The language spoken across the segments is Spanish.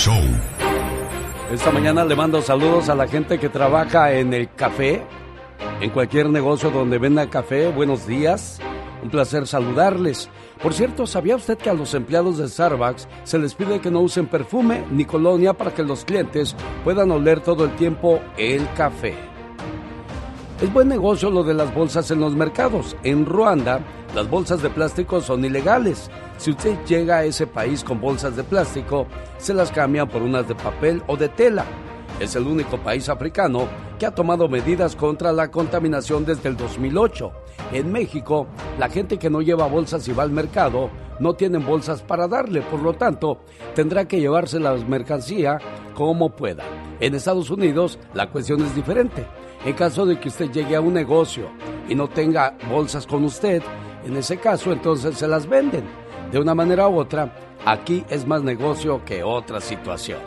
Show. Esta mañana le mando saludos a la gente que trabaja en el café, en cualquier negocio donde venda café. Buenos días. Un placer saludarles. Por cierto, ¿sabía usted que a los empleados de Starbucks se les pide que no usen perfume ni colonia para que los clientes puedan oler todo el tiempo el café? Es buen negocio lo de las bolsas en los mercados. En Ruanda, las bolsas de plástico son ilegales. Si usted llega a ese país con bolsas de plástico, se las cambian por unas de papel o de tela. Es el único país africano que ha tomado medidas contra la contaminación desde el 2008. En México, la gente que no lleva bolsas y va al mercado no tienen bolsas para darle, por lo tanto, tendrá que llevarse la mercancía como pueda. En Estados Unidos, la cuestión es diferente. En caso de que usted llegue a un negocio y no tenga bolsas con usted, en ese caso entonces se las venden. De una manera u otra, aquí es más negocio que otra situación.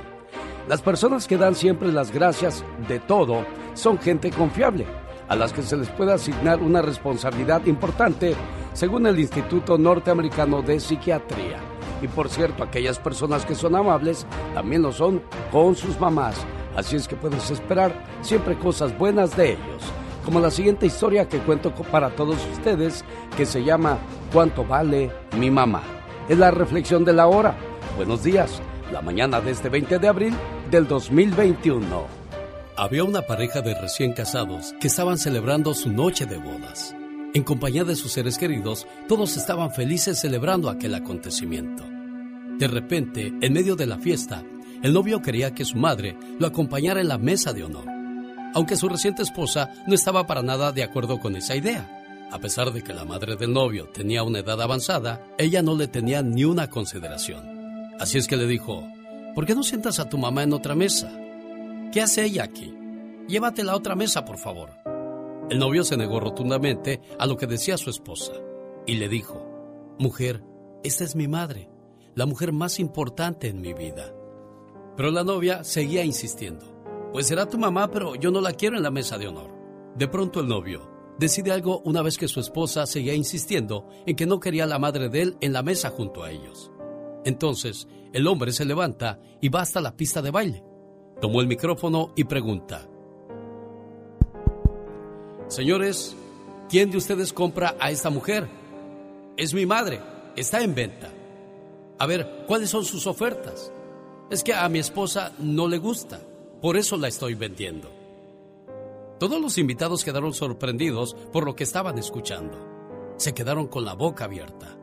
Las personas que dan siempre las gracias de todo son gente confiable, a las que se les puede asignar una responsabilidad importante según el Instituto Norteamericano de Psiquiatría. Y por cierto, aquellas personas que son amables también lo son con sus mamás Así es que puedes esperar siempre cosas buenas de ellos. Como la siguiente historia que cuento para todos ustedes, que se llama ¿Cuánto vale mi mamá? Es la reflexión de la hora. Buenos días, la mañana de este 20 de abril del 2021. Había una pareja de recién casados que estaban celebrando su noche de bodas. En compañía de sus seres queridos, todos estaban felices celebrando aquel acontecimiento. De repente, en medio de la fiesta, el novio quería que su madre lo acompañara en la mesa de honor, aunque su reciente esposa no estaba para nada de acuerdo con esa idea. A pesar de que la madre del novio tenía una edad avanzada, ella no le tenía ni una consideración. Así es que le dijo, ¿por qué no sientas a tu mamá en otra mesa? ¿Qué hace ella aquí? Llévatela a otra mesa, por favor. El novio se negó rotundamente a lo que decía su esposa y le dijo, Mujer, esta es mi madre, la mujer más importante en mi vida. Pero la novia seguía insistiendo. Pues será tu mamá, pero yo no la quiero en la mesa de honor. De pronto el novio decide algo una vez que su esposa seguía insistiendo en que no quería a la madre de él en la mesa junto a ellos. Entonces, el hombre se levanta y va hasta la pista de baile. Tomó el micrófono y pregunta. Señores, ¿quién de ustedes compra a esta mujer? Es mi madre, está en venta. A ver, ¿cuáles son sus ofertas? Es que a mi esposa no le gusta, por eso la estoy vendiendo. Todos los invitados quedaron sorprendidos por lo que estaban escuchando. Se quedaron con la boca abierta,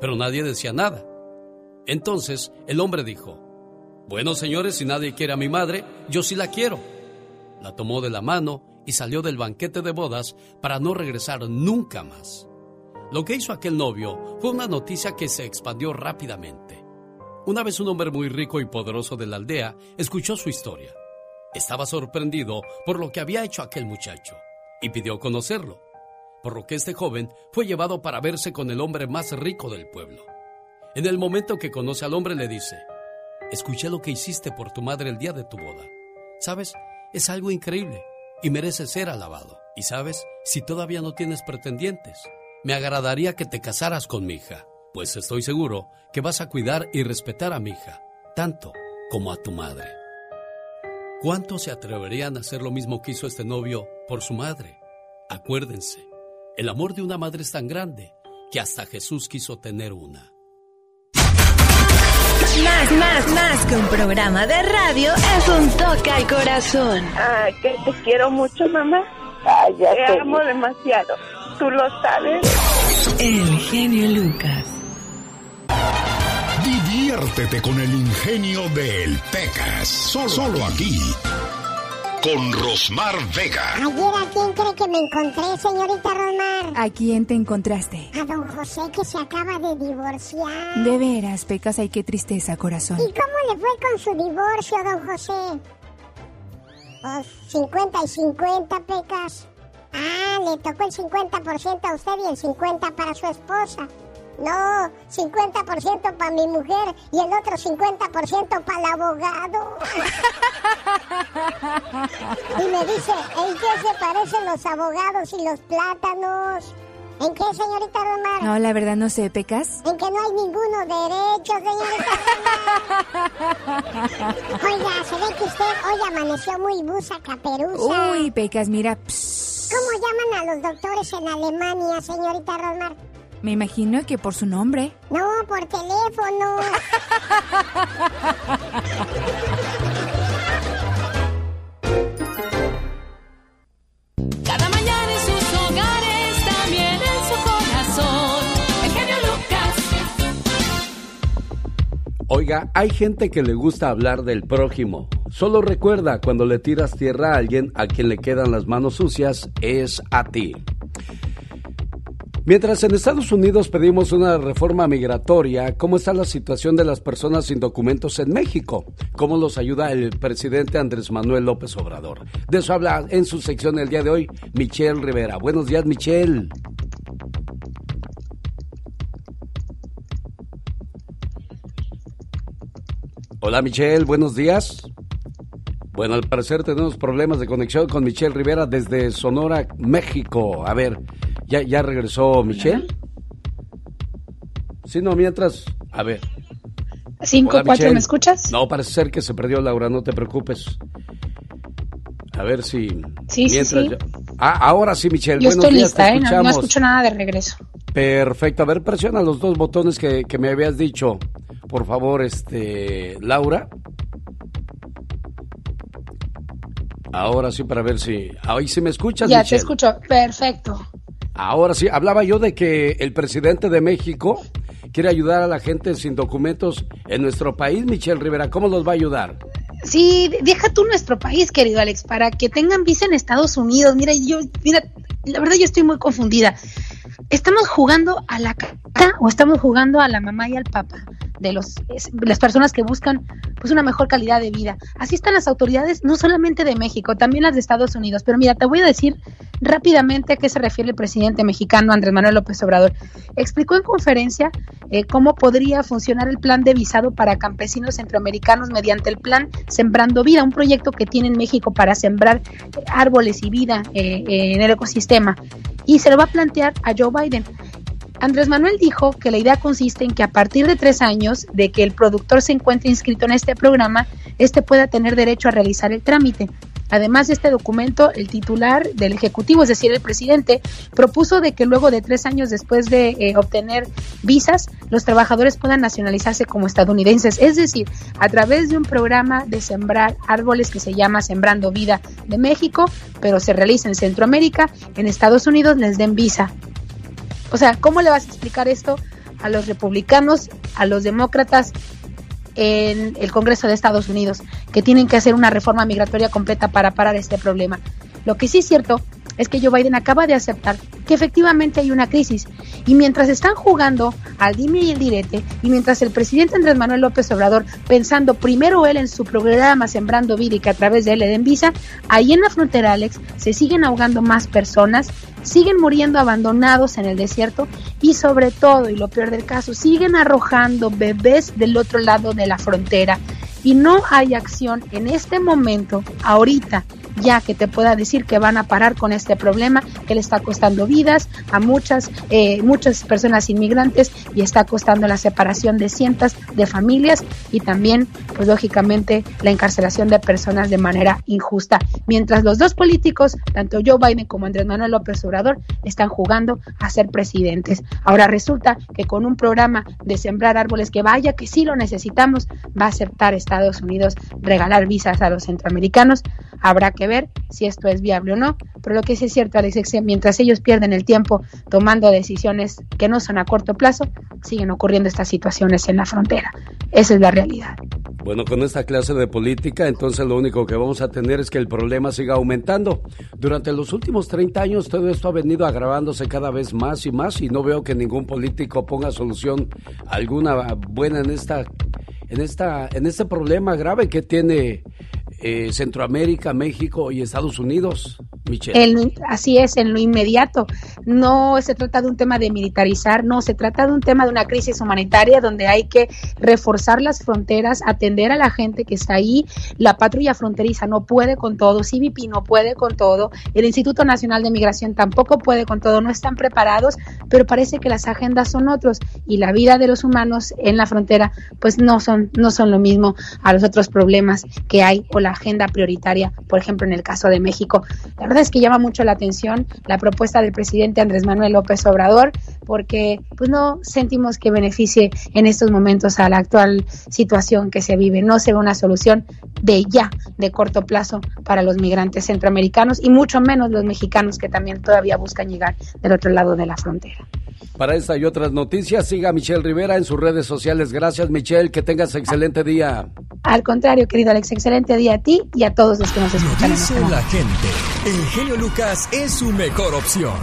pero nadie decía nada. Entonces el hombre dijo, bueno señores, si nadie quiere a mi madre, yo sí la quiero. La tomó de la mano y salió del banquete de bodas para no regresar nunca más. Lo que hizo aquel novio fue una noticia que se expandió rápidamente. Una vez un hombre muy rico y poderoso de la aldea escuchó su historia. Estaba sorprendido por lo que había hecho aquel muchacho y pidió conocerlo, por lo que este joven fue llevado para verse con el hombre más rico del pueblo. En el momento que conoce al hombre le dice, escuché lo que hiciste por tu madre el día de tu boda. ¿Sabes? Es algo increíble y merece ser alabado. Y sabes, si todavía no tienes pretendientes, me agradaría que te casaras con mi hija pues estoy seguro que vas a cuidar y respetar a mi hija, tanto como a tu madre. ¿Cuántos se atreverían a hacer lo mismo que hizo este novio por su madre? Acuérdense, el amor de una madre es tan grande que hasta Jesús quiso tener una. Más, más, más que un programa de radio es un toque al corazón. Ay, que te quiero mucho, mamá. Ay, ya te, amo demasiado. Tú lo sabes. El genio Lucas. Diviértete con el ingenio del Pecas. Solo, aquí. Con Rosmar Vega. Ayer a quién cree que me encontré, señorita Rosmar. ¿A quién te encontraste? A don José que se acaba de divorciar. De veras, Pecas, ay qué tristeza, corazón. ¿Y cómo le fue con su divorcio, don José? Pues 50 y 50, Pecas. Ah, le tocó el 50% a usted y el 50% para su esposa. No, 50% para mi mujer y el otro 50% para el abogado. y me dice, ¿en qué se parecen los abogados y los plátanos? ¿En qué, señorita Romar? No, la verdad no sé, ¿pecas? En que no hay ninguno derecho, señorita Romar. Oiga, se ve que usted hoy amaneció muy busa caperuza. Uy, pecas, mira. ¿Cómo llaman a los doctores en Alemania, señorita Romar? Me imagino que por su nombre. No, por teléfono. Cada mañana en sus hogares, también en su corazón. El genio Lucas. Oiga, hay gente que le gusta hablar del prójimo. Solo recuerda, cuando le tiras tierra a alguien a quien le quedan las manos sucias, es a ti. Mientras en Estados Unidos pedimos una reforma migratoria, ¿cómo está la situación de las personas sin documentos en México? ¿Cómo los ayuda el presidente Andrés Manuel López Obrador? De eso habla en su sección el día de hoy Michelle Rivera. Buenos días, Michelle. Hola, Michelle, buenos días. Bueno, al parecer tenemos problemas de conexión con Michelle Rivera desde Sonora, México. A ver, ¿Ya, ya regresó Michelle? Sí, no, mientras, a ver. 5, 4, ¿me escuchas? No, parece ser que se perdió Laura, no te preocupes. A ver si... Sí, sí, sí. Ah, ahora sí, Michelle. Yo estoy lista, ¿eh? No, no, escucho nada de regreso. Perfecto. A ver, presiona los dos botones que, que me habías dicho. Por favor, este... Laura. Ahora sí, para ver si... Ahí sí me escuchas, Ya, te escucho. Perfecto. Ahora sí, hablaba yo de que el presidente de México quiere ayudar a la gente sin documentos en nuestro país, Michelle Rivera. ¿Cómo los va a ayudar? Sí, deja tú nuestro país, querido Alex, para que tengan visa en Estados Unidos. Mira, yo, mira, la verdad yo estoy muy confundida. ¿Estamos jugando a la cara o estamos jugando a la mamá y al papá? de los, las personas que buscan pues una mejor calidad de vida. Así están las autoridades, no solamente de México, también las de Estados Unidos. Pero mira, te voy a decir rápidamente a qué se refiere el presidente mexicano Andrés Manuel López Obrador. Explicó en conferencia eh, cómo podría funcionar el plan de visado para campesinos centroamericanos mediante el plan Sembrando Vida, un proyecto que tiene en México para sembrar árboles y vida eh, en el ecosistema. Y se lo va a plantear a Joe Biden. Andrés Manuel dijo que la idea consiste en que a partir de tres años de que el productor se encuentre inscrito en este programa, éste pueda tener derecho a realizar el trámite. Además de este documento, el titular del Ejecutivo, es decir, el presidente, propuso de que luego de tres años después de eh, obtener visas, los trabajadores puedan nacionalizarse como estadounidenses, es decir, a través de un programa de sembrar árboles que se llama Sembrando Vida de México, pero se realiza en Centroamérica, en Estados Unidos les den visa. O sea, ¿cómo le vas a explicar esto a los republicanos, a los demócratas en el Congreso de Estados Unidos, que tienen que hacer una reforma migratoria completa para parar este problema? Lo que sí es cierto es que Joe Biden acaba de aceptar que efectivamente hay una crisis. Y mientras están jugando al dime y el direte, y mientras el presidente Andrés Manuel López Obrador, pensando primero él en su programa Sembrando que a través de den visa, ahí en la frontera, Alex, se siguen ahogando más personas, siguen muriendo abandonados en el desierto y sobre todo, y lo peor del caso, siguen arrojando bebés del otro lado de la frontera. Y no hay acción en este momento, ahorita, ya que te pueda decir que van a parar con este problema que le está costando vidas a muchas, eh, muchas personas inmigrantes y está costando la separación de cientos de familias y también, pues lógicamente, la encarcelación de personas de manera injusta. Mientras los dos políticos, tanto Joe Biden como Andrés Manuel López Obrador, están jugando a ser presidentes. Ahora resulta que con un programa de sembrar árboles que vaya que sí lo necesitamos, va a aceptar Estados Unidos regalar visas a los centroamericanos. Habrá que ver si esto es viable o no, pero lo que sí es cierto, Alex, es que mientras ellos pierden el tiempo tomando decisiones que no son a corto plazo, siguen ocurriendo estas situaciones en la frontera. Esa es la realidad. Bueno, con esta clase de política, entonces lo único que vamos a tener es que el problema siga aumentando. Durante los últimos 30 años todo esto ha venido agravándose cada vez más y más y no veo que ningún político ponga solución alguna buena en esta en esta en este problema grave que tiene eh, Centroamérica, México y Estados Unidos. Michelle. así es, en lo inmediato. No se trata de un tema de militarizar, no, se trata de un tema de una crisis humanitaria donde hay que reforzar las fronteras, atender a la gente que está ahí. La patrulla fronteriza no puede con todo, CBP no puede con todo, el Instituto Nacional de Migración tampoco puede con todo, no están preparados, pero parece que las agendas son otros y la vida de los humanos en la frontera pues no son, no son lo mismo a los otros problemas que hay o la agenda prioritaria, por ejemplo, en el caso de México. La verdad es que llama mucho la atención la propuesta del presidente Andrés Manuel López Obrador, porque pues no sentimos que beneficie en estos momentos a la actual situación que se vive. No se ve una solución de ya, de corto plazo, para los migrantes centroamericanos y mucho menos los mexicanos que también todavía buscan llegar del otro lado de la frontera. Para esta y otras noticias, siga Michelle Rivera en sus redes sociales. Gracias, Michelle. Que tengas excelente día. Al contrario, querido Alex, excelente día a ti y a todos los que nos escuchan. Dice la gente, el genio Lucas es su mejor opción.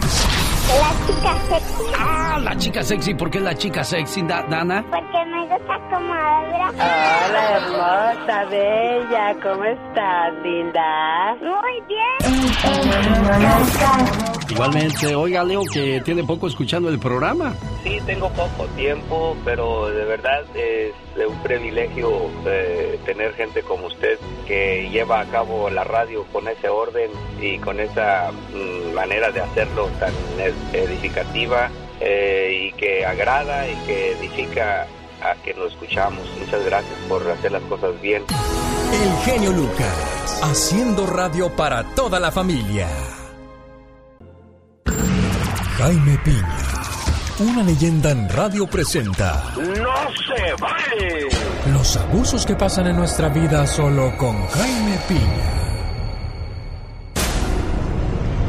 La chica sexy. Ah, la chica sexy. ¿Por qué la chica sexy, Dana? Porque me gusta como habla. Hola, hermosa, bella. ¿Cómo estás, linda? Muy bien. Igualmente, oiga Leo que tiene poco escuchando el programa. Sí, tengo poco tiempo, pero de verdad es un privilegio eh, tener gente como usted que lleva a cabo la radio con ese orden y con esa mm, manera de hacerlo tan edificativa eh, y que agrada y que edifica a que nos escuchamos. Muchas gracias por hacer las cosas bien. El genio Lucas, haciendo radio para toda la familia. Jaime Piña, una leyenda en radio presenta. ¡No se vale! Los abusos que pasan en nuestra vida solo con Jaime Piña.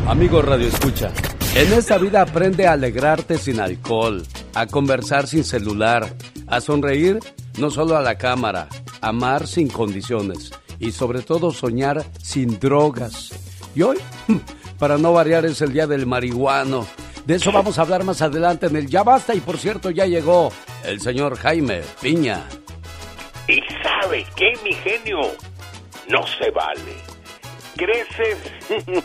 Amigo Radio Escucha, en esta vida aprende a alegrarte sin alcohol, a conversar sin celular, a sonreír no solo a la cámara, amar sin condiciones y sobre todo soñar sin drogas. Y hoy, para no variar, es el día del marihuano de eso vamos a hablar más adelante en el Ya Basta. Y por cierto, ya llegó el señor Jaime Piña. ¿Y sabe qué, mi genio? No se vale. Crece,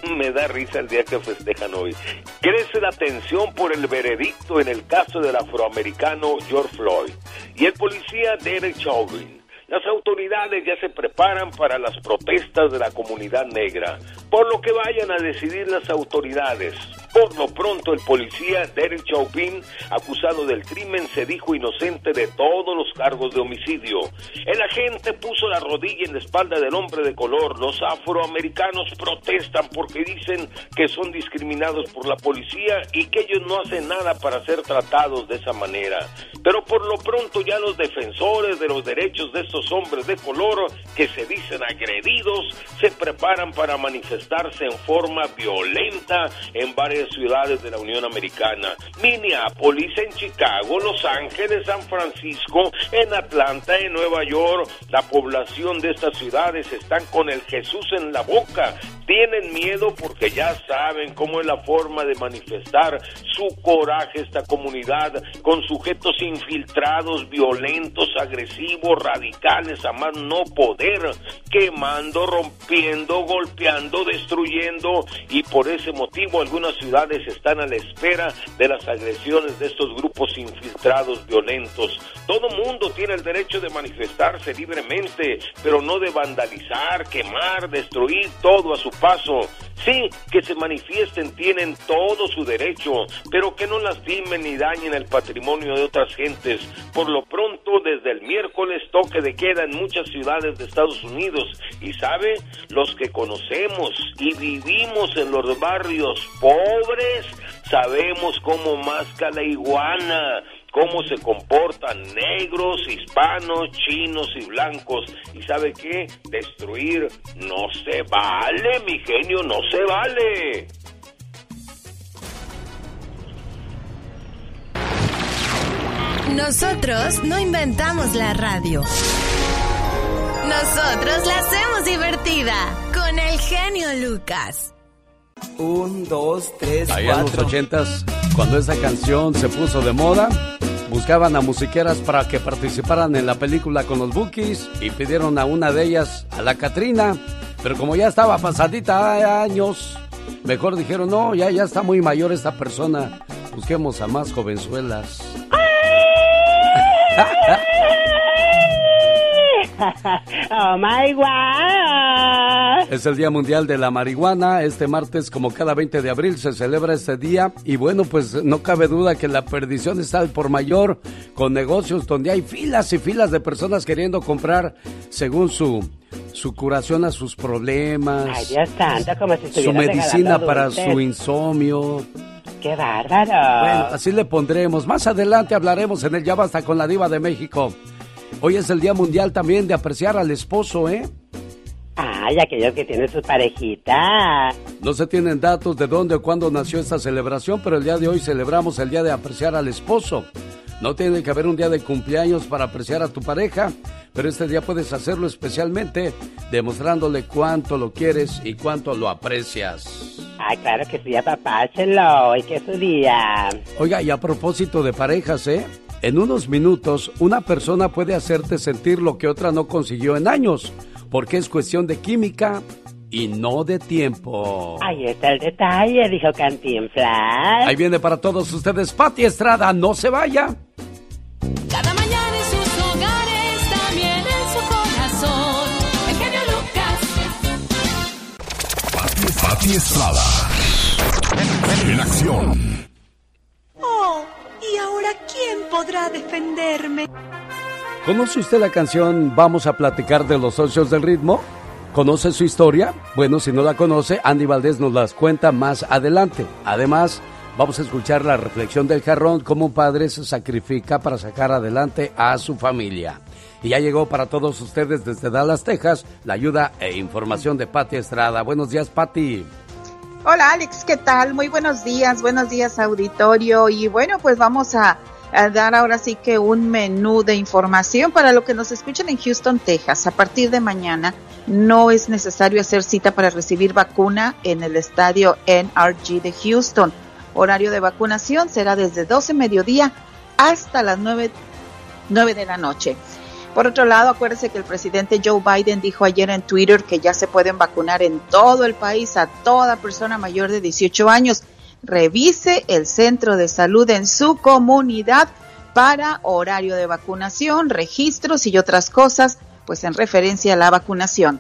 me da risa el día que festejan hoy, crece la tensión por el veredicto en el caso del afroamericano George Floyd y el policía Derek Chauvin. Las autoridades ya se preparan para las protestas de la comunidad negra, por lo que vayan a decidir las autoridades. Por lo pronto, el policía Derek Chauvin, acusado del crimen, se dijo inocente de todos los cargos de homicidio. El agente puso la rodilla en la espalda del hombre de color. Los afroamericanos protestan porque dicen que son discriminados por la policía y que ellos no hacen nada para ser tratados de esa manera. Pero por lo pronto ya los defensores de los derechos de estos hombres de color que se dicen agredidos se preparan para manifestarse en forma violenta en varias ciudades de la Unión Americana, Minneapolis, en Chicago, Los Ángeles, San Francisco, en Atlanta, en Nueva York. La población de estas ciudades están con el Jesús en la boca. Tienen miedo porque ya saben cómo es la forma de manifestar su coraje esta comunidad con sujetos infiltrados, violentos, agresivos, radicales, a más no poder, quemando, rompiendo, golpeando, destruyendo y por ese motivo algunas ciudades están a la espera de las agresiones de estos grupos infiltrados violentos. Todo mundo tiene el derecho de manifestarse libremente, pero no de vandalizar, quemar, destruir todo a su paso. Sí, que se manifiesten tienen todo su derecho, pero que no lastimen ni dañen el patrimonio de otras gentes. Por lo pronto, desde el miércoles toque de queda en muchas ciudades de Estados Unidos. Y sabe, los que conocemos y vivimos en los barrios pobres, sabemos cómo masca la iguana cómo se comportan negros, hispanos, chinos y blancos. ¿Y sabe qué? Destruir no se vale, mi genio, no se vale. Nosotros no inventamos la radio. Nosotros la hacemos divertida con el genio Lucas. Un, dos, tres, Ahí en los ochentas, cuando esa canción se puso de moda, buscaban a musiqueras para que participaran en la película con los Bookies y pidieron a una de ellas, a la Katrina, pero como ya estaba pasadita años, Mejor dijeron, no, ya, ya está muy mayor esta persona. Busquemos a más jovenzuelas. oh my God. Es el Día Mundial de la Marihuana. Este martes, como cada 20 de abril, se celebra este día. Y bueno, pues no cabe duda que la perdición está al por mayor con negocios donde hay filas y filas de personas queriendo comprar según su su curación a sus problemas. Ay, Dios santo, como si Su medicina para su insomnio. ¡Qué bárbaro! Bueno, así le pondremos. Más adelante hablaremos en el Ya Basta con la Diva de México. Hoy es el Día Mundial también de apreciar al esposo, ¿eh? Ay, aquellos que tienen su parejita. No se tienen datos de dónde o cuándo nació esta celebración, pero el día de hoy celebramos el Día de apreciar al esposo. No tiene que haber un día de cumpleaños para apreciar a tu pareja, pero este día puedes hacerlo especialmente demostrándole cuánto lo quieres y cuánto lo aprecias. Ay, claro que sí, apapáchelo, hoy que es su día. Oiga, y a propósito de parejas, ¿eh? En unos minutos, una persona puede hacerte sentir lo que otra no consiguió en años, porque es cuestión de química y no de tiempo. Ahí está el detalle, dijo Cantinflas. Ahí viene para todos ustedes Pati Estrada, no se vaya. Cada mañana en sus hogares, también en su corazón. El genio Lucas. Pati, Pati Estrada. En acción. Oh, ¿y ahora quién podrá defenderme? ¿Conoce usted la canción Vamos a platicar de los socios del ritmo? ¿Conoce su historia? Bueno, si no la conoce, Andy Valdés nos las cuenta más adelante. Además, vamos a escuchar la reflexión del jarrón, cómo un padre se sacrifica para sacar adelante a su familia. Y ya llegó para todos ustedes desde Dallas, Texas, la ayuda e información de Patti Estrada. Buenos días, Patti. Hola Alex, ¿qué tal? Muy buenos días, buenos días auditorio. Y bueno, pues vamos a, dar ahora sí que un menú de información para lo que nos escuchan en Houston, Texas. A partir de mañana no es necesario hacer cita para recibir vacuna en el estadio NRG de Houston. Horario de vacunación será desde 12 mediodía hasta las 9, 9 de la noche. Por otro lado, acuérdese que el presidente Joe Biden dijo ayer en Twitter que ya se pueden vacunar en todo el país a toda persona mayor de 18 años. Revise el centro de salud en su comunidad para horario de vacunación, registros y otras cosas, pues en referencia a la vacunación.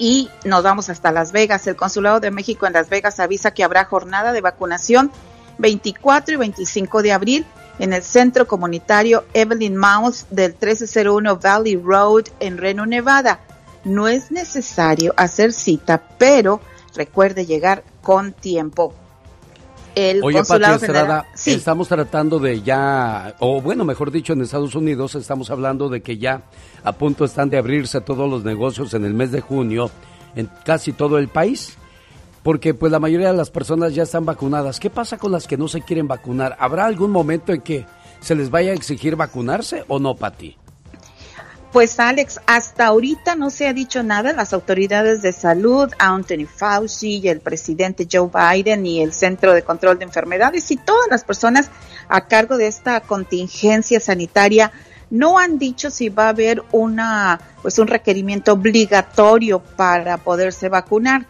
Y nos vamos hasta Las Vegas. El Consulado de México en Las Vegas avisa que habrá jornada de vacunación 24 y 25 de abril en el centro comunitario Evelyn Mouse del 1301 Valley Road en Reno, Nevada. No es necesario hacer cita, pero recuerde llegar con tiempo. El Oye, Pati Estrada, general- sí. estamos tratando de ya, o bueno, mejor dicho, en Estados Unidos estamos hablando de que ya a punto están de abrirse todos los negocios en el mes de junio en casi todo el país. Porque pues la mayoría de las personas ya están vacunadas. ¿Qué pasa con las que no se quieren vacunar? ¿Habrá algún momento en que se les vaya a exigir vacunarse o no, Pati? Pues Alex, hasta ahorita no se ha dicho nada. Las autoridades de salud, Anthony Fauci y el presidente Joe Biden y el Centro de Control de Enfermedades y todas las personas a cargo de esta contingencia sanitaria no han dicho si va a haber una pues un requerimiento obligatorio para poderse vacunar.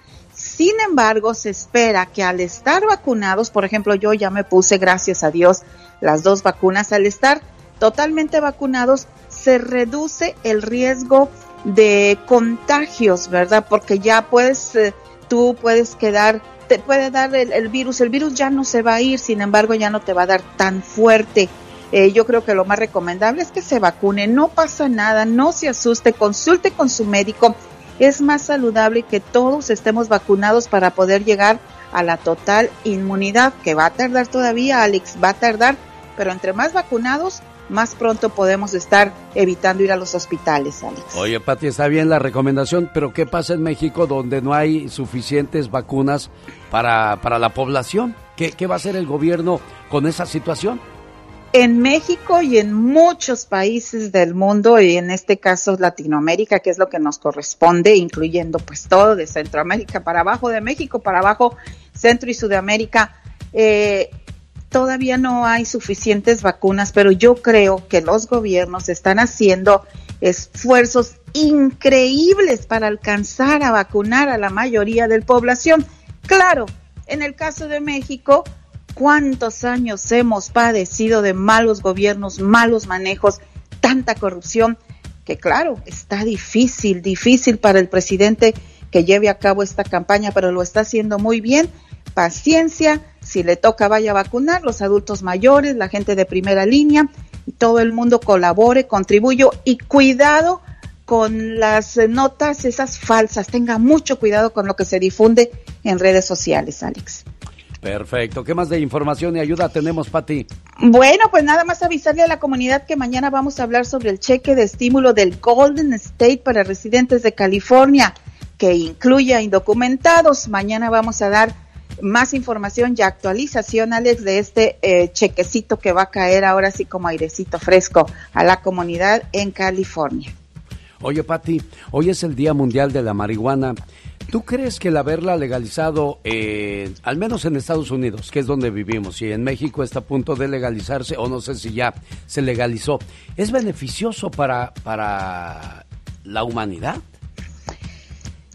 Sin embargo, se espera que al estar vacunados, por ejemplo, yo ya me puse, gracias a Dios, las dos vacunas, al estar totalmente vacunados, se reduce el riesgo de contagios, ¿verdad? Porque ya puedes, eh, tú puedes quedar, te puede dar el, virus, el virus ya no se va a ir, sin embargo, ya no te va a dar tan fuerte. Eh, yo creo que lo más recomendable es que se vacune, no pasa nada, no se asuste, consulte con su médico. Es más saludable que todos estemos vacunados para poder llegar a la total inmunidad, que va a tardar todavía, Alex, va a tardar, pero entre más vacunados, más pronto podemos estar evitando ir a los hospitales, Alex. Oye, Pati, está bien la recomendación, pero ¿qué pasa en México donde no hay suficientes vacunas para, para la población? ¿Qué, ¿Qué va a hacer el gobierno con esa situación? En México y en muchos países del mundo, y en este caso Latinoamérica, que es lo que nos corresponde, incluyendo pues todo de Centroamérica para abajo, de México para abajo, Centro y Sudamérica, eh, todavía no hay suficientes vacunas, pero yo creo que los gobiernos están haciendo esfuerzos increíbles para alcanzar a vacunar a la mayoría de la población. Claro, en el caso de México, ¿cuántos años hemos padecido de malos gobiernos, malos manejos, tanta corrupción? Que claro, está difícil, difícil para el presidente que lleve a cabo esta campaña, pero lo está haciendo muy bien. Paciencia, si le toca vaya a vacunar, los adultos mayores, la gente de primera línea, y todo el mundo colabore, contribuyo y cuidado con las notas esas falsas. Tenga mucho cuidado con lo que se difunde en redes sociales, Alex. Perfecto. ¿Qué más de información y ayuda tenemos, Pati? Bueno, pues nada más avisarle a la comunidad que mañana vamos a hablar sobre el cheque de estímulo del Golden State para residentes de California, que incluye a indocumentados. Mañana vamos a dar más información y actualización, Alex, de este eh, chequecito que va a caer ahora sí como airecito fresco a la comunidad en California. Oye, Pati, hoy es el Día Mundial de la Marihuana. ¿Tú crees que el haberla legalizado, eh, al menos en Estados Unidos, que es donde vivimos, y en México está a punto de legalizarse, o no sé si ya se legalizó, es beneficioso para, para la humanidad?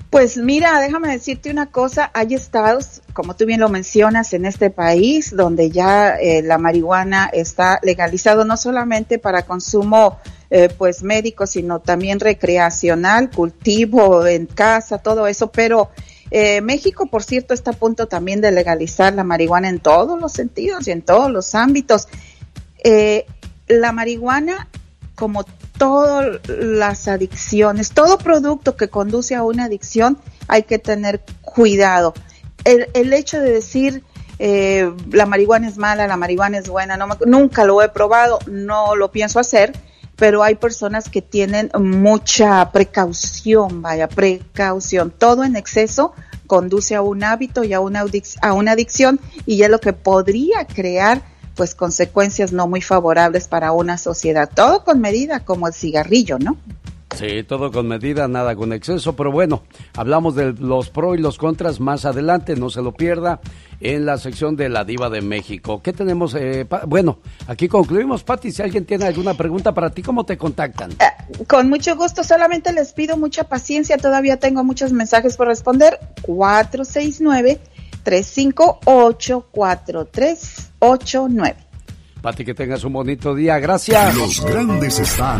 Pues mira, déjame decirte una cosa, hay estados, como tú bien lo mencionas, en este país donde ya eh, la marihuana está legalizado no solamente para consumo eh, pues médico, sino también recreacional, cultivo en casa, todo eso, pero eh, México, por cierto, está a punto también de legalizar la marihuana en todos los sentidos y en todos los ámbitos. la marihuana, como todas las adicciones, todo producto que conduce a una adicción, hay que tener cuidado. El, hecho de decir eh, la marihuana es mala, la marihuana es buena, no, nunca lo he probado, no lo pienso hacer, pero hay personas que tienen mucha precaución, vaya, precaución. Todo en exceso conduce a un hábito y a una, a una adicción y es lo que podría crear pues consecuencias no muy favorables para una sociedad. Todo con medida, como el cigarrillo, ¿no? Sí, todo con medida, nada con exceso, pero bueno, hablamos de los pros y los contras más adelante, no se lo pierda en la sección de la diva de México. ¿Qué tenemos? Eh, bueno, aquí concluimos, Pati, si alguien tiene alguna pregunta para ti, ¿cómo te contactan? Eh, con mucho gusto, solamente les pido mucha paciencia, todavía tengo muchos mensajes por responder. 469 358 4389 Pati, que tengas un bonito día. Gracias. Los grandes están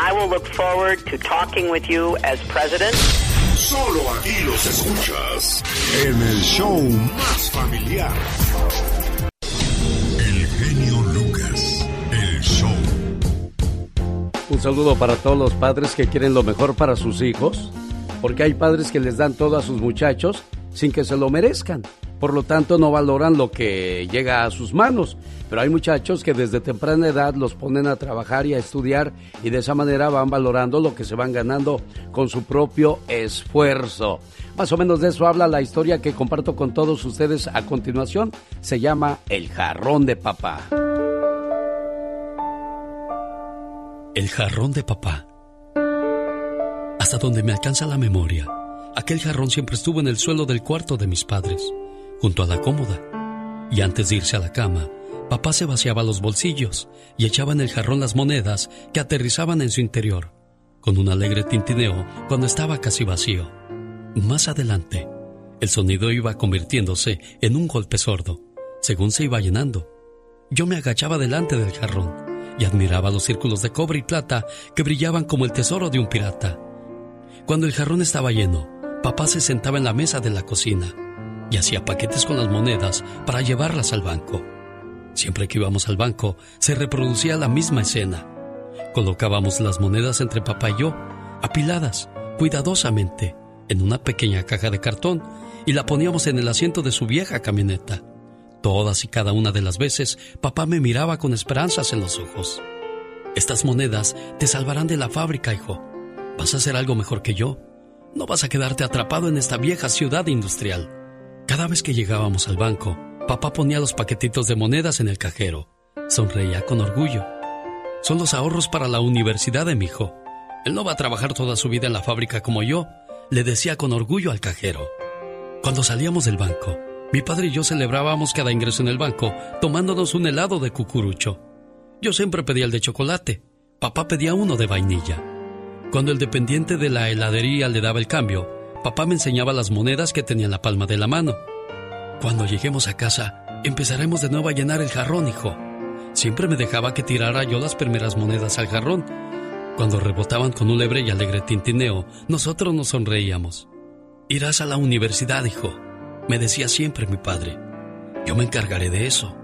I will look forward to talking with you as president. Solo aquí los escuchas en el show más familiar. El genio Lucas, el show. Un saludo para todos los padres que quieren lo mejor para sus hijos, porque hay padres que les dan todo a sus muchachos sin que se lo merezcan. Por lo tanto, no valoran lo que llega a sus manos. Pero hay muchachos que desde temprana edad los ponen a trabajar y a estudiar y de esa manera van valorando lo que se van ganando con su propio esfuerzo. Más o menos de eso habla la historia que comparto con todos ustedes a continuación. Se llama El jarrón de papá. El jarrón de papá. Hasta donde me alcanza la memoria, aquel jarrón siempre estuvo en el suelo del cuarto de mis padres junto a la cómoda. Y antes de irse a la cama, papá se vaciaba los bolsillos y echaba en el jarrón las monedas que aterrizaban en su interior, con un alegre tintineo cuando estaba casi vacío. Más adelante, el sonido iba convirtiéndose en un golpe sordo, según se iba llenando. Yo me agachaba delante del jarrón y admiraba los círculos de cobre y plata que brillaban como el tesoro de un pirata. Cuando el jarrón estaba lleno, papá se sentaba en la mesa de la cocina y hacía paquetes con las monedas para llevarlas al banco. Siempre que íbamos al banco, se reproducía la misma escena. Colocábamos las monedas entre papá y yo, apiladas, cuidadosamente, en una pequeña caja de cartón y la poníamos en el asiento de su vieja camioneta. Todas y cada una de las veces, papá me miraba con esperanzas en los ojos. Estas monedas te salvarán de la fábrica, hijo. Vas a hacer algo mejor que yo. No vas a quedarte atrapado en esta vieja ciudad industrial Cada vez que llegábamos al banco, papá ponía los paquetitos de monedas en el cajero. Sonreía con orgullo. Son los ahorros para la universidad de mi hijo. Él no va a trabajar toda su vida en la fábrica como yo, le decía con orgullo al cajero. Cuando salíamos del banco, mi padre y yo celebrábamos cada ingreso en el banco tomándonos un helado de cucurucho. Yo siempre pedía el de chocolate, papá pedía uno de vainilla. Cuando el dependiente de la heladería le daba el cambio, papá me enseñaba las monedas que tenía en la palma de la mano. Cuando lleguemos a casa, empezaremos de nuevo a llenar el jarrón, hijo. Siempre me dejaba que tirara yo las primeras monedas al jarrón. Cuando rebotaban con un lebre y alegre tintineo, nosotros nos sonreíamos. Irás a la universidad, hijo, me decía siempre mi padre. Yo me encargaré de eso.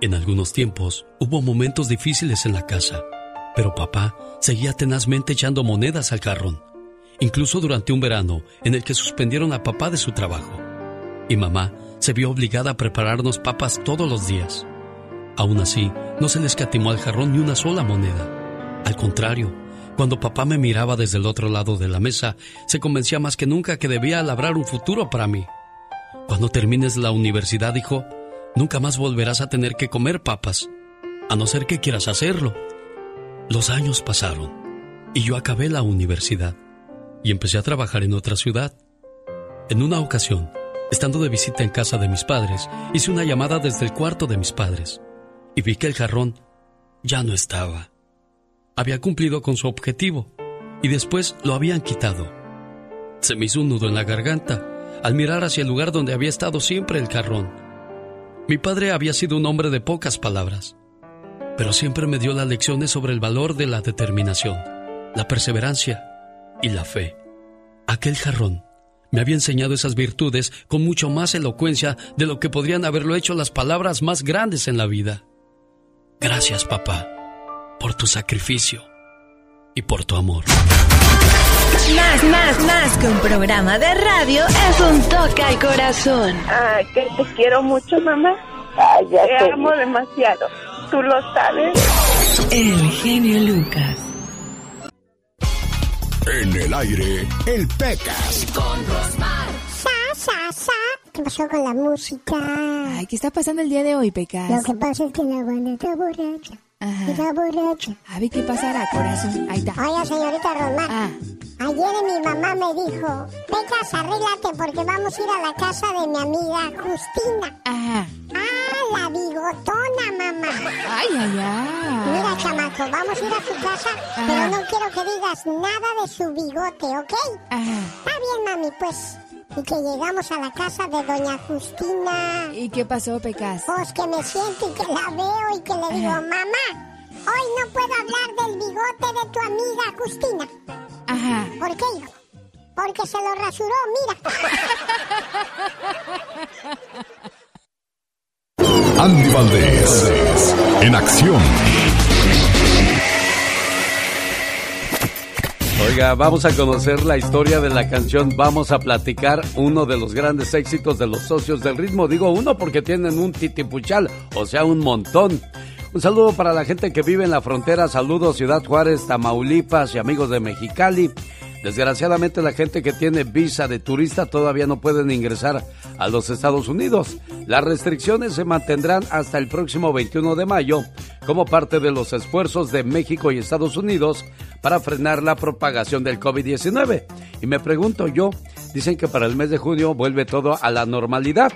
En algunos tiempos hubo momentos difíciles en la casa, pero papá seguía tenazmente echando monedas al jarrón incluso durante un verano en el que suspendieron a papá de su trabajo. Y mamá se vio obligada a prepararnos papas todos los días. Aún así, no se le escatimó al jarrón ni una sola moneda. Al contrario, cuando papá me miraba desde el otro lado de la mesa, se convencía más que nunca que debía labrar un futuro para mí. Cuando termines la universidad, dijo, nunca más volverás a tener que comer papas, a no ser que quieras hacerlo. Los años pasaron y yo acabé la universidad y empecé a trabajar en otra ciudad. En una ocasión, estando de visita en casa de mis padres, hice una llamada desde el cuarto de mis padres y vi que el jarrón ya no estaba. Había cumplido con su objetivo y después lo habían quitado. Se me hizo un nudo en la garganta al mirar hacia el lugar donde había estado siempre el jarrón. Mi padre había sido un hombre de pocas palabras, pero siempre me dio las lecciones sobre el valor de la determinación, la perseverancia y la fe. Aquel jarrón me había enseñado esas virtudes con mucho más elocuencia de lo que podrían haberlo hecho las palabras más grandes en la vida. Gracias, papá, por tu sacrificio y por tu amor. Más, más, más que un programa de radio es un toque al corazón. Ay, que te quiero mucho, mamá. Ay, ya te amo demasiado. Tú lo sabes. El genio Lucas. En el aire, el Pecas. Con Rosmar. Sa, sa, sa. ¿Qué pasó con la música? Ay, ¿qué está pasando el día de hoy, Pecas? Lo que pasa es que la banda está borracha. Está borracha. A ver qué pasará, corazón. Ahí está. Oiga, señorita Rosmar. Ah. Ayer mi mamá me dijo, Pecas, arréglate porque vamos a ir a la casa de mi amiga Justina. Ajá. Ah, la bigotona, mamá. Ay, ay, ay. Mira, chamaco, vamos a ir a su casa, pero no quiero que digas nada de su bigote, ¿ok? Ajá. Está bien, mami, pues. Y que llegamos a la casa de doña Justina. ¿Y qué pasó, Pecas? Pues que me siento y que la veo y que le digo, Ajá. mamá, hoy no puedo hablar del bigote de tu amiga Justina. Ajá. ¿Por qué, hijo? Porque se lo rasuró, mira. Andy Valdés. En acción. Oiga, vamos a conocer la historia de la canción Vamos a platicar, uno de los grandes éxitos de los socios del ritmo. Digo uno porque tienen un titipuchal, o sea, un montón. Un saludo para la gente que vive en la frontera. Saludos Ciudad Juárez, Tamaulipas y amigos de Mexicali. Desgraciadamente la gente que tiene visa de turista todavía no pueden ingresar a los Estados Unidos. Las restricciones se mantendrán hasta el próximo 21 de mayo como parte de los esfuerzos de México y Estados Unidos para frenar la propagación del COVID-19. Y me pregunto yo, dicen que para el mes de junio vuelve todo a la normalidad.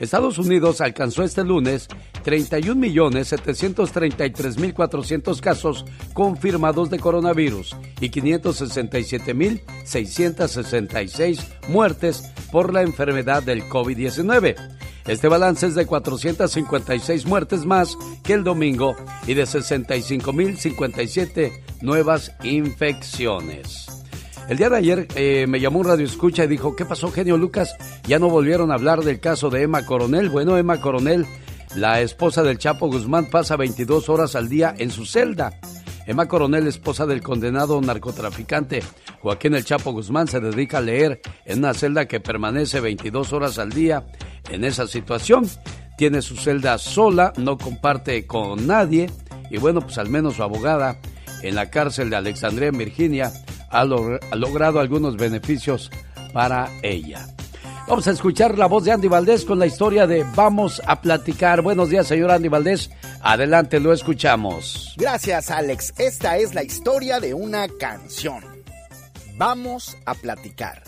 Estados Unidos alcanzó este lunes 31.733.400 casos confirmados de coronavirus y 567.666 muertes por la enfermedad del COVID-19. Este balance es de 456 muertes más que el domingo y de 65.057 nuevas infecciones. El día de ayer eh, me llamó un radio escucha y dijo, ¿qué pasó, genio Lucas? Ya no volvieron a hablar del caso de Emma Coronel. Bueno, Emma Coronel, la esposa del Chapo Guzmán, pasa 22 horas al día en su celda. Emma Coronel, esposa del condenado narcotraficante Joaquín El Chapo Guzmán, se dedica a leer en una celda que permanece 22 horas al día en esa situación. Tiene su celda sola, no comparte con nadie y bueno, pues al menos su abogada en la cárcel de Alexandria, en Virginia, ha, log- ha logrado algunos beneficios para ella. Vamos a escuchar la voz de Andy Valdés con la historia de Vamos a platicar. Buenos días, señor Andy Valdés. Adelante, lo escuchamos. Gracias, Alex. Esta es la historia de una canción. Vamos a platicar.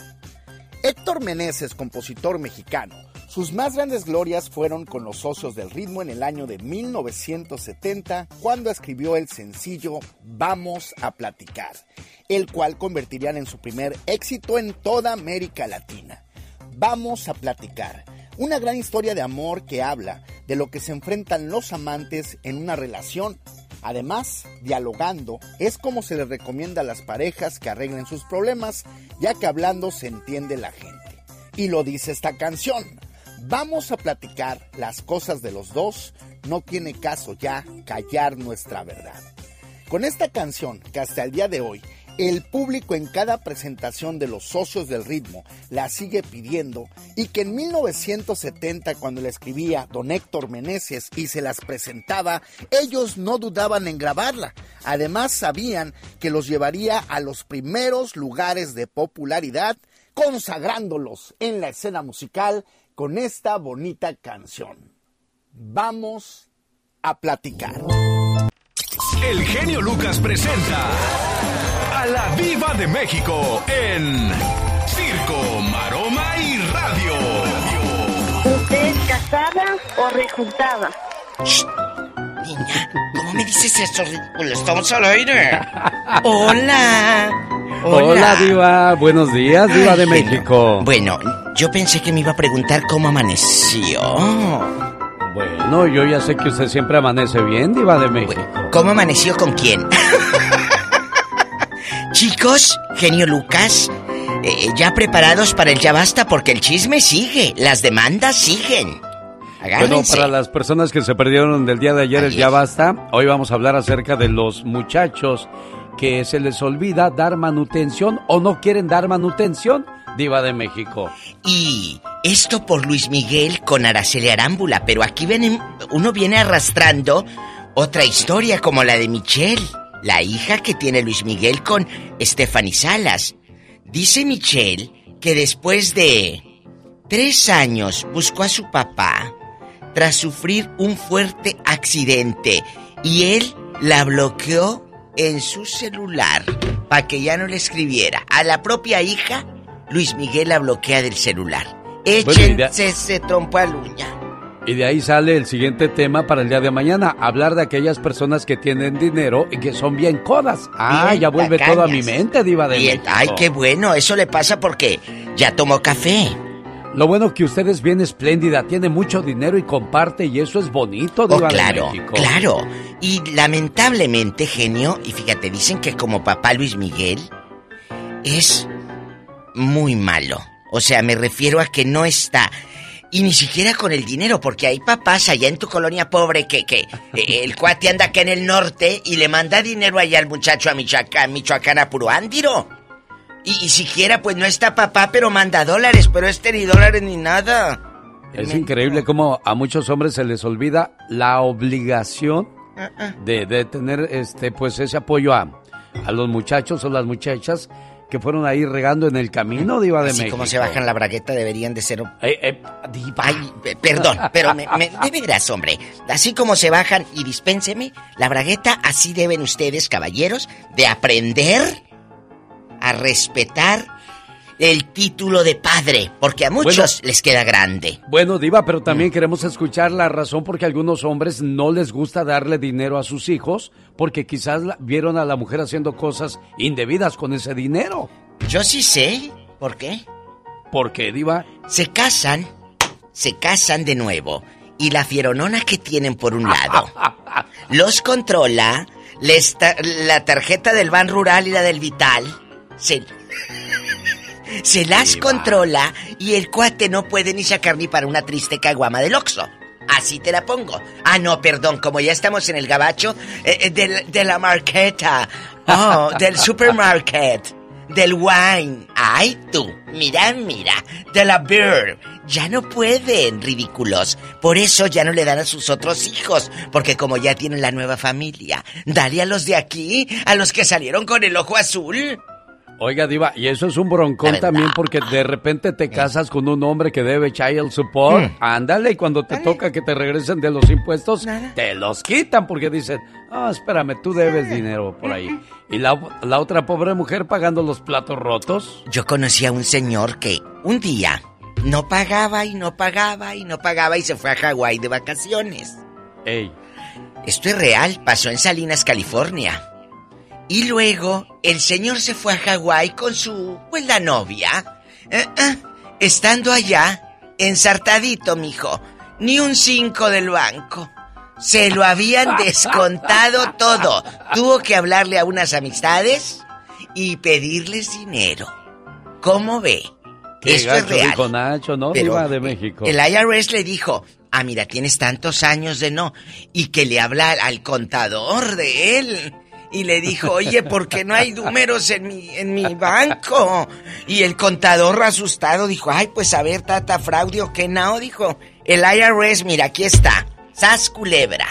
Héctor Meneses, compositor mexicano, sus más grandes glorias fueron con los socios del ritmo en el año de 1970, cuando escribió el sencillo Vamos a platicar, el cual convertirían en su primer éxito en toda América Latina. Vamos a platicar, una gran historia de amor que habla de lo que se enfrentan los amantes en una relación. Además, dialogando es como se les recomienda a las parejas que arreglen sus problemas, ya que hablando se entiende la gente. Y lo dice esta canción. Vamos a platicar las cosas de los dos, no tiene caso ya callar nuestra verdad. Con esta canción, que hasta el día de hoy, el público en cada presentación de los socios del ritmo la sigue pidiendo y que en 1970 cuando la escribía don Héctor Meneses y se las presentaba, ellos no dudaban en grabarla. Además sabían que los llevaría a los primeros lugares de popularidad, consagrándolos en la escena musical con esta bonita canción. Vamos a platicar. El genio Lucas presenta a la Viva de México en Circo, Maroma y Radio. ¿Usted es casada o rejuntada? Niña, ¿cómo me dices eso ridículo? Estamos al aire. Hola. Hola, Diva. Buenos días, Diva de México. Bueno, yo pensé que me iba a preguntar cómo amaneció. Bueno, yo ya sé que usted siempre amanece bien, Diva de México. ¿Cómo amaneció con quién? Chicos, genio Lucas, eh, ya preparados para el ya basta porque el chisme sigue, las demandas siguen. Bueno, para las personas que se perdieron del día de ayer, el ya basta, hoy vamos a hablar acerca de los muchachos que se les olvida dar manutención o no quieren dar manutención, Diva de México. Y esto por Luis Miguel con Araceli Arámbula, pero aquí viene, uno viene arrastrando otra historia como la de Michelle, la hija que tiene Luis Miguel con Stephanie Salas. Dice Michelle que después de tres años buscó a su papá tras sufrir un fuerte accidente y él la bloqueó en su celular para que ya no le escribiera. A la propia hija, Luis Miguel la bloquea del celular. Bueno, de- Échense ese trompo a la uña. Y de ahí sale el siguiente tema para el día de mañana, hablar de aquellas personas que tienen dinero y que son bien codas. Ah, Bien ya vuelve tacañas. todo a mi mente, Diva de Bien. Ay, qué bueno, eso le pasa porque ya tomó café. Lo bueno que usted es bien espléndida, tiene mucho dinero y comparte y eso es bonito, Oh, claro, de claro. Y lamentablemente, genio, y fíjate, dicen que como papá Luis Miguel es muy malo. O sea, me refiero a que no está. Y ni siquiera con el dinero, porque hay papás allá en tu colonia pobre que, que eh, el cuate anda acá en el norte y le manda dinero allá al muchacho a Michoacán, Michoacán a puro ándiro. Y, y siquiera pues no está papá, pero manda dólares, pero este ni dólares ni nada. Es increíble cómo a muchos hombres se les olvida la obligación Ah, ah. de, de tener este pues ese apoyo a, a los muchachos o las muchachas que fueron ahí regando en el camino, Diva de Así México. como se bajan la bragueta deberían de ser... Eh, eh, diva. Ay, pe- perdón, pero me, me- de veras, hombre. Así como se bajan, y dispénseme, la bragueta, así deben ustedes, caballeros, de aprender a respetar el título de padre, porque a muchos les queda grande. Bueno, Diva, pero Mm. también queremos escuchar la razón porque a algunos hombres no les gusta darle dinero a sus hijos porque quizás vieron a la mujer haciendo cosas indebidas con ese dinero. Yo sí sé, ¿por qué? ¿Por qué, Diva? Se casan, se casan de nuevo, y la fieronona que tienen por un lado los controla, les ta- la tarjeta del Ban Rural y la del Vital, se, se las controla y el cuate no puede ni sacar ni para una triste caguama del Oxxo. Así te la pongo. Ah, no, perdón, como ya estamos en el gabacho eh, eh, del- de la marqueta. Oh, del supermarket. Del wine. Ay, tú. Mira, mira. De la beer. Ya no pueden, ridículos. Por eso ya no le dan a sus otros hijos. Porque como ya tienen la nueva familia, dale a los de aquí, a los que salieron con el ojo azul. Oiga, Diva, y eso es un broncón también porque de repente te casas con un hombre que debe child support. Mm. Ándale, y cuando te toca que te regresen de los impuestos, te los quitan porque dicen, ah, espérame, tú debes dinero por ahí. Y la, la otra pobre mujer pagando los platos rotos. Yo conocí a un señor que un día no pagaba y no pagaba y no pagaba y se fue a Hawái de vacaciones. Ey. Esto es real, pasó en Salinas, California. Y luego el señor se fue a Hawái con su, pues la novia. Eh, eh, estando allá, ensartadito, mijo, ni un cinco del banco. Se lo habían descontado todo. Tuvo que hablarle a unas amistades y pedirles dinero. ¿Cómo ve? Qué Esto es real. dijo Nacho, ¿no? Pero Diva de México. El IRS le dijo, ah, mira, tienes tantos años de no. Y que le habla al contador de él. Y le dijo, oye, ¿por qué no hay números en mi, en mi banco? Y el contador asustado dijo, ay, pues a ver, tata, fraude o qué no, dijo. El IRS, mira, aquí está. Sas culebra.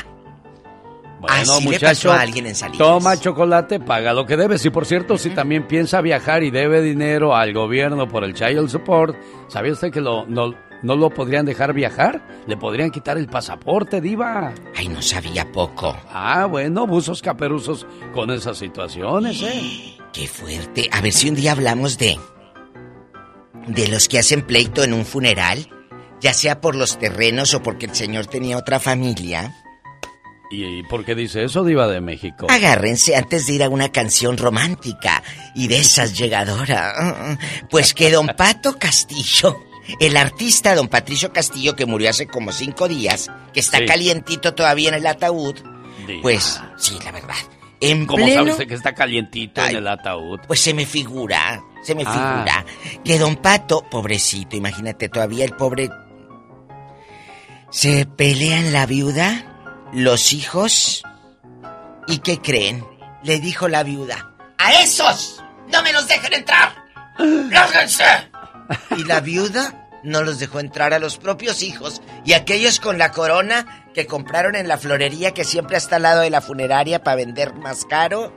Bueno, Así le muchacho, pasó a alguien en Salinas. toma chocolate, paga lo que debes. Y por cierto, si también piensa viajar y debe dinero al gobierno por el child support, ¿sabía usted que lo, no, no lo podrían dejar viajar? Le podrían quitar el pasaporte, diva. Ay, no sabía poco. Ah, bueno, buzos caperuzos con esas situaciones, ¿eh? Qué fuerte. A ver si un día hablamos de. de los que hacen pleito en un funeral, ya sea por los terrenos o porque el señor tenía otra familia. ¿Y por qué dice eso, diva de México? Agárrense antes de ir a una canción romántica y de esas llegadora. Pues que don Pato Castillo, el artista don Patricio Castillo que murió hace como cinco días, que está Sí. calientito todavía en el ataúd, Diva. pues sí, la verdad. En ¿Cómo pleno- sabe usted que está calientito en el ataúd? Pues se me figura, se me Ah. figura que don Pato, pobrecito, imagínate, todavía el pobre se pelean la viuda, los hijos y ¿qué creen? Le dijo la viuda, a esos no me los dejen entrar. ¡Lárguense! Y la viuda no los dejó entrar a los propios hijos y aquellos con la corona que compraron en la florería que siempre está al lado de la funeraria para vender más caro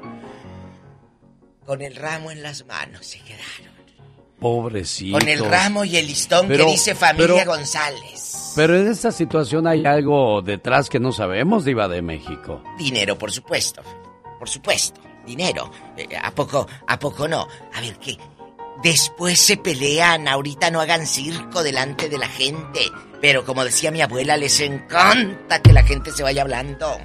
con el ramo en las manos se quedaron. Pobrecito. Con el ramo y el listón Pero- que dice familia pero- González. Pero en esta situación hay algo detrás que no sabemos, diva de México. Dinero, por supuesto. Por supuesto. Dinero. Eh, ¿A poco, a poco no? A ver, ¿qué? Después se pelean, ahorita no hagan circo delante de la gente. Pero como decía mi abuela, les encanta que la gente se vaya hablando.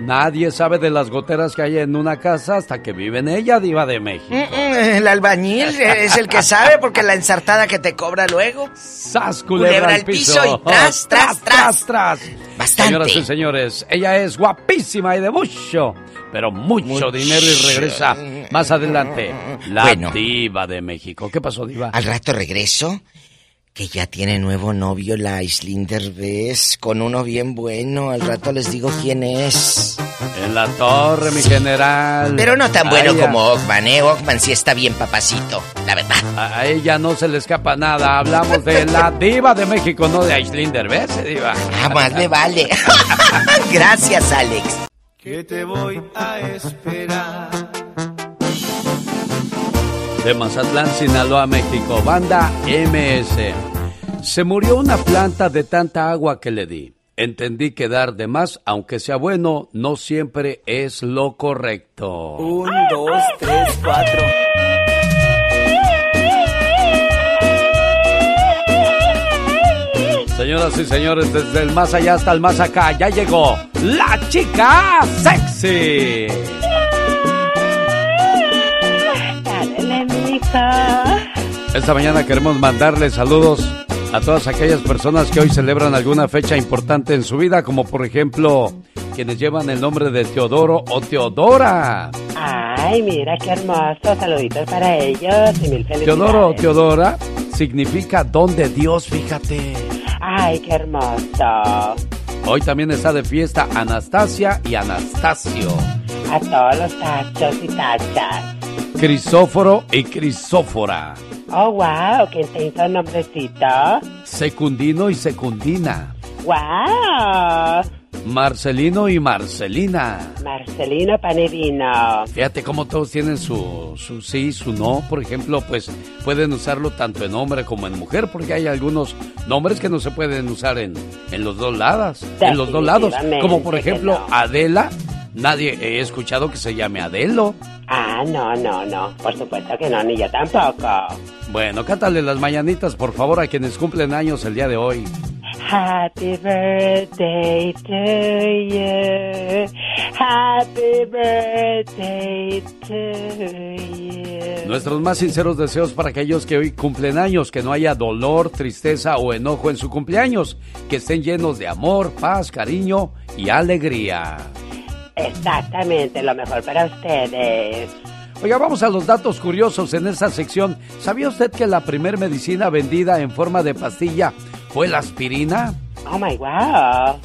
Nadie sabe de las goteras que hay en una casa hasta que vive en ella, diva de México. Mm, mm, El albañil es el que sabe porque la ensartada que te cobra luego. ¡Sas, culebra, al piso! y tras, tras, tras. tras. Bastante. Señoras y señores, ella es guapísima y de mucho, pero mucho, Mucho. dinero y regresa más adelante. La Bueno. diva de México. ¿Qué pasó, diva? Al rato regreso, que ya tiene nuevo novio la Islinder Bess, con uno bien bueno. Al rato les digo quién es. En la torre, mi general. Pero no tan bueno ella- como Ockman, ¿eh? Ockman sí está bien papacito, la verdad. A ella no se le escapa nada. Hablamos de la diva de México, no de Aislinder, ¿ves, diva? Jamás me vale. Gracias, Alex. Que te voy a esperar. De Mazatlán, Sinaloa, México. Banda MS. Se murió una planta de tanta agua que le di. Entendí que dar de más, aunque sea bueno, no siempre es lo correcto. Un, dos, tres, cuatro. Señoras y señores, desde el más allá hasta el más acá, ya llegó la chica sexy. Esta mañana queremos mandarle saludos a todas aquellas personas que hoy celebran alguna fecha importante en su vida, como por ejemplo quienes llevan el nombre de Teodoro o Teodora. Ay, mira qué hermoso. Saluditos para ellos y mil felicidades. Teodoro o Teodora significa don de Dios, fíjate. Ay, qué hermoso. Hoy también está de fiesta Anastasia y Anastasio, A todos los tachos y tachas. Crisóforo y Crisófora, Oh, wow, ¿quién te hizo el nombrecito? Secundino y Secundina, Wow. Marcelino y Marcelina. Marcelino Panevino. Fíjate cómo todos tienen su, su sí, su no. Por ejemplo, pues pueden usarlo tanto en hombre como en mujer, porque hay algunos nombres que no se pueden usar en, en los dos lados. En los dos lados. Como por ejemplo, Adela. Nadie he escuchado que se llame Adelo. Ah, no, no, no. Por supuesto que no, ni yo tampoco. Bueno, cántale las mañanitas, por favor, a quienes cumplen años el día de hoy. Happy birthday to you. Happy birthday to you. Nuestros más sinceros deseos para aquellos que hoy cumplen años, que no haya dolor, tristeza o enojo en su cumpleaños, que estén llenos de amor, paz, cariño y alegría. Exactamente, lo mejor para ustedes. Oiga, vamos a los datos curiosos en esta sección. ¿Sabía usted que la primer medicina vendida en forma de pastilla fue la aspirina? Oh my wow.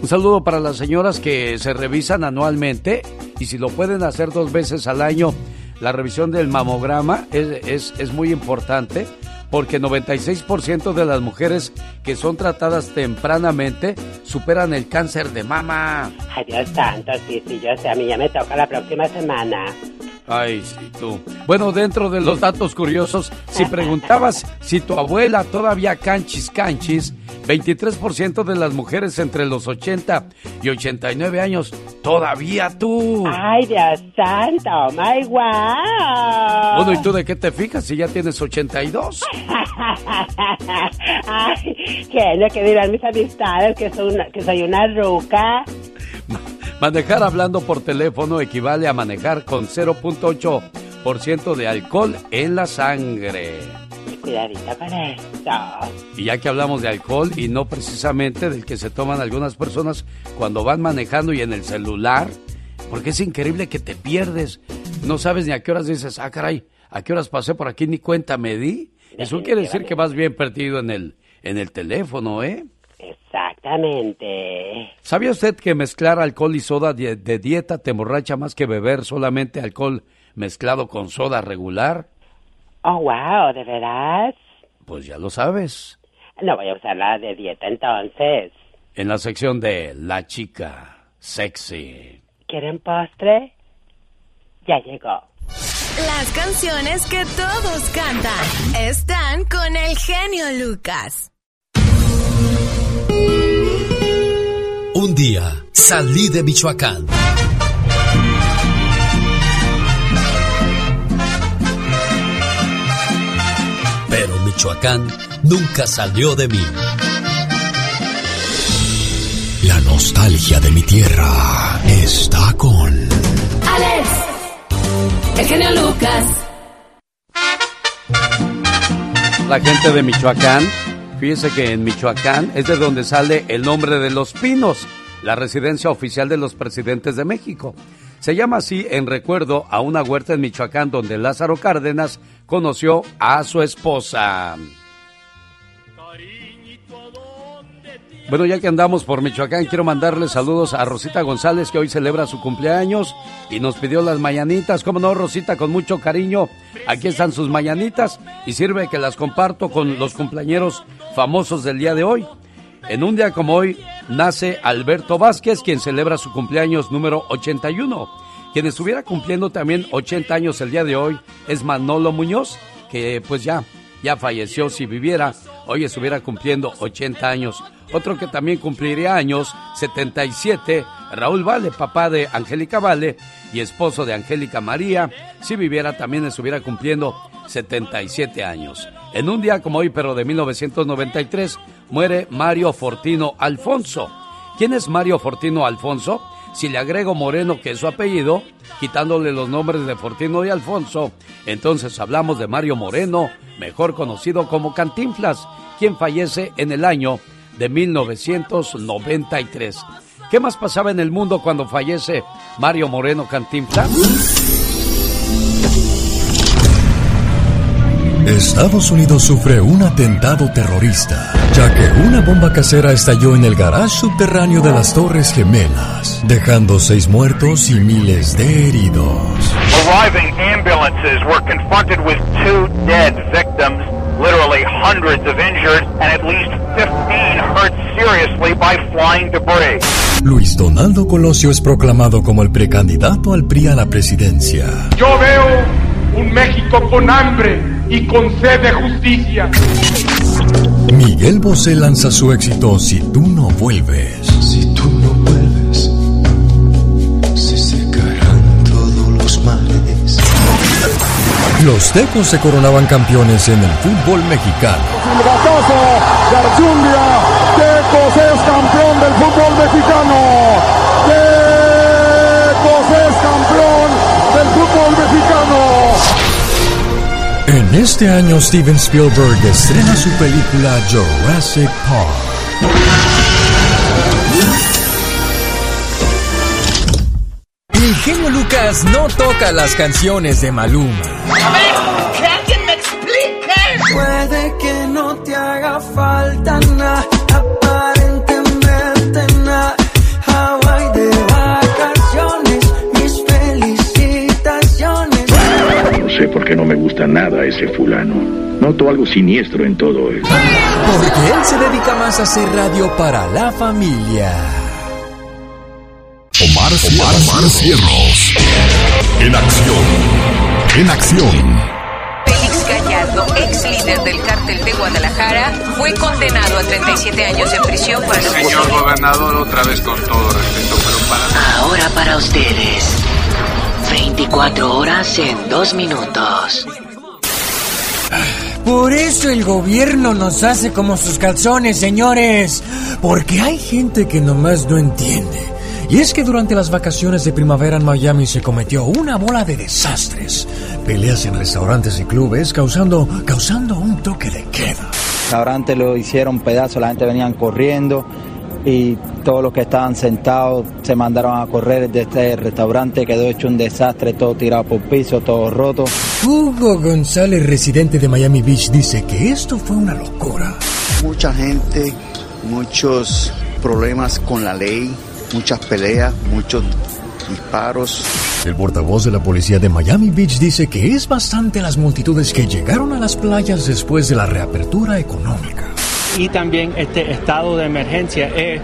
Un saludo para las señoras que se revisan anualmente y si lo pueden hacer dos veces al año, la revisión del mamograma es, es, es muy importante porque 96% de las mujeres que son tratadas tempranamente superan el cáncer de mama. Ay, Dios santo, sí, sí, yo sé, a mí ya me toca la próxima semana. Ay, sí, tú. Bueno, dentro de los datos curiosos, si preguntabas si tu abuela todavía canchis canchis, 23% de las mujeres entre los 80 y 89 años, todavía tú. Ay, Dios santo, my wow. Bueno, ¿y tú de qué te fijas si ya tienes 82? Ay, ¿qué lo que dirán mis amistades? Que soy una, que soy una ruca. Manejar hablando por teléfono equivale a manejar con 0.8% de alcohol en la sangre. Cuidadito con esto. Y ya que hablamos de alcohol y no precisamente del que se toman algunas personas cuando van manejando y en el celular, porque es increíble que te pierdes. No sabes ni a qué horas dices, ah, caray, a qué horas pasé por aquí, ni cuenta me di. Eso quiere decir que vas bien perdido en el, en el teléfono, ¿eh? Exactamente. ¿Sabía usted que mezclar alcohol y soda de, de, dieta te emborracha más que beber solamente alcohol mezclado con soda regular? Oh, wow, ¿de verdad? Pues ya lo sabes. No voy a usar la de dieta entonces. En la sección de La chica sexy. ¿Quieren postre? Ya llegó. Las canciones que todos cantan están con el genio Lucas. Un día salí de Michoacán. Pero Michoacán nunca salió de mí. La nostalgia de mi tierra está con... Alex, el genio Lucas. La gente de Michoacán Fíjese que en Michoacán es de donde sale el nombre de Los Pinos, la residencia oficial de los presidentes de México. Se llama así en recuerdo a una huerta en Michoacán donde Lázaro Cárdenas conoció a su esposa. Bueno, ya que andamos por Michoacán, quiero mandarle saludos a Rosita González, que hoy celebra su cumpleaños y nos pidió las mañanitas. Como no, Rosita, con mucho cariño, aquí están sus mañanitas y sirve que las comparto con los cumpleañeros famosos del día de hoy. En un día como hoy nace Alberto Vázquez, quien celebra su cumpleaños número 81. Quien estuviera cumpliendo también 80 años el día de hoy es Manolo Muñoz, que pues ya, ya falleció si viviera, hoy estuviera cumpliendo 80 años. Otro que también cumpliría años, 77, Raúl Vale, papá de Angélica Vale y esposo de Angélica María, si viviera también estuviera cumpliendo 77 años. En un día como hoy, pero de 1993, muere Mario Fortino Alfonso. ¿Quién es Mario Fortino Alfonso? Si le agrego Moreno, que es su apellido, quitándole los nombres de Fortino y Alfonso, entonces hablamos de Mario Moreno, mejor conocido como Cantinflas, quien fallece en el año de 1993. ¿Qué más pasaba en el mundo cuando fallece Mario Moreno Cantinflas? Estados Unidos sufre un atentado terrorista, ya que una bomba casera estalló en el garage subterráneo de las Torres Gemelas, dejando seis muertos y miles de heridos. Arriving ambulances were confronted with two dead victims literally hundreds of injured and at least 15 hurt seriously by flying debris. Luis Donaldo Colosio es proclamado como el precandidato al PRI a la presidencia. Yo veo un México con hambre y con sed de justicia. Miguel Bosé lanza su éxito Si tú no vuelves. Si tú no vuelves, se secarán todos los mares. Los tecos se coronaban campeones en el fútbol mexicano. Silbatazo de Archundia. Tecos es campeón del fútbol mexicano. En este año Steven Spielberg estrena su película Jurassic Park. El genio Lucas no toca las canciones de Maluma. A ver, que alguien me explique. Puede que no te haga falta nada, gusta nada ese fulano. Noto algo siniestro en todo esto. Porque él se dedica más a hacer radio para la familia. Omar, Omar, Omar Cierros. En acción. En acción. Félix Gallardo, ex líder del cártel de Guadalajara, fue condenado a 37 años de prisión por el Señor gobernador, otra vez con todo respeto, pero para... Ahora para ustedes. 24 horas en 2 minutos. Por eso el gobierno nos hace como sus calzones, señores. Porque hay gente que nomás no entiende. Y es que durante las vacaciones de primavera en Miami se cometió una bola de desastres. Peleas en restaurantes y clubes causando, causando un toque de queda. El restaurante lo hicieron pedazos, la gente venían corriendo y todos los que estaban sentados se mandaron a correr de este restaurante, quedó hecho un desastre, todo tirado por piso, todo roto. Hugo González, residente de Miami Beach, dice que esto fue una locura. Mucha gente, muchos problemas con la ley, muchas peleas, muchos disparos. El portavoz de la policía de Miami Beach dice que es bastante las multitudes que llegaron a las playas después de la reapertura económica. Y también este estado de emergencia es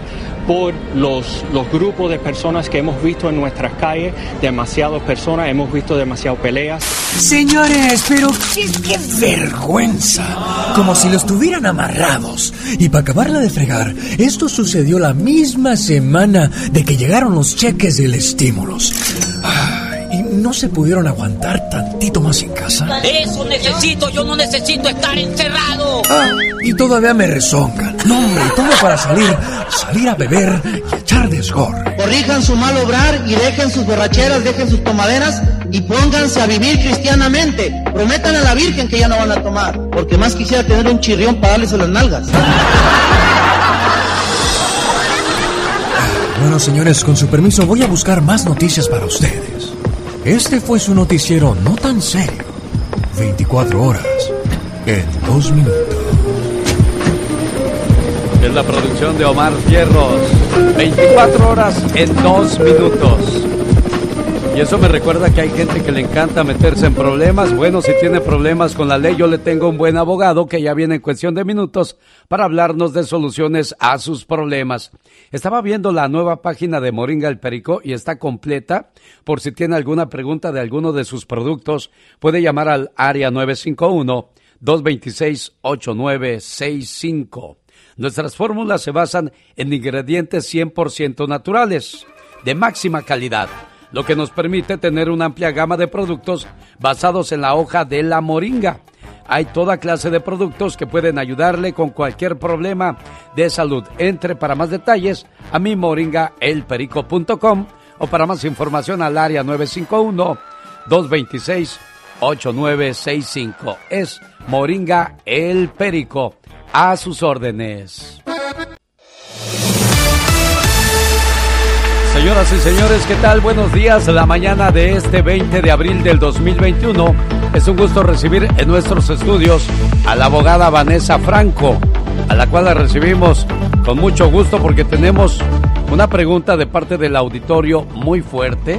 por los, los grupos de personas que hemos visto en nuestras calles, demasiadas personas, hemos visto demasiadas peleas. Señores, pero qué, qué vergüenza. Como si los tuvieran amarrados. Y para acabarla de fregar, esto sucedió la misma semana de que llegaron los cheques del estímulos. ¿Y no se pudieron aguantar tantito más en casa? Eso necesito, yo no necesito estar encerrado. Ah, y todavía me rezongan. No, hombre, y todo para salir, salir a beber y echar desgorre. Corrijan su mal obrar y dejen sus borracheras, dejen sus tomaderas y pónganse a vivir cristianamente. Prometan a la Virgen que ya no van a tomar, porque más quisiera tener un chirrión para darles a las nalgas. Bueno, señores, con su permiso voy a buscar más noticias para ustedes. Este fue su noticiero no tan serio. 24 horas en 2 minutos. Es la producción de Omar Fierros. 24 horas en 2 minutos. Y eso me recuerda que hay gente que le encanta meterse en problemas. Bueno, si tiene problemas con la ley, yo le tengo un buen abogado que ya viene en cuestión de minutos para hablarnos de soluciones a sus problemas. Estaba viendo la nueva página de Moringa el Perico y está completa. Por si tiene alguna pregunta de alguno de sus productos, puede llamar al área 951-226-8965. Nuestras fórmulas se basan en ingredientes 100% naturales, de máxima calidad lo que nos permite tener una amplia gama de productos basados en la hoja de la moringa. Hay toda clase de productos que pueden ayudarle con cualquier problema de salud. Entre para más detalles a mi moringaelperico.com o para más información al área 951-226-8965. Es Moringa El Perico. A sus órdenes. Señoras y señores, ¿qué tal? Buenos días. La mañana de este 20 de abril del 2021. Es un gusto recibir en nuestros estudios a la abogada Vanessa Franco, a la cual la recibimos con mucho gusto porque tenemos una pregunta de parte del auditorio muy fuerte.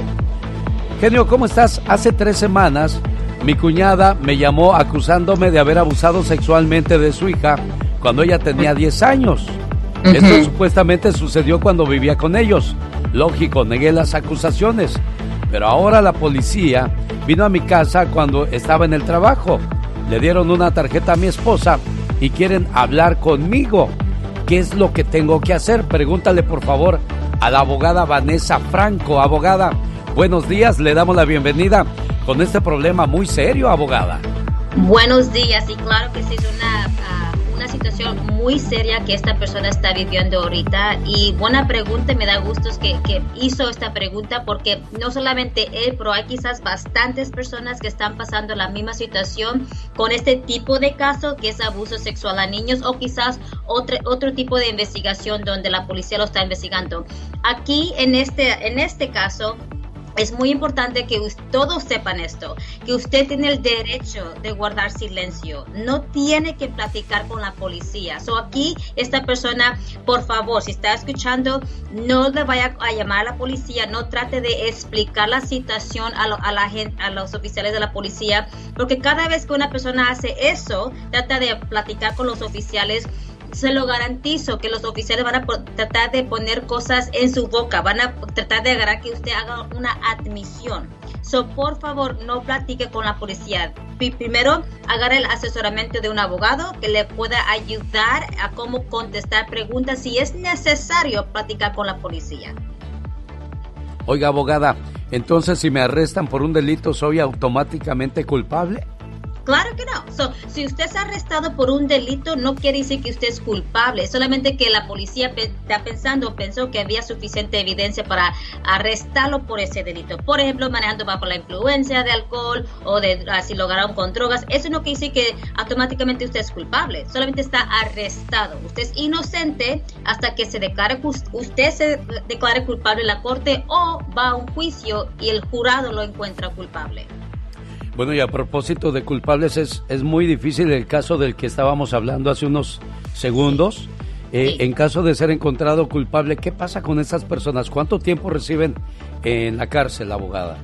Genio, ¿cómo estás? Hace tres semanas Mi cuñada me llamó acusándome de haber abusado sexualmente de su hija cuando ella tenía 10 años. Esto supuestamente sucedió cuando vivía con ellos. Lógico, negué las acusaciones. Pero ahora la policía vino a mi casa cuando estaba en el trabajo. Le dieron una tarjeta a mi esposa y quieren hablar conmigo. ¿Qué es lo que tengo que hacer? Pregúntale por favor a la abogada Vanessa Franco. Abogada, buenos días, le damos la bienvenida con este problema muy serio, abogada. Buenos días, y claro que sí es una, ah, una situación muy seria que esta persona está viviendo ahorita. Y buena pregunta, me da gusto que, que hizo esta pregunta porque no solamente él, pero hay quizás bastantes personas que están pasando la misma situación con este tipo de caso que es abuso sexual a niños o quizás otro, otro tipo de investigación donde la policía lo está investigando. Aquí en este, en este caso, es muy importante que todos sepan esto, que usted tiene el derecho de guardar silencio, no tiene que platicar con la policía. So aquí esta persona, por favor, si está escuchando, no le vaya a llamar a la policía, no trate de explicar la situación a, a la a los oficiales de la policía, porque cada vez que una persona hace eso, trata de platicar con los oficiales se lo garantizo que los oficiales van a tratar de poner cosas en su boca, van a tratar de agarrar que usted haga una admisión. So, por favor, no platique con la policía. Primero, agarre el asesoramiento de un abogado que le pueda ayudar a cómo contestar preguntas si es necesario platicar con la policía. Oiga, abogada, entonces si me arrestan por un delito, ¿soy automáticamente culpable? Claro que no. So, si usted es arrestado por un delito, no quiere decir que usted es culpable. Solamente que la policía está pensando, pensó que había suficiente evidencia para arrestarlo por ese delito. Por ejemplo, manejando bajo la influencia de alcohol o de ah, si lo agarraron con drogas. Eso no quiere decir que automáticamente usted es culpable. Solamente está arrestado. Usted es inocente hasta que se declare usted se declare culpable en la corte o va a un juicio y el jurado lo encuentra culpable. Bueno, y a propósito de culpables, es, es muy difícil el caso del que estábamos hablando hace unos segundos. Eh, en caso de ser encontrado culpable, ¿qué pasa con estas personas? ¿Cuánto tiempo reciben en la cárcel, abogada?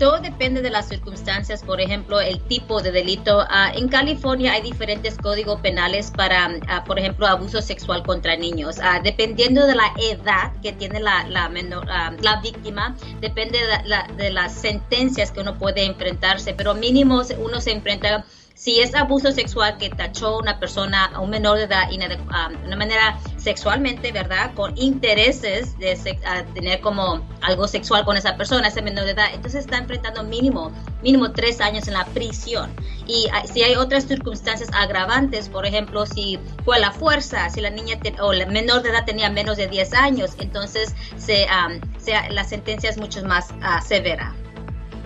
Todo depende de las circunstancias, por ejemplo, el tipo de delito. Ah, en California hay diferentes códigos penales para, ah, por ejemplo, abuso sexual contra niños. Ah, dependiendo de la edad que tiene la, la, la víctima, depende de, de, las sentencias que uno puede enfrentarse, pero mínimo uno se enfrenta si es abuso sexual que tachó una persona, a un menor de edad, de una manera sexualmente, ¿verdad? Con intereses de tener como algo sexual con esa persona, ese menor de edad, entonces está enfrentando mínimo, mínimo tres años en la prisión. Y si hay otras circunstancias agravantes, por ejemplo, si fue la fuerza, si la niña o el menor de edad tenía menos de 10 años, entonces se, la sentencia es mucho más uh, severa.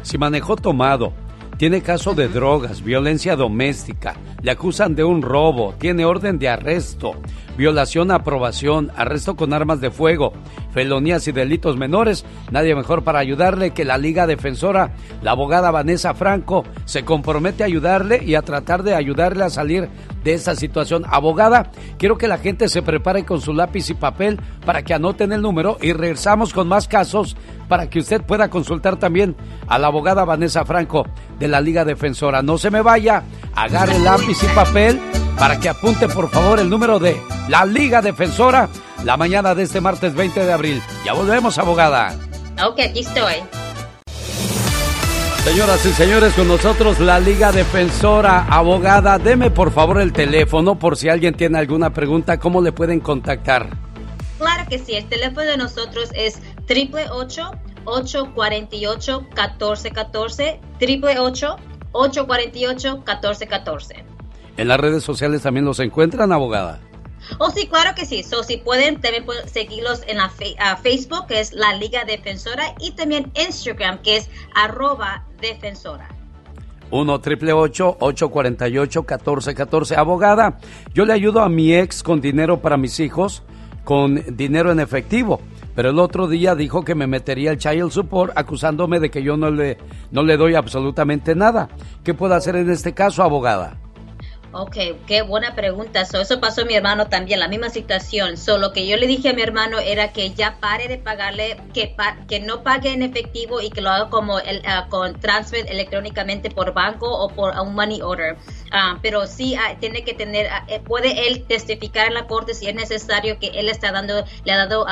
Si manejó tomado, tiene caso de drogas, violencia doméstica, le acusan de un robo, tiene orden de arresto, violación a aprobación, arresto con armas de fuego, felonías y delitos menores. Nadie mejor para ayudarle que la Liga Defensora. La abogada Vanessa Franco se compromete a ayudarle y a tratar de ayudarle a salir de esa situación. Abogada, quiero que la gente se prepare con su lápiz y papel para que anoten el número y regresamos con más casos para que usted pueda consultar también a la abogada Vanessa Franco de la Liga Defensora. No se me vaya, agarre lápiz y papel para que apunte por favor el número de la Liga Defensora la mañana de este martes 20 de abril. Ya volvemos, abogada. Ok, aquí estoy. Señoras y señores, con nosotros la Liga Defensora, abogada, deme por favor el teléfono por si alguien tiene alguna pregunta, ¿cómo le pueden contactar? Claro que sí, el teléfono de nosotros es 888-848-1414, 888-848-1414. ¿En las redes sociales también los encuentran, abogada? Oh, sí, claro que sí. So, si pueden, también pueden seguirlos en la Facebook, que es la Liga Defensora, y también Instagram, que es arroba defensora. 1 triple 848 1414 Abogada, yo le ayudo a mi ex con dinero para mis hijos, con dinero en efectivo. Pero el otro día dijo que me metería el child support acusándome de que yo no le, no le doy absolutamente nada. ¿Qué puedo hacer en este caso, abogada? Ok, qué buena pregunta. eso pasó a mi hermano también, la misma situación. So, lo que yo le dije a mi hermano era que ya pare de pagarle, que, que no pague en efectivo y que lo haga como el, ah, con transfer electrónicamente por banco o por un money order. Ah, pero sí ah, tiene que tener, eh, puede él testificar en la corte si es necesario que él está dando, le ha dado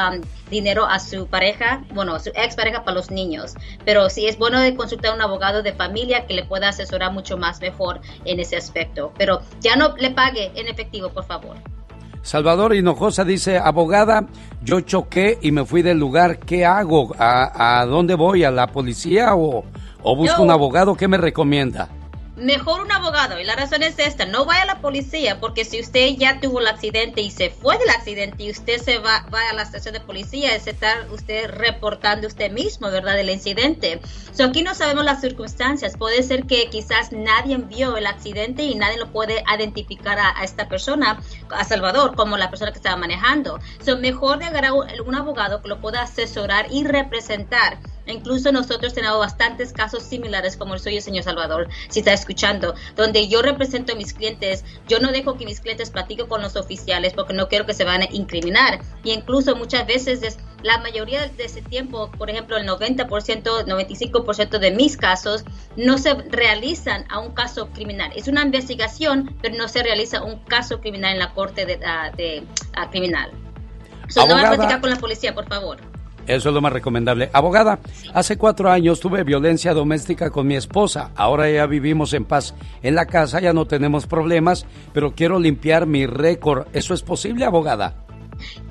dinero a su pareja, bueno, a su ex pareja para los niños. Pero sí es bueno consultar a un abogado de familia que le pueda asesorar mucho más mejor en ese aspecto. Pero ya no le pague en efectivo, por favor. Salvador Hinojosa dice, abogada, yo choqué y me fui del lugar, ¿qué hago? ¿A, dónde voy? ¿A la policía o, o busco un abogado? ¿Qué me recomienda? Mejor un abogado. Y la razón es esta, no vaya a la policía porque si usted ya tuvo el accidente y se fue del accidente y usted se va, va a la estación de policía, es estar usted reportando usted mismo, ¿verdad? El incidente. So, aquí no sabemos las circunstancias. Puede ser que quizás nadie vio el accidente y nadie lo puede identificar a, esta persona, a Salvador, como la persona que estaba manejando. So, mejor de agarrar un abogado que lo pueda asesorar y representar Incluso nosotros tenemos bastantes casos similares como el suyo, señor Salvador, si está escuchando, donde yo represento a mis clientes, yo no dejo que mis clientes platiquen con los oficiales porque no quiero que se van a incriminar. Y incluso muchas veces, la mayoría de ese tiempo, por ejemplo, el 90%, 95% de mis casos no se realizan a un caso criminal. Es una investigación, pero no se realiza un caso criminal en la corte de, ah, de, ah, criminal. no va a platicar con la policía, por favor. Eso es lo más recomendable. Abogada, hace cuatro años tuve violencia doméstica con mi esposa. Ahora ya vivimos en paz en la casa, ya no tenemos problemas, pero quiero limpiar mi récord. ¿Eso es posible, abogada?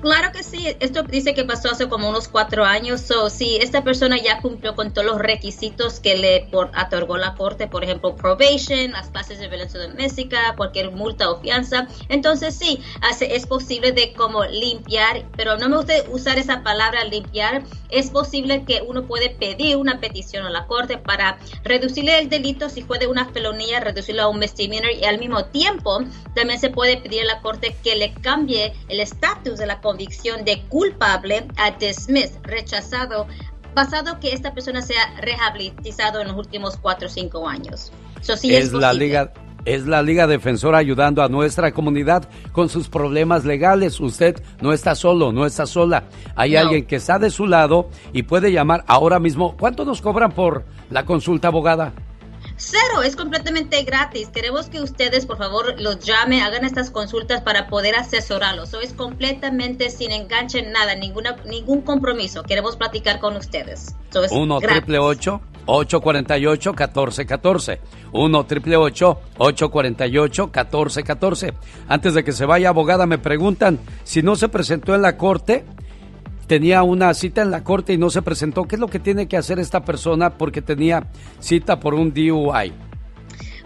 Claro que sí, esto dice que pasó hace como unos cuatro años, o si esta persona ya cumplió con todos los requisitos que le por, otorgó la corte, por ejemplo, probation, las clases de violencia doméstica, cualquier multa o fianza, entonces sí, hace, es posible de como limpiar, pero no me gusta usar esa palabra limpiar, es posible que uno puede pedir una petición a la corte para reducirle el delito, si fue de una felonía, reducirlo a un misdemeanor y al mismo tiempo también se puede pedir a la corte que le cambie el estatus de la convicción de culpable a dismiss, rechazado, basado que esta persona sea rehabilitado en los últimos cuatro o cinco años. es, la liga es la Liga Defensora ayudando a nuestra comunidad con sus problemas legales. Usted no está solo, no está sola. Hay alguien que está de su lado y puede llamar ahora mismo. ¿Cuánto nos cobran por la consulta abogada? Cero, es completamente gratis. Queremos que ustedes, por favor, los llame, hagan estas consultas para poder asesorarlos. es completamente sin enganche, nada, ninguna, ningún compromiso. Queremos platicar con ustedes. 1 triple 848 1414 1 triple 848 1414 Antes de que se vaya, abogada, me preguntan si no se presentó en la corte tenía una cita en la corte y no se presentó. ¿Qué es lo que tiene que hacer esta persona porque tenía cita por un DUI?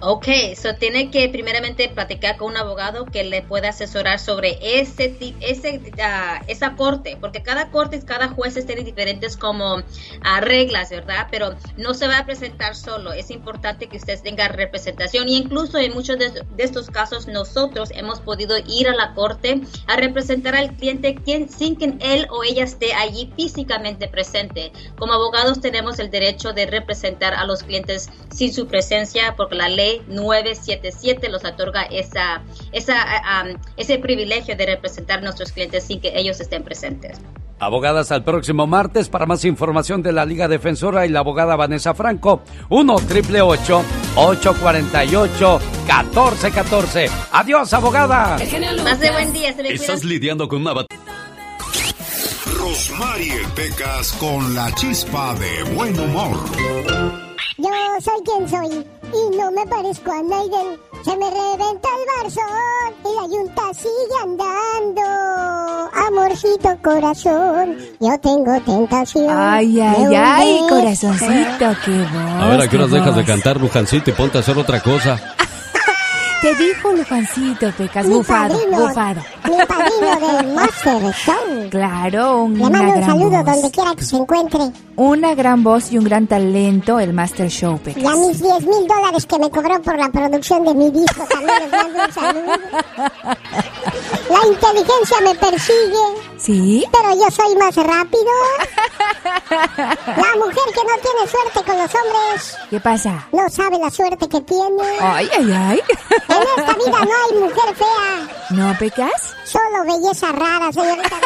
Ok, so tiene que primeramente platicar con un abogado que le pueda asesorar sobre ese, ese uh, esa corte, porque cada corte cada juez tiene diferentes como uh, reglas, ¿verdad? Pero no se va a presentar solo, es importante que usted tenga representación y incluso en muchos de, estos casos nosotros hemos podido ir a la corte a representar al cliente quien, sin que él o ella esté allí físicamente presente. Como abogados tenemos el derecho de representar a los clientes sin su presencia porque la ley 977 los otorga esa, esa, ese privilegio de representar a nuestros clientes sin que ellos estén presentes. Abogadas al próximo martes para más información de la Liga Defensora y la abogada Vanessa Franco. 1 triple 848 1414. Adiós, abogada. Más de buen día. Estás lidiando con una Rosmarie Pecas con la chispa de buen humor. Yo soy quien soy y no me parezco a Naiden. Se me reventa el barzón y la yunta sigue andando. Amorcito corazón, yo tengo tentación. Ay, ay, ay, corazoncito, qué voz. A ver, ¿a qué nos dejas de cantar, Lujancito, y ponte a hacer otra cosa? Te dijo Lujancito, Pecas, bufado, bufado. mi padrino de Master Show. Claro, un Le mando un saludo donde quiera que se encuentre. Una gran voz y un gran talento, el Master Show, Pecas. Y a mis 10 mil dólares que me cobró por la producción de mi disco también les mando un saludo. La inteligencia me persigue. ¿Sí? Pero yo soy más rápido. La mujer que no tiene suerte con los hombres. ¿Qué pasa? No sabe la suerte que tiene. Ay, ay, ay. En esta vida no hay mujer fea. ¿No, Pecas? Solo belleza rara, señorita.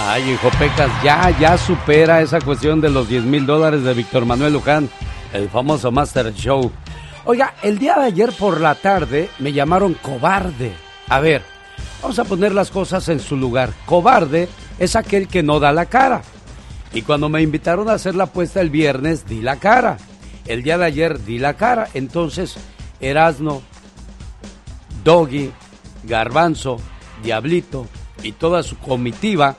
Ay, hijo Pecas, ya, ya supera esa cuestión de los 10 mil dólares de Víctor Manuel Luján, el famoso Master Show. Oiga, el día de ayer por la tarde me llamaron cobarde. A ver, vamos a poner las cosas en su lugar. Cobarde es aquel que no da la cara. Y cuando me invitaron a hacer la apuesta el viernes, di la cara. El día de ayer di la cara. Entonces, Erasno, Doggy, Garbanzo, Diablito y toda su comitiva,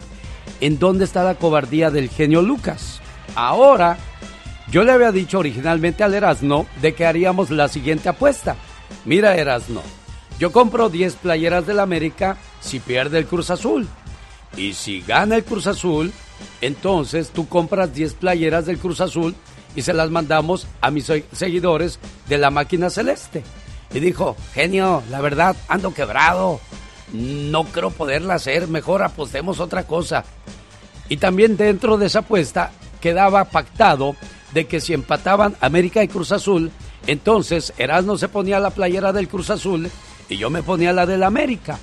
¿en dónde está la cobardía del genio Lucas? Ahora, yo le había dicho originalmente al Erasno de que haríamos la siguiente apuesta. Mira, Erasno, yo compro 10 playeras del América si pierde el Cruz Azul. Y si gana el Cruz Azul, entonces tú compras 10 playeras del Cruz Azul y se las mandamos a mis seguidores de la máquina celeste. Y dijo, genio, la verdad, ando quebrado. No creo poderla hacer, mejor apostemos otra cosa. Y también dentro de esa apuesta quedaba pactado de que si empataban América y Cruz Azul, entonces Erasmo se ponía la playera del Cruz Azul y yo me ponía la del América.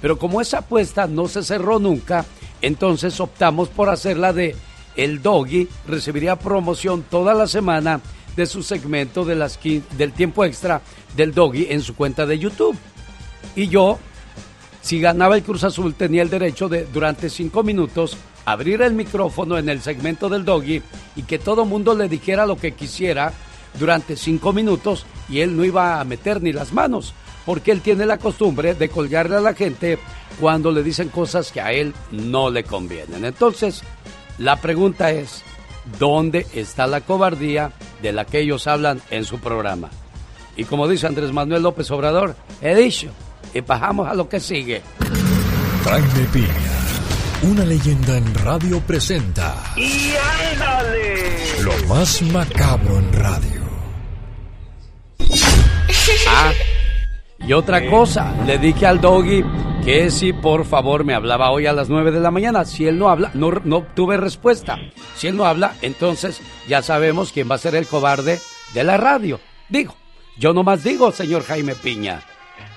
Pero como esa apuesta no se cerró nunca, entonces optamos por hacerla de El Doggy recibiría promoción toda la semana de su segmento de las, del tiempo extra del Doggy en su cuenta de YouTube. Y yo, si ganaba el Cruz Azul, tenía el derecho de, durante cinco minutos, abrir el micrófono en el segmento del Doggy y que todo mundo le dijera lo que quisiera durante cinco minutos y él no iba a meter ni las manos, porque él tiene la costumbre de colgarle a la gente cuando le dicen cosas que a él no le convienen. Entonces, la pregunta es, ¿dónde está la cobardía de la que ellos hablan en su programa? Y como dice Andrés Manuel López Obrador, he dicho, y bajamos a lo que sigue. Jaime Piña, una leyenda en radio presenta. ¡Y ándale! Lo más macabro en radio. Ah, y otra cosa, le dije al doggy que si por favor me hablaba hoy a las 9 de la mañana. Si él no habla, no, no tuve respuesta. Si él no habla, entonces ya sabemos quién va a ser el cobarde de la radio. Digo, yo nomás digo, señor Jaime Piña.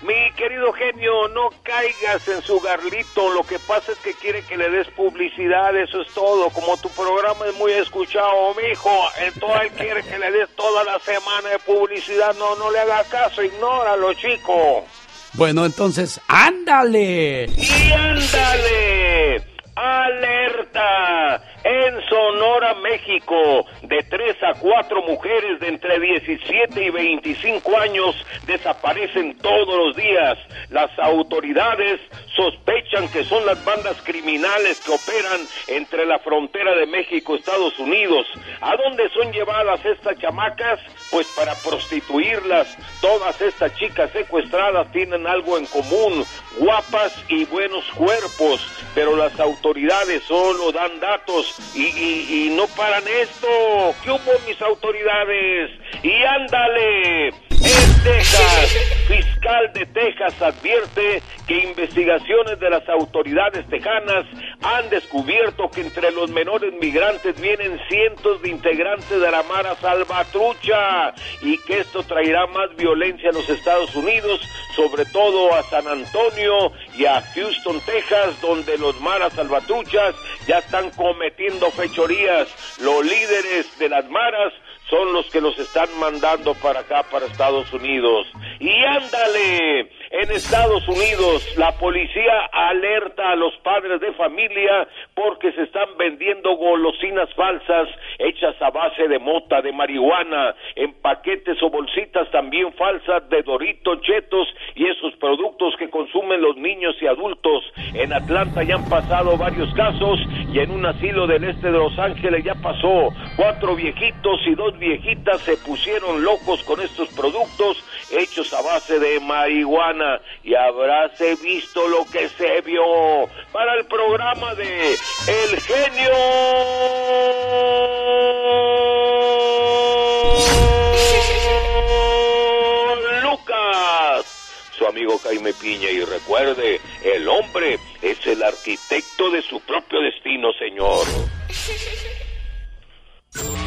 Mi querido genio, no caigas en su garlito. Lo que pasa es que quiere que le des publicidad, eso es todo. Como tu programa es muy escuchado, mijo, entonces él quiere que le des toda la semana de publicidad. No, no le haga caso, ignóralo, chico. Bueno, entonces, ándale. Y ándale. Alerta. En Sonora, México, de 3 a 4 mujeres de entre 17 y 25 años desaparecen todos los días. Las autoridades sospechan que son las bandas criminales que operan entre la frontera de México y Estados Unidos. ¿A dónde son llevadas estas chamacas? Pues para prostituirlas. Todas estas chicas secuestradas tienen algo en común, guapas y buenos cuerpos, pero las autoridades solo dan datos y, y, y no paran esto. ¿Qué hubo mis autoridades? Y ándale. En Texas, de Texas advierte que investigaciones de las autoridades tejanas han descubierto que entre los menores migrantes vienen cientos de integrantes de la Mara Salvatrucha y que esto traerá más violencia a los Estados Unidos, sobre todo a San Antonio y a Houston, Texas, donde los Maras Salvatruchas ya están cometiendo fechorías. Los líderes de las Maras son los que los están mandando para acá, para Estados Unidos. Y ándale, en Estados Unidos la policía alerta a los padres de familia porque se están vendiendo golosinas falsas hechas a base de mota, de marihuana, en paquetes o bolsitas también falsas de doritos, chetos y esos productos que consumen los niños y adultos. En Atlanta ya han pasado varios casos y en un asilo del este de Los Ángeles ya pasó. Cuatro viejitos y dos viejitas se pusieron locos con estos productos hechos a base de marihuana. y habráse visto lo que se vio para el programa de El Genio Lucas su amigo Jaime Piña y recuerde, el hombre es el arquitecto de su propio destino, señor.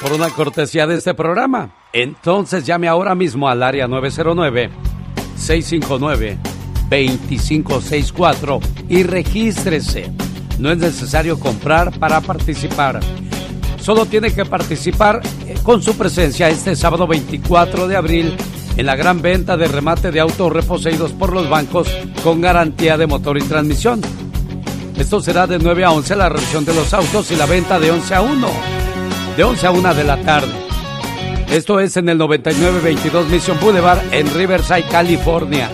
por una cortesía de este programa? Entonces llame ahora mismo al área 909 659 2564 y regístrese. No es necesario comprar para participar. Solo tiene que participar eh, con su presencia este sábado 24 de abril en la gran venta de remate de autos reposeídos por los bancos con garantía de motor y transmisión. Esto será de 9 a 11 la revisión de los autos y la venta de 11 a 1. De 11 a 1 de la tarde. Esto es en el 9922 Mission Boulevard en Riverside, California.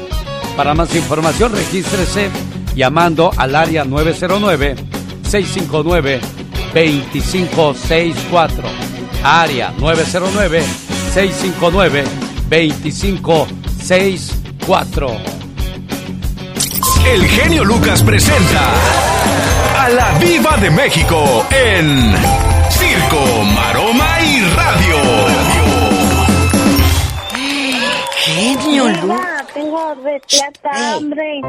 Para más información, regístrese llamando al área 909-659-2564. Área 909-659-2564. El genio Lucas presenta a la Viva de México en Circo, Maroma y Radio. Genio Lucas. Tengo replata hambre.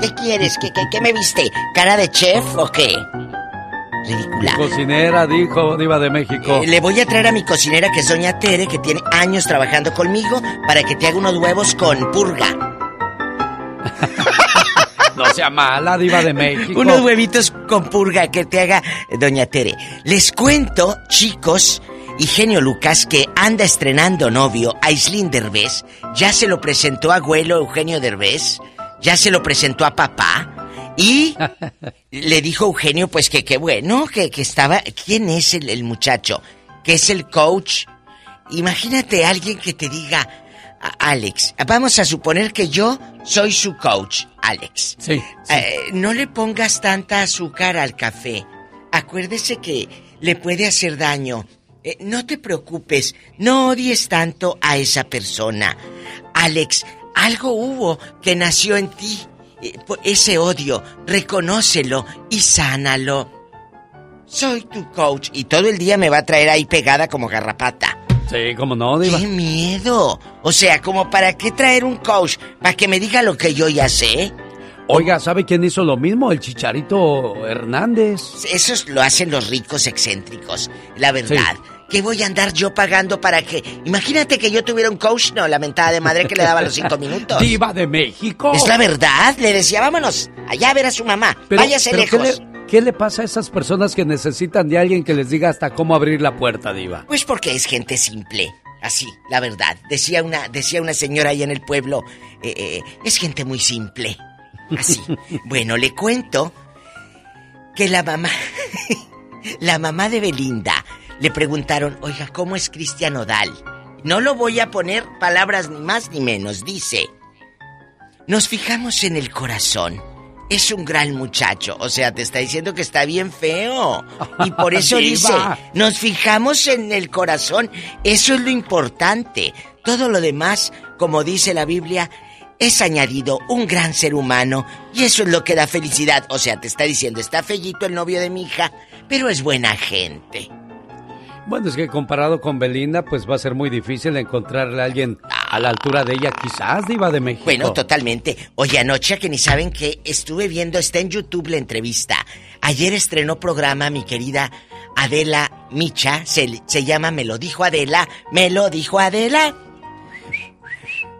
¿Qué quieres? ¿Qué, qué, ¿Qué me viste? ¿Cara de chef o qué? Ridícula. Cocinera, dijo Diva de México. Eh, le voy a traer a mi cocinera que es Doña Tere, que tiene años trabajando conmigo, para que te haga unos huevos con purga. No sea mala, Diva de México. Unos huevitos con purga que te haga eh, Doña Tere. Les cuento, chicos, y genio Lucas, que anda estrenando novio a Islín Derbez. Ya se lo presentó a abuelo Eugenio Derbez. Ya se lo presentó a papá. Y le dijo Eugenio, pues que qué bueno, que, que estaba. ¿Quién es el, el muchacho? Que es el coach. Imagínate a alguien que te diga, "A- Alex, vamos a suponer que yo soy su coach, Alex. Sí. Eh, no le pongas tanta azúcar al café. Acuérdese que le puede hacer daño. Eh, no te preocupes, no odies tanto a esa persona. Alex, algo hubo que nació en ti. Eh, ese odio, reconócelo y sánalo. Soy tu coach y todo el día me va a traer ahí pegada como garrapata. Sí, como no, Diva. ¡Qué miedo! O sea, como para qué traer un coach para que me diga lo que yo ya sé. Oiga, ¿sabe quién hizo lo mismo? El Chicharito Hernández. Esos lo hacen los ricos excéntricos, la verdad. ¿Qué voy a andar yo pagando para que... Imagínate que yo tuviera un coach, no, la mentada de madre que le daba los cinco minutos. Diva de México. Es la verdad, le decía, vámonos, allá a ver a su mamá, váyase pero ¿qué lejos. le, qué le pasa a esas personas que necesitan de alguien que les diga hasta cómo abrir la puerta, Diva? Pues porque es gente simple, así, la verdad. Decía una, decía una señora ahí en el pueblo, eh, eh, es gente muy simple, así. bueno, le cuento que la mamá, la mamá de Belinda, le preguntaron, oiga, ¿cómo es Cristian Odal? No lo voy a poner palabras ni más ni menos, dice. Nos fijamos en el corazón. Es un gran muchacho, o sea, te está diciendo que está bien feo. Y por eso dice, nos fijamos en el corazón, eso es lo importante. Todo lo demás, como dice la Biblia, es añadido un gran ser humano y eso es lo que da felicidad. O sea, te está diciendo, está fellito el novio de mi hija, pero es buena gente. Bueno, es que comparado con Belinda, pues va a ser muy difícil encontrarle a alguien a la altura de ella, quizás, Diva de México. Bueno, totalmente. Oye, anoche que ni saben que estuve viendo, está en YouTube la entrevista. Ayer estrenó programa mi querida Adela Micha, se, se llama Me lo dijo Adela, me lo dijo Adela.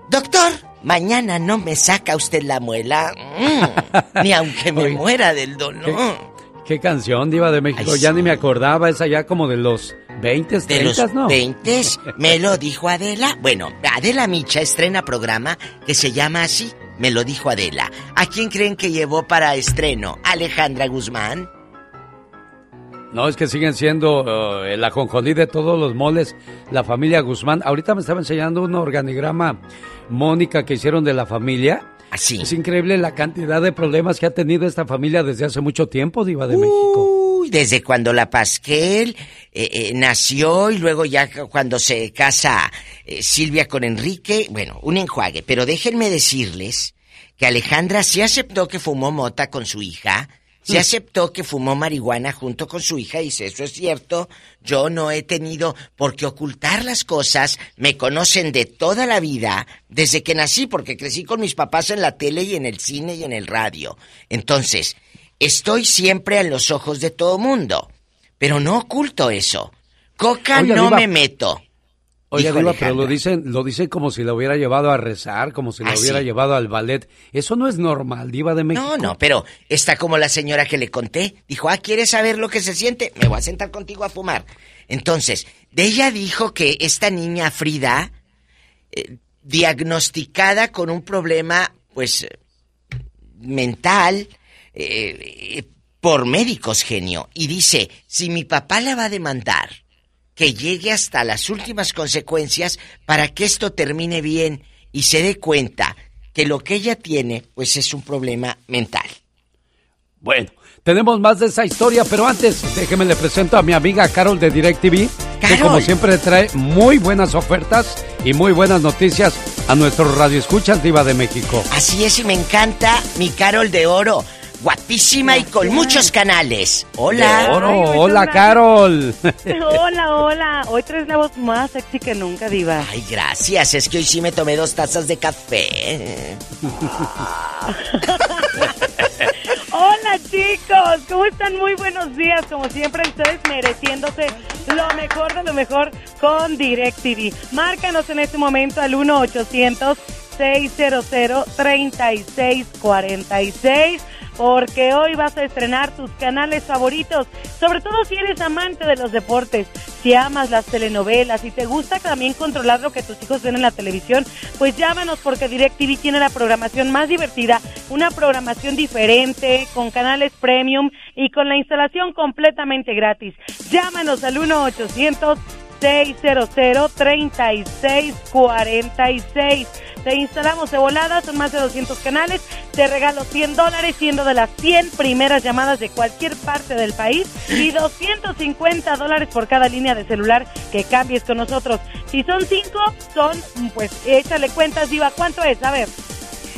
Doctor, mañana no me saca usted la muela, Mm, ni aunque me Oye, muera del dolor. ¿Qué canción, Diva de México? Ay, ya sí. ni me acordaba, esa ya como de los 20, de 30, los ¿no? 20, me lo dijo Adela. Bueno, Adela Micha estrena programa que se llama así, me lo dijo Adela. ¿A quién creen que llevó para estreno? Alejandra Guzmán. No, es que siguen siendo eh, el ajonjolí de todos los moles, la familia Guzmán. Ahorita me estaba enseñando un organigrama, Mónica, que hicieron de la familia. Así. Es increíble la cantidad de problemas que ha tenido esta familia desde hace mucho tiempo, Diva de México. Uy, desde cuando la Pasquel eh, eh, nació y luego ya cuando se casa eh, Silvia con Enrique, bueno, un enjuague. Pero déjenme decirles que Alejandra sí aceptó que fumó mota con su hija, Mm. aceptó que fumó marihuana junto con su hija y dice, eso es cierto, yo no he tenido por qué ocultar las cosas, me conocen de toda la vida, desde que nací, porque crecí con mis papás en la tele y en el cine y en el radio. Entonces, estoy siempre en los ojos de todo mundo, pero no oculto eso. Coca Oiga, no me meto. Oye, Diva, pero lo dicen, lo dicen como si la hubiera llevado a rezar, como si la Ah, hubiera sí. llevado al ballet. Eso no es normal, Diva de México. No, no, pero está como la señora que le conté. Dijo, ah, ¿quieres saber lo que se siente? Me voy a sentar contigo a fumar. Entonces, de ella dijo que esta niña Frida, eh, diagnosticada con un problema, pues, mental, eh, eh, por médicos, genio. Y dice, si mi papá la va a demandar, que llegue hasta las últimas consecuencias para que esto termine bien y se dé cuenta que lo que ella tiene, pues es un problema mental. Bueno, tenemos más de esa historia, pero antes déjeme le presento a mi amiga Carol de DirecTV, que Carol. como siempre trae muy buenas ofertas y muy buenas noticias a nuestros radioescuchas Diva de México. Así es, y me encanta mi Carol de Oro, guapísima y con muchos canales. Hola. Oro. Ay, hola gracias. Carol. Hola, hola. Hoy traes la voz más sexy que nunca, Diva. Ay, gracias, es que hoy sí me tomé dos tazas de café. Hola, chicos. ¿Cómo están? Muy buenos días. Como siempre, ustedes mereciéndose lo mejor de lo mejor con DirecTV. Márcanos en este momento al 1-800-600-3646. Porque hoy vas a estrenar tus canales favoritos, sobre todo si eres amante de los deportes, si amas las telenovelas y te gusta también controlar lo que tus hijos ven en la televisión, pues llámanos porque DirecTV tiene la programación más divertida, una programación diferente, con canales premium y con la instalación completamente gratis. Llámanos al 1 800 600 3646 Te instalamos de volada, son más de 200 canales. Te regalo 100 dólares siendo de las 100 primeras llamadas de cualquier parte del país y 250 dólares por cada línea de celular que cambies con nosotros. Si son 5, son, pues échale cuentas, Diva. ¿Cuánto es? A ver.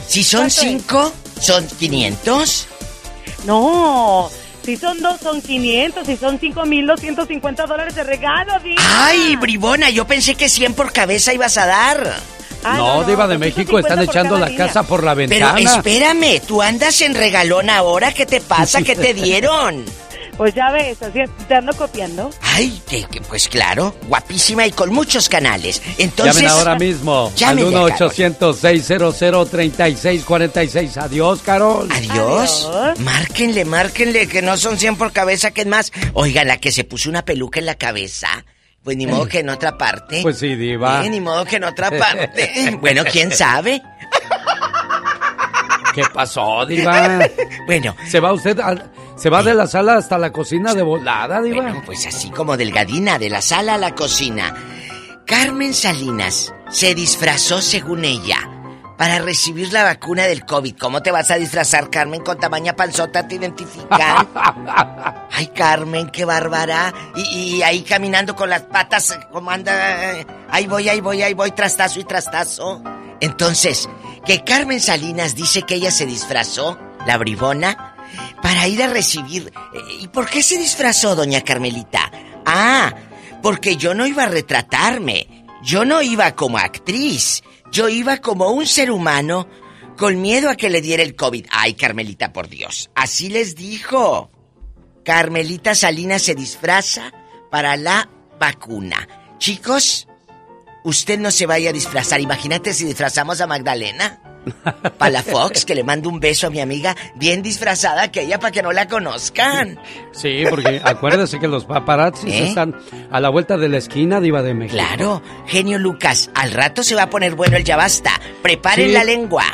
Si son ¿Cuánto es? cinco, son 500. No, si son dos, son 500. Si son 5 mil, 250 dólares de regalo, Diva. Ay, bribona, yo pensé que 100 por cabeza ibas a dar. Ah, no, Diva de México, están 250 por echando la casa por la Pero ventana. espérame, tú andas en regalón ahora, ¿qué te pasa? ¿Qué te dieron? Pues ya ves, así te ando copiando. Ay, que- que- pues claro, guapísima y con muchos canales. Entonces, Llamen ahora mismo Llámenle, al Carol. 1-800-600-3646. Adiós, Carol. Adiós. Márquenle, márquenle, que no son 100 por cabeza, que es más. Oiga, la que se puso una peluca en la cabeza. Pues ni modo que en otra parte. Pues sí, Diva. Eh, ni modo que en otra parte. bueno, quién sabe. ¿Qué pasó, Diva? bueno. ¿Se va usted al- se va de la sala hasta la cocina de volada, Diva? Bueno, pues así como delgadina, de la sala a la cocina. Carmen Salinas se disfrazó, según ella, para recibir la vacuna del COVID. ¿Cómo te vas a disfrazar, Carmen? Con tamaña panzota te identifican. Ay, Carmen, qué bárbara. Y, y ahí caminando con las patas, como anda. Ahí voy, ahí voy, ahí voy, trastazo y trastazo. Entonces, que Carmen Salinas dice que ella se disfrazó, la bribona, para ir a recibir. eh, ¿Y por qué se disfrazó, doña Carmelita? Ah, porque yo no iba a retratarme. Yo no iba como actriz. Yo iba como un ser humano con miedo a que le diera el COVID. Ay, Carmelita, por Dios. Así les dijo. Carmelita Salinas se disfraza para la vacuna. Chicos, usted no se vaya a disfrazar. Imagínate si disfrazamos a Magdalena. Palafox, que le mando un beso a mi amiga, bien disfrazada que ella para que no la conozcan. Sí, porque acuérdese que los paparazzi ¿Eh? están a la vuelta de la esquina, Diva de México. Claro, genio Lucas, al rato se va a poner bueno el ya basta. Preparen Sí. la lengua.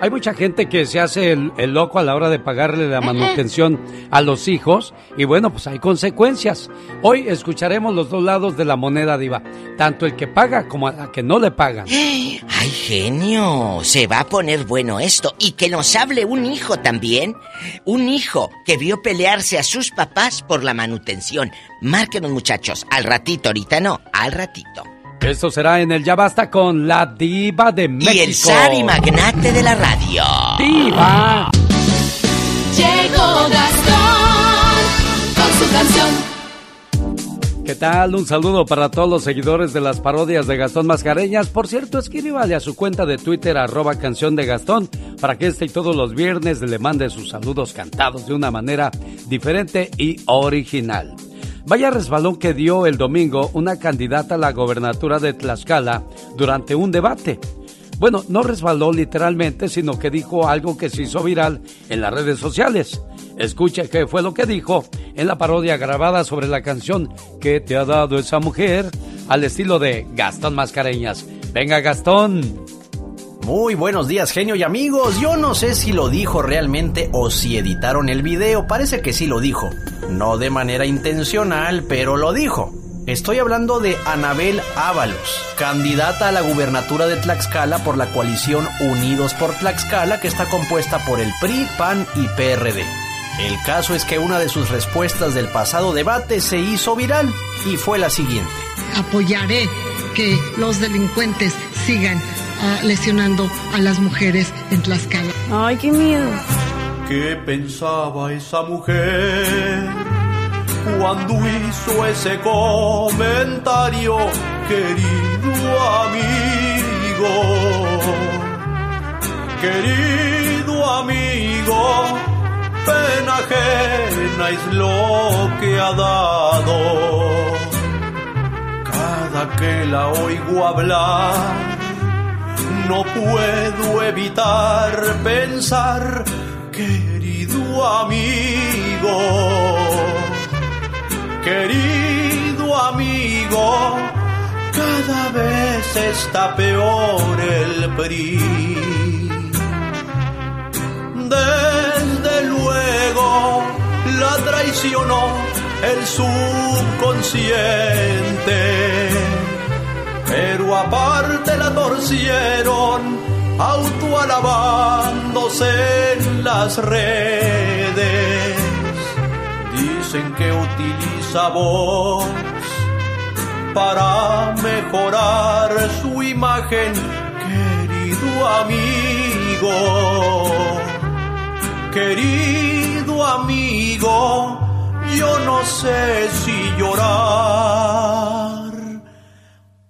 Hay mucha gente que se hace el, loco a la hora de pagarle la manutención a los hijos y bueno, pues hay consecuencias. Hoy escucharemos los dos lados de la moneda diva, tanto el que paga como a que no le pagan. Ay, genio, se va a poner bueno esto. Y que nos hable un hijo también. Un hijo que vio pelearse a sus papás por la manutención. Márquenos muchachos, al ratito, ahorita no, al ratito. Esto será en el Ya Basta con la diva de México. Y el zar y magnate de la radio. ¡Diva! Llegó Gastón con su canción. ¿Qué tal? Un saludo para todos los seguidores de las parodias de Gastón Mascareñas. Por cierto, escríbale a su cuenta de Twitter, arroba canción de Gastón, para que este y todos los viernes le mande sus saludos cantados de una manera diferente y original. Vaya resbalón que dio el domingo una candidata a la gobernatura de Tlaxcala durante un debate. Bueno, no resbaló literalmente, sino que dijo algo que se hizo viral en las redes sociales. Escuche qué fue lo que dijo en la parodia grabada sobre la canción que te ha dado esa mujer al estilo de Gastón Mascareñas. Venga, Gastón. Muy buenos días, genio y amigos. Yo no sé si lo dijo realmente o si editaron el video. Parece que sí lo dijo. No de manera intencional, pero lo dijo. Estoy hablando de Anabel Ábalos, candidata a la gubernatura de Tlaxcala por la coalición Unidos por Tlaxcala que está compuesta por el PRI, PAN y PRD. El caso es que una de sus respuestas del pasado debate se hizo viral y fue la siguiente. apoyaré que los delincuentes sigan lesionando a las mujeres en Tlaxcala. Ay, qué miedo. ¿Qué pensaba esa mujer cuando hizo ese comentario, querido amigo? Querido amigo, pena ajena es lo que ha dado. Cada que la oigo hablar, no puedo evitar pensar, querido amigo, querido amigo, cada vez está peor el PRI. Desde luego la traicionó el subconsciente pero aparte la torcieron, autoalabándose en las redes. Dicen que utiliza voz para mejorar su imagen, querido amigo, querido amigo, yo no sé si llorar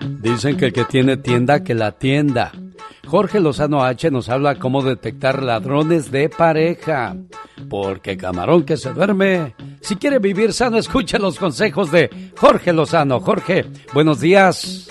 Dicen que el que tiene tienda, que la tienda. Jorge Lozano H nos habla cómo detectar ladrones de pareja. Porque camarón que se duerme. Si quiere vivir sano, escucha los consejos de Jorge Lozano. Jorge, buenos días.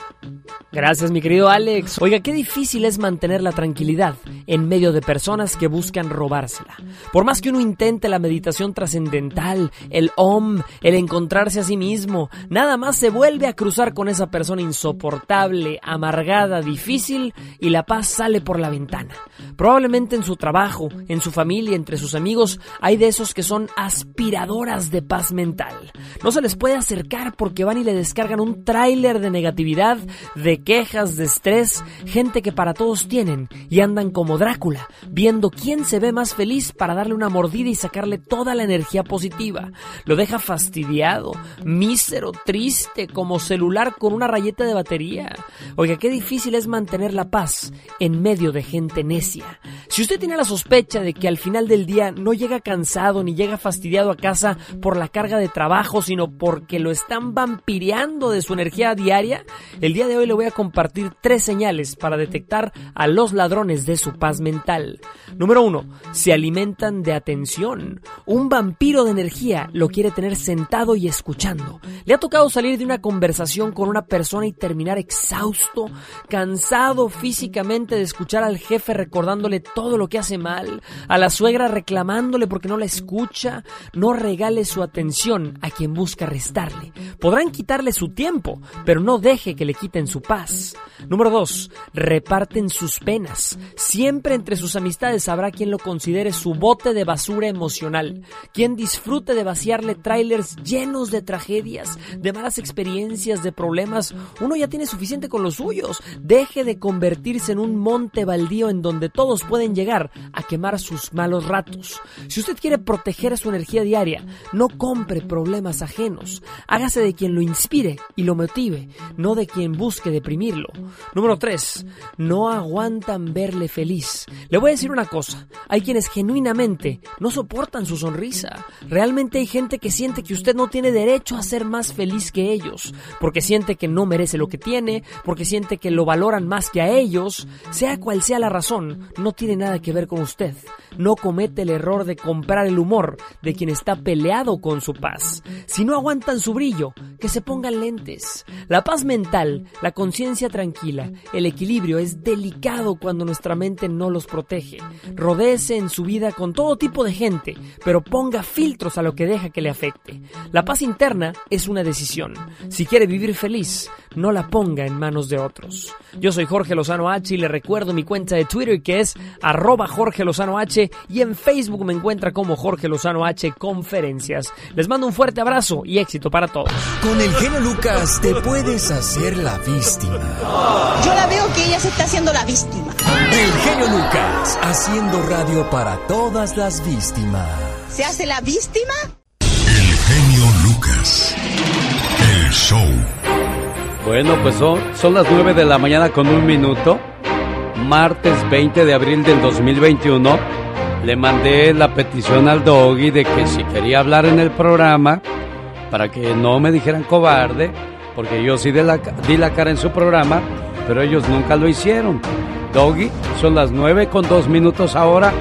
Gracias, mi querido Alex. Oiga, qué difícil es mantener la tranquilidad en medio de personas que buscan robársela. Por más que uno intente la meditación trascendental, el OM, el encontrarse a sí mismo, nada más se vuelve a cruzar con esa persona insoportable, amargada, difícil y la paz sale por la ventana. Probablemente en su trabajo, en su familia, entre sus amigos, hay de esos que son aspiradoras de paz mental. No se les puede acercar porque van y le descargan un tráiler de negatividad, de quejas, de estrés, gente que para todos tienen y andan como Drácula, viendo quién se ve más feliz para darle una mordida y sacarle toda la energía positiva. Lo deja fastidiado, mísero, triste, como celular con una rayeta de batería. Oiga, qué difícil es mantener la paz en medio de gente necia. Si usted tiene la sospecha de que al final del día no llega cansado ni llega fastidiado a casa por la carga de trabajo, sino porque lo están vampireando de su energía diaria, el día de hoy le voy a compartir tres señales para detectar a los ladrones de su paz mental. Número uno, se alimentan de atención. Un vampiro de energía lo quiere tener sentado y escuchando. Le ha tocado salir de una conversación con una persona y terminar exhausto, cansado físicamente de escuchar al jefe recordándole todo lo que hace mal, a la suegra reclamándole porque no la escucha. No regale su atención a quien busca restarle. Podrán quitarle su tiempo, pero no deje que le quiten su paz. Número 2. Reparten sus penas. Siempre entre sus amistades habrá quien lo considere su bote de basura emocional, quien disfrute de vaciarle trailers llenos de tragedias, de malas experiencias, de problemas. Uno ya tiene suficiente con los suyos. Deje de convertirse en un monte baldío en donde todos pueden llegar a quemar sus malos ratos. Si usted quiere proteger su energía diaria, no compre problemas ajenos. Hágase de quien lo inspire y lo motive, no de quien busque deprimirlo. Número 3. No aguantan verle feliz. Le voy a decir una cosa. Hay quienes genuinamente no soportan su sonrisa. Realmente hay gente que siente que usted no tiene derecho a ser más feliz que ellos, porque siente que no merece lo que tiene, porque siente que lo valoran más que a ellos. Sea cual sea la razón, no tiene nada que ver con usted. No comete el error de comprar el humor de quien está peleado con su paz. Si no aguantan su brillo, que se pongan lentes. La paz mental, la conciencia tranquila, el equilibrio es delicado cuando nuestra mente no los protege. Rodéese en su vida con todo tipo de gente, pero ponga filtros a lo que deja que le afecte. La paz interna es una decisión. Si quiere vivir feliz, no la ponga en manos de otros. Yo soy Jorge Lozano H y le recuerdo mi cuenta de Twitter que es arroba Jorge Lozano H y en Facebook me encuentra como Jorge Lozano H Conferencias. Les mando un fuerte abrazo y éxito para todos. Con el genio Lucas te puedes hacer la víctima. Yo la veo que ella se está haciendo la víctima. El genio Lucas haciendo radio para todas las víctimas. ¿Se hace la víctima? El genio Lucas. El show. Bueno, pues son, son las 9 de la mañana con un minuto. Martes 20 de abril del 2021. Le mandé la petición al doggy de que si quería hablar en el programa, para que no me dijeran cobarde, porque yo sí de la, di la cara en su programa, pero ellos nunca lo hicieron. Doggy, son las 9 con 2 minutos ahora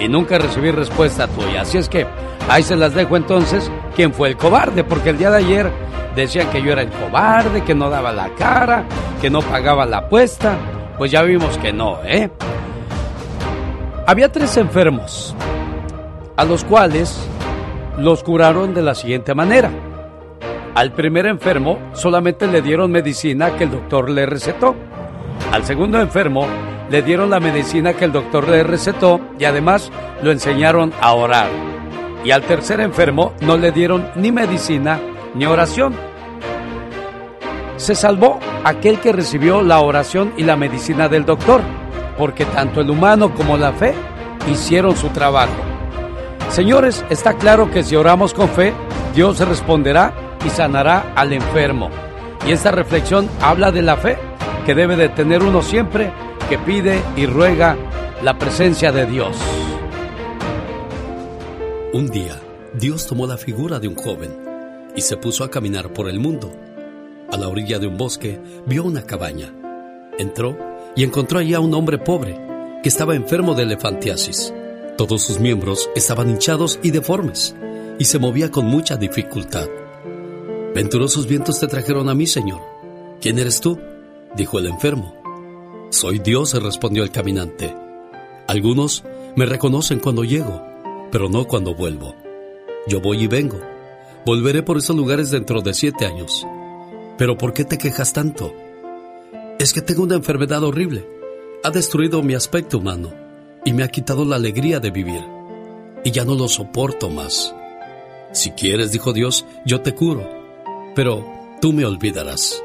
y nunca recibí respuesta tuya. Así es que ahí se las dejo entonces. ¿Quién fue el cobarde? Porque el día de ayer decían que yo era el cobarde, que no daba la cara, que no pagaba la apuesta. Pues ya vimos que no, ¿eh? Había tres enfermos, a los cuales los curaron de la siguiente manera. Al primer enfermo solamente le dieron medicina que el doctor le recetó. Al segundo enfermo le dieron la medicina que el doctor le recetó y además lo enseñaron a orar. Y al tercer enfermo no le dieron ni medicina ni oración. Se salvó aquel que recibió la oración y la medicina del doctor, porque tanto el humano como la fe hicieron su trabajo. Señores, está claro que si oramos con fe, Dios responderá y sanará al enfermo. Y esta reflexión habla de la fe que debe de tener uno siempre que pide y ruega la presencia de Dios. Un día, Dios tomó la figura de un joven y se puso a caminar por el mundo. A la orilla de un bosque vio una cabaña. Entró y encontró allí a un hombre pobre que estaba enfermo de elefantiasis. Todos sus miembros estaban hinchados y deformes y se movía con mucha dificultad. Venturosos vientos te trajeron a mí, Señor. ¿Quién eres tú? dijo el enfermo. Soy Dios, respondió el caminante. Algunos me reconocen cuando llego, pero no cuando vuelvo. Yo voy y vengo. Volveré por esos lugares dentro de siete años. Pero ¿por qué te quejas tanto? Es que tengo una enfermedad horrible. Ha destruido mi aspecto humano y me ha quitado la alegría de vivir. Y ya no lo soporto más. Si quieres, dijo Dios, yo te curo. Pero tú me olvidarás.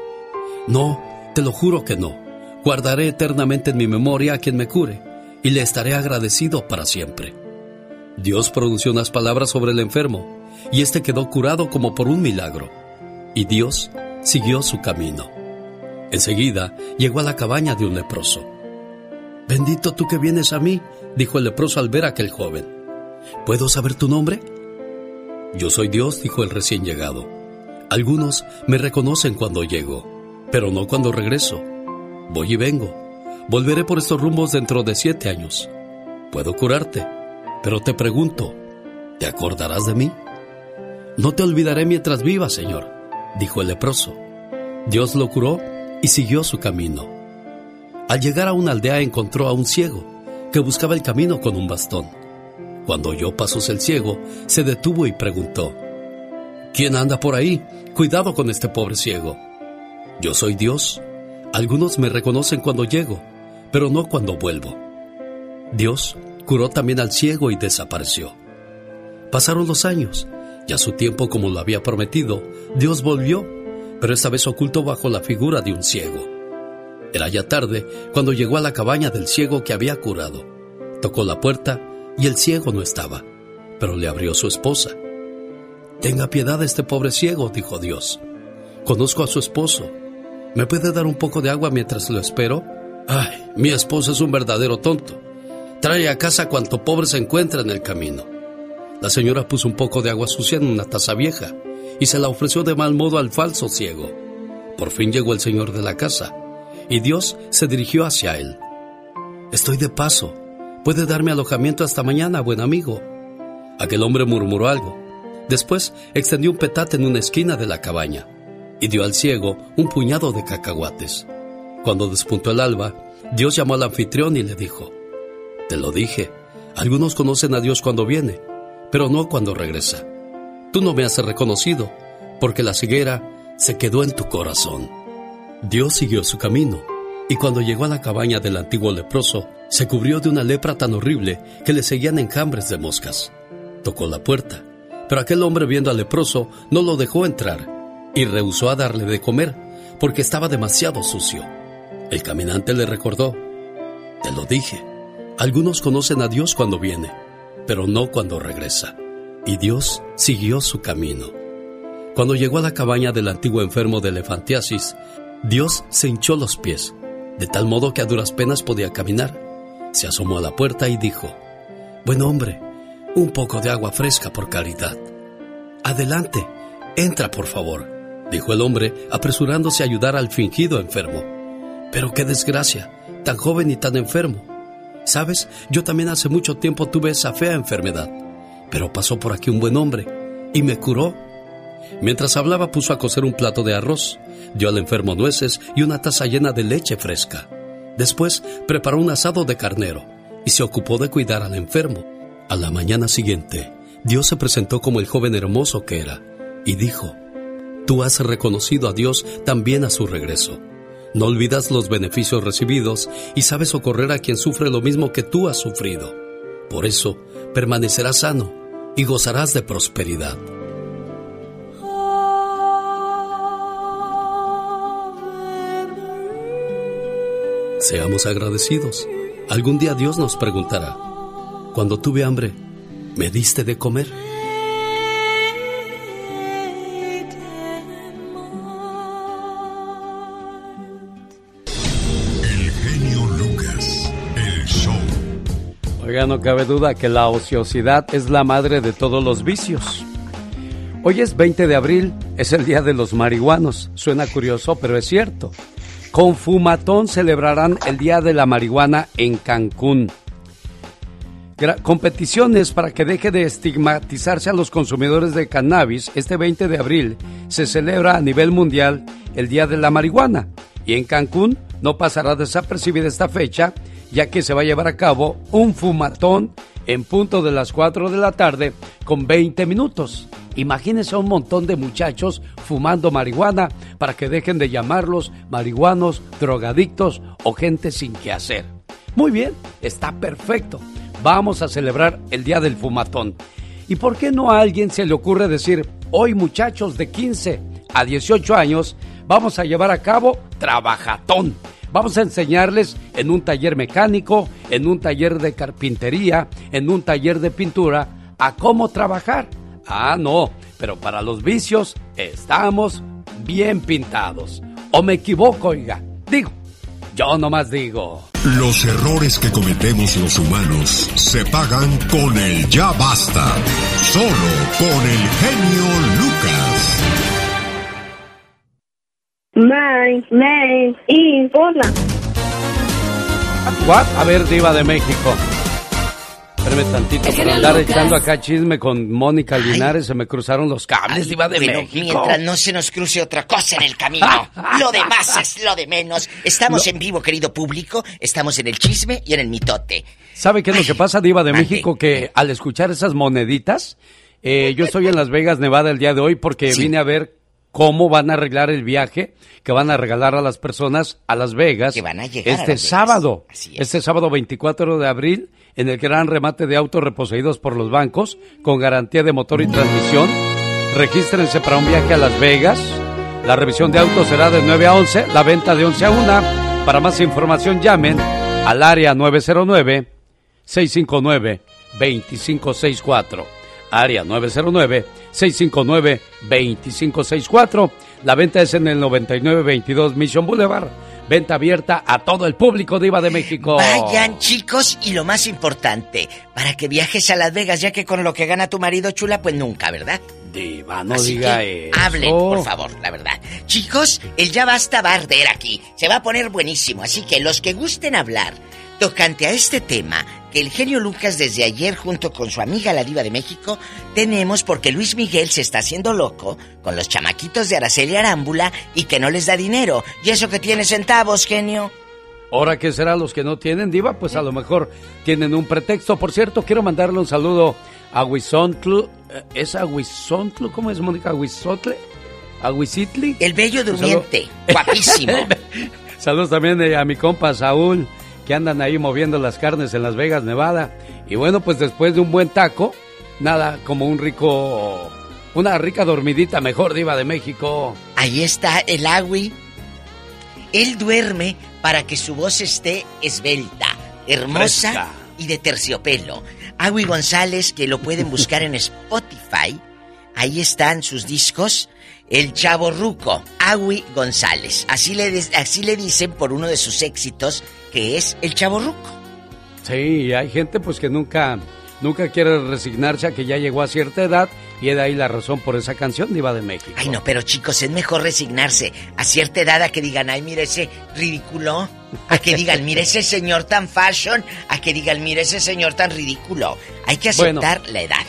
No, te lo juro que no. Guardaré eternamente en mi memoria a quien me cure y le estaré agradecido para siempre. Dios pronunció unas palabras sobre el enfermo y éste quedó curado como por un milagro. Y Dios siguió su camino. Enseguida llegó a la cabaña de un leproso. Bendito tú que vienes a mí, dijo el leproso al ver a aquel joven. ¿Puedo saber tu nombre? Yo soy Dios, dijo el recién llegado. Algunos me reconocen cuando llego, pero no cuando regreso. Voy y vengo. Volveré por estos rumbos dentro de siete años. Puedo curarte, pero te pregunto, ¿te acordarás de mí? No te olvidaré mientras viva, Señor, dijo el leproso. Dios lo curó y siguió su camino. Al llegar a una aldea encontró a un ciego que buscaba el camino con un bastón. Cuando oyó pasos el ciego, se detuvo y preguntó, ¿Quién anda por ahí? Cuidado con este pobre ciego. Yo soy Dios. Algunos me reconocen cuando llego, pero no cuando vuelvo. Dios curó también al ciego y desapareció. Pasaron los años y a su tiempo como lo había prometido, Dios volvió, pero esta vez oculto bajo la figura de un ciego. Era ya tarde cuando llegó a la cabaña del ciego que había curado. Tocó la puerta y el ciego no estaba, pero le abrió su esposa. Tenga piedad de este pobre ciego, dijo Dios. Conozco a su esposo. ¿Me puede dar un poco de agua mientras lo espero? Ay, mi esposo es un verdadero tonto. Trae a casa cuanto pobre se encuentra en el camino. La señora puso un poco de agua sucia en una taza vieja y se la ofreció de mal modo al falso ciego. Por fin llegó el señor de la casa y Dios se dirigió hacia él. Estoy de paso. Puede darme alojamiento hasta mañana, buen amigo. Aquel hombre murmuró algo. Después extendió un petate en una esquina de la cabaña y dio al ciego un puñado de cacahuates. Cuando despuntó el alba, Dios llamó al anfitrión y le dijo, Te lo dije, algunos conocen a Dios cuando viene, pero no cuando regresa. Tú no me has reconocido, porque la ceguera se quedó en tu corazón. Dios siguió su camino, y cuando llegó a la cabaña del antiguo leproso, se cubrió de una lepra tan horrible que le seguían enjambres de moscas. Tocó la puerta, pero aquel hombre viendo al leproso no lo dejó entrar y rehusó a darle de comer porque estaba demasiado sucio. El caminante le recordó, te lo dije, algunos conocen a Dios cuando viene, pero no cuando regresa. Y Dios siguió su camino. Cuando llegó a la cabaña del antiguo enfermo de elefantiasis, Dios se hinchó los pies, de tal modo que a duras penas podía caminar. Se asomó a la puerta y dijo, Buen hombre, un poco de agua fresca por caridad. Adelante, entra por favor, dijo el hombre, apresurándose a ayudar al fingido enfermo. Pero qué desgracia, tan joven y tan enfermo. Sabes, yo también hace mucho tiempo tuve esa fea enfermedad, pero pasó por aquí un buen hombre y me curó. Mientras hablaba puso a cocer un plato de arroz, dio al enfermo nueces y una taza llena de leche fresca. Después preparó un asado de carnero y se ocupó de cuidar al enfermo. A la mañana siguiente, Dios se presentó como el joven hermoso que era y dijo, Tú has reconocido a Dios también a su regreso. No olvidas los beneficios recibidos y sabes socorrer a quien sufre lo mismo que tú has sufrido. Por eso, permanecerás sano y gozarás de prosperidad. Seamos agradecidos. Algún día Dios nos preguntará, cuando tuve hambre, ¿me diste de comer? Oiga, no cabe duda que la ociosidad es la madre de todos los vicios. Hoy es 20 de abril, es el día de los marihuanos. Suena curioso, pero es cierto. Con Fumatón celebrarán el Día de la Marihuana en Cancún. Competiciones para que deje de estigmatizarse a los consumidores de cannabis. Este 20 de abril se celebra a nivel mundial el Día de la Marihuana. Y en Cancún no pasará desapercibida esta fecha, ya que se va a llevar a cabo un fumatón en punto de las 4 de la tarde con 20 minutos. Imagínense a un montón de muchachos fumando marihuana para que dejen de llamarlos marihuanos, drogadictos o gente sin qué hacer. Muy bien, está perfecto. Vamos a celebrar el Día del Fumatón. ¿Y por qué no a alguien se le ocurre decir, hoy muchachos de 15 a 18 años, vamos a llevar a cabo trabajatón? Vamos a enseñarles en un taller mecánico, en un taller de carpintería, en un taller de pintura, a cómo trabajar. Ah, no, pero para los vicios estamos bien pintados. ¿O me equivoco, oiga? Digo, yo nomás digo. Los errores que cometemos los humanos se pagan con el ya basta. Solo con el genio Lucas. My name is Hola. ¿What? A ver, diva de México. Espérame tantito, por andar Lucas. echando acá chisme con Mónica Linares, se me cruzaron los cables, diva de Bueno, México. mientras no se nos cruce otra cosa en el camino. Lo demás es lo de menos. Estamos en vivo, querido público. Estamos en el chisme y en el mitote. ¿Sabe qué es lo que pasa, Diva de. México? Que al escuchar esas moneditas, eh, yo estoy en Las Vegas, Nevada, el día de hoy porque vine a ver cómo van a arreglar el viaje que van a regalar a las personas a Las Vegas Que van a llegar a este Vegas. sábado. Este sábado 24 de abril, en el gran remate de autos reposeídos por los bancos con garantía de motor y transmisión. Regístrense para un viaje a Las Vegas. La revisión de autos será de 9 a 11, la venta de 11 a 1. Para más información llamen al área 909 659-2564. Área 909-659-2564. La venta es en el 9922 Mission Boulevard. Venta abierta a todo el público Diva de México. Vayan, chicos, y lo más importante, para que viajes a Las Vegas, ya que con lo que gana tu marido chula, pues nunca, ¿verdad? Diva, no Así diga que eso. Hablen, por favor, la verdad. Chicos, el ya basta va a arder aquí. Se va a poner buenísimo. Así que los que gusten hablar tocante a este tema, que el genio Lucas desde ayer junto con su amiga la diva de México, tenemos porque Luis Miguel se está haciendo loco con los chamaquitos de Araceli Arámbula y que no les da dinero. Y eso que tiene centavos, genio. Ahora que será los que no tienen diva, pues a lo mejor tienen un pretexto. Por cierto, quiero mandarle un saludo a Huizontlu. Eh, ¿Es a Huizontlu? ¿Cómo es Mónica? ¿Huizotle? ¿A Huizitli? El bello durmiente, guapísimo. Saludos también eh, a mi compa Saúl, que andan ahí moviendo las carnes en Las Vegas, Nevada. Y bueno, pues después de un buen taco, nada como un rico, una rica dormidita mejor diva de México. Ahí está el Agui. Él duerme para que su voz esté esbelta, hermosa Fresca. y de terciopelo. Agui González, que lo pueden buscar en Spotify. Ahí están sus discos. El Chavo Ruco, Agui González. Así le, así le dicen por uno de sus éxitos, que es El Chavo Ruco. Sí, hay gente pues que nunca, nunca quiere resignarse a que ya llegó a cierta edad y es de ahí la razón por esa canción diva de México. Ay, no, pero chicos, es mejor resignarse a cierta edad a que digan, ay, mira ese ridículo. A que digan, mira ese señor tan fashion. A que digan, mira ese señor tan ridículo. Hay que Bueno. aceptar la edad.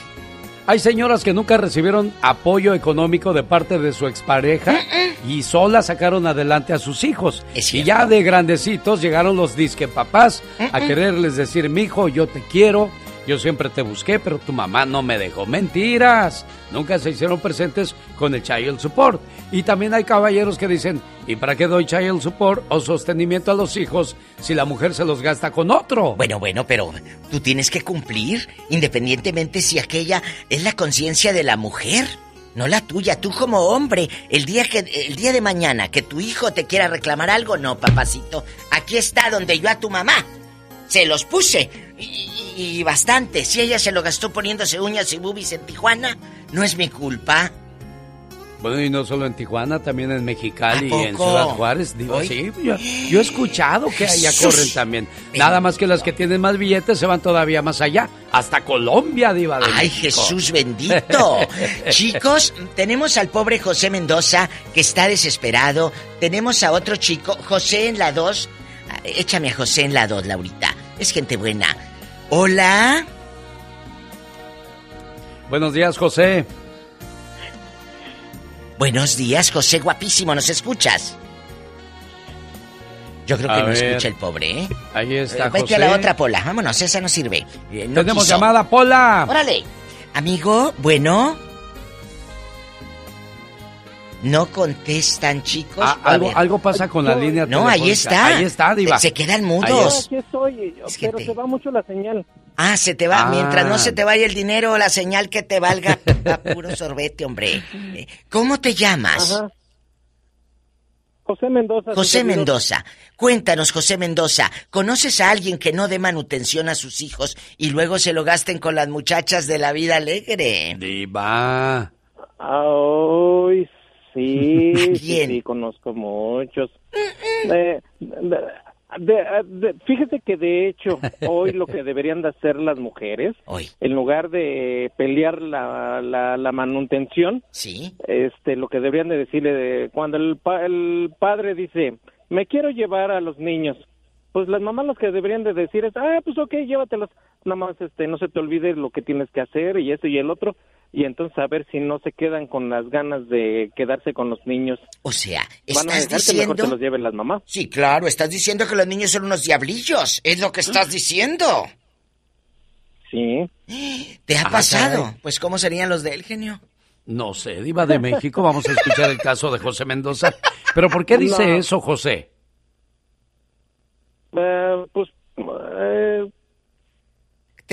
Hay señoras que nunca recibieron apoyo económico de parte de su expareja y solas sacaron adelante a sus hijos. Y ya de grandecitos llegaron los disque papás a quererles decir, mijo, yo te quiero, yo siempre te busqué, pero tu mamá no me dejó. Mentiras. Nunca se hicieron presentes con el child support. Y también hay caballeros que dicen, ¿y para qué doy child support o sostenimiento a los hijos si la mujer se los gasta con otro? Bueno, bueno, pero tú tienes que cumplir independientemente si aquella es la conciencia de la mujer, no la tuya. Tú como hombre, el día que el día de mañana que tu hijo te quiera reclamar algo, no, papacito. Aquí está donde yo a tu mamá se los puse y, y bastante. Si ella se lo gastó poniéndose uñas y boobies en Tijuana, no es mi culpa. Bueno, y no solo en Tijuana, también en Mexicali ¿A y en? Ciudad Juárez. Digo, sí, yo, yo he escuchado que allá Jesús. corren también. Nada más que las que tienen más billetes se van todavía más allá. Hasta Colombia, diva de Ay, México. Jesús bendito. Chicos, tenemos al pobre José Mendoza que está desesperado. Tenemos a otro chico, José en la 2. Ah, Échame a José en la 2, Laurita. Es gente buena. Hola. Buenos días, José. Buenos días, José, guapísimo, ¿nos escuchas? Yo creo que A no ver. escucha el pobre, ¿eh? Ahí está, Eh, Vete José. a la otra pola, vámonos, esa no sirve. Eh, no Tenemos quiso. llamada, Pola. Órale. Amigo, bueno. No contestan, chicos. Ah, algo, pasa con la línea No, ahí está. Ahí está, diva. Se quedan Ahí mudos. Aquí estoy, pero se va mucho la señal. Ah, se te va. Ah. Mientras no se te vaya el dinero, la señal que te valga a puro sorbete, hombre. Eh, ¿Cómo te llamas? Ajá. José Mendoza. José. Mendoza. Cuéntanos, José Mendoza, ¿conoces a alguien que no dé manutención a sus hijos y luego se lo gasten con las muchachas de la vida alegre? Diva. Ay, sí, sí, sí, conozco muchos. Eh, de- de- de- fíjese que de hecho, hoy lo que deberían de hacer las mujeres, en lugar de pelear la, la, la manutención, ¿Sí? este, lo que deberían de decirle, de- cuando el, pa- el padre dice, me quiero llevar a los niños, pues las mamás lo que deberían de decir es, ah, pues ok, llévatelos, nada más este, no se te olvide lo que tienes que hacer y esto y el otro, y entonces a ver si no se quedan con las ganas de quedarse con los niños. O sea, Van a ¿estás dejar que mejor diciendo? se los lleven las mamás. Sí, claro, estás diciendo que los niños son unos diablillos. Es lo que estás diciendo. Sí. ¿Te ha Ah, pasado? caray. Pues, ¿cómo serían los de él, genio? No sé, Diva de México. Vamos a escuchar el caso de José Mendoza. Pero ¿por qué dice No. eso, José? Eh, pues, eh,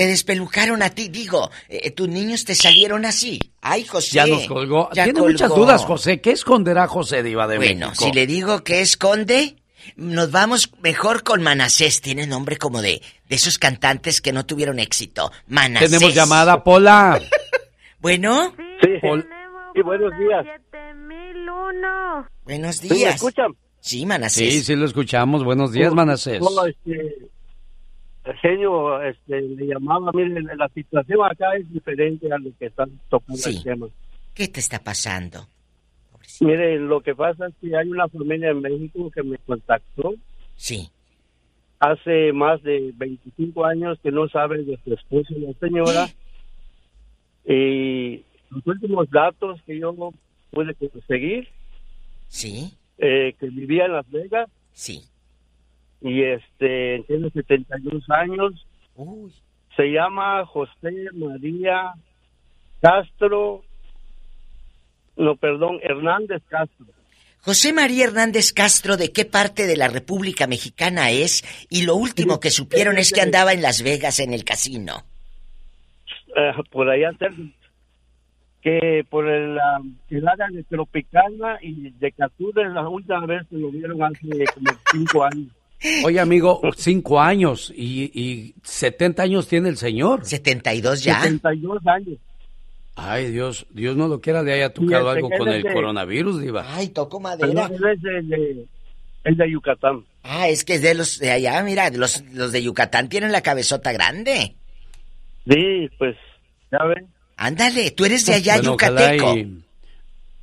Te despelucaron a ti, digo. eh, tus niños te salieron así. Ay, José. Ya nos colgó. ya Tiene muchas dudas, José. ¿Qué esconderá José Diva de Bueno, México? si le digo que esconde, nos vamos mejor con Manasés. Tiene nombre como de, de esos cantantes que no tuvieron éxito. Manasés. Tenemos llamada, Pola. Bueno. Sí. Y buenos días. Buenos ¿Sí me días. escuchan? Sí, Manasés. Sí, sí lo escuchamos. Buenos días, Manasés. No, este, genio este, le llamaba, mire, la situación acá es diferente a lo que están tocando Sí. el tema. ¿Qué te está pasando? Mire, lo que pasa es que hay una familia en México que me contactó Sí. hace más de 25 años que no sabe de su esposo la señora. Y los últimos datos que yo pude conseguir, Sí. eh, que vivía en Las Vegas. Sí. Y este, tiene 71 años. Se llama José María Castro. No, perdón, Hernández Castro. José María Hernández Castro, ¿de qué parte de la República Mexicana es? Y lo último que supieron es que andaba en Las Vegas en el casino. Eh, por allá. Que por el, el área de Tropicana y de Captura, la última vez que lo vieron hace como cinco años. Oye, amigo, cinco años y, y 70 años tiene el señor. 72 72 años. Ay, Dios, Dios no lo quiera, le haya tocado algo con el de- coronavirus, Diva. Ay, toco madera. él es de, de- es de Yucatán. Ah, es que es de los de allá, mira, los, los de Yucatán tienen la cabezota grande. Sí, pues, ya ven. Ándale, tú eres de allá, Bueno, ojalá yucateco. y-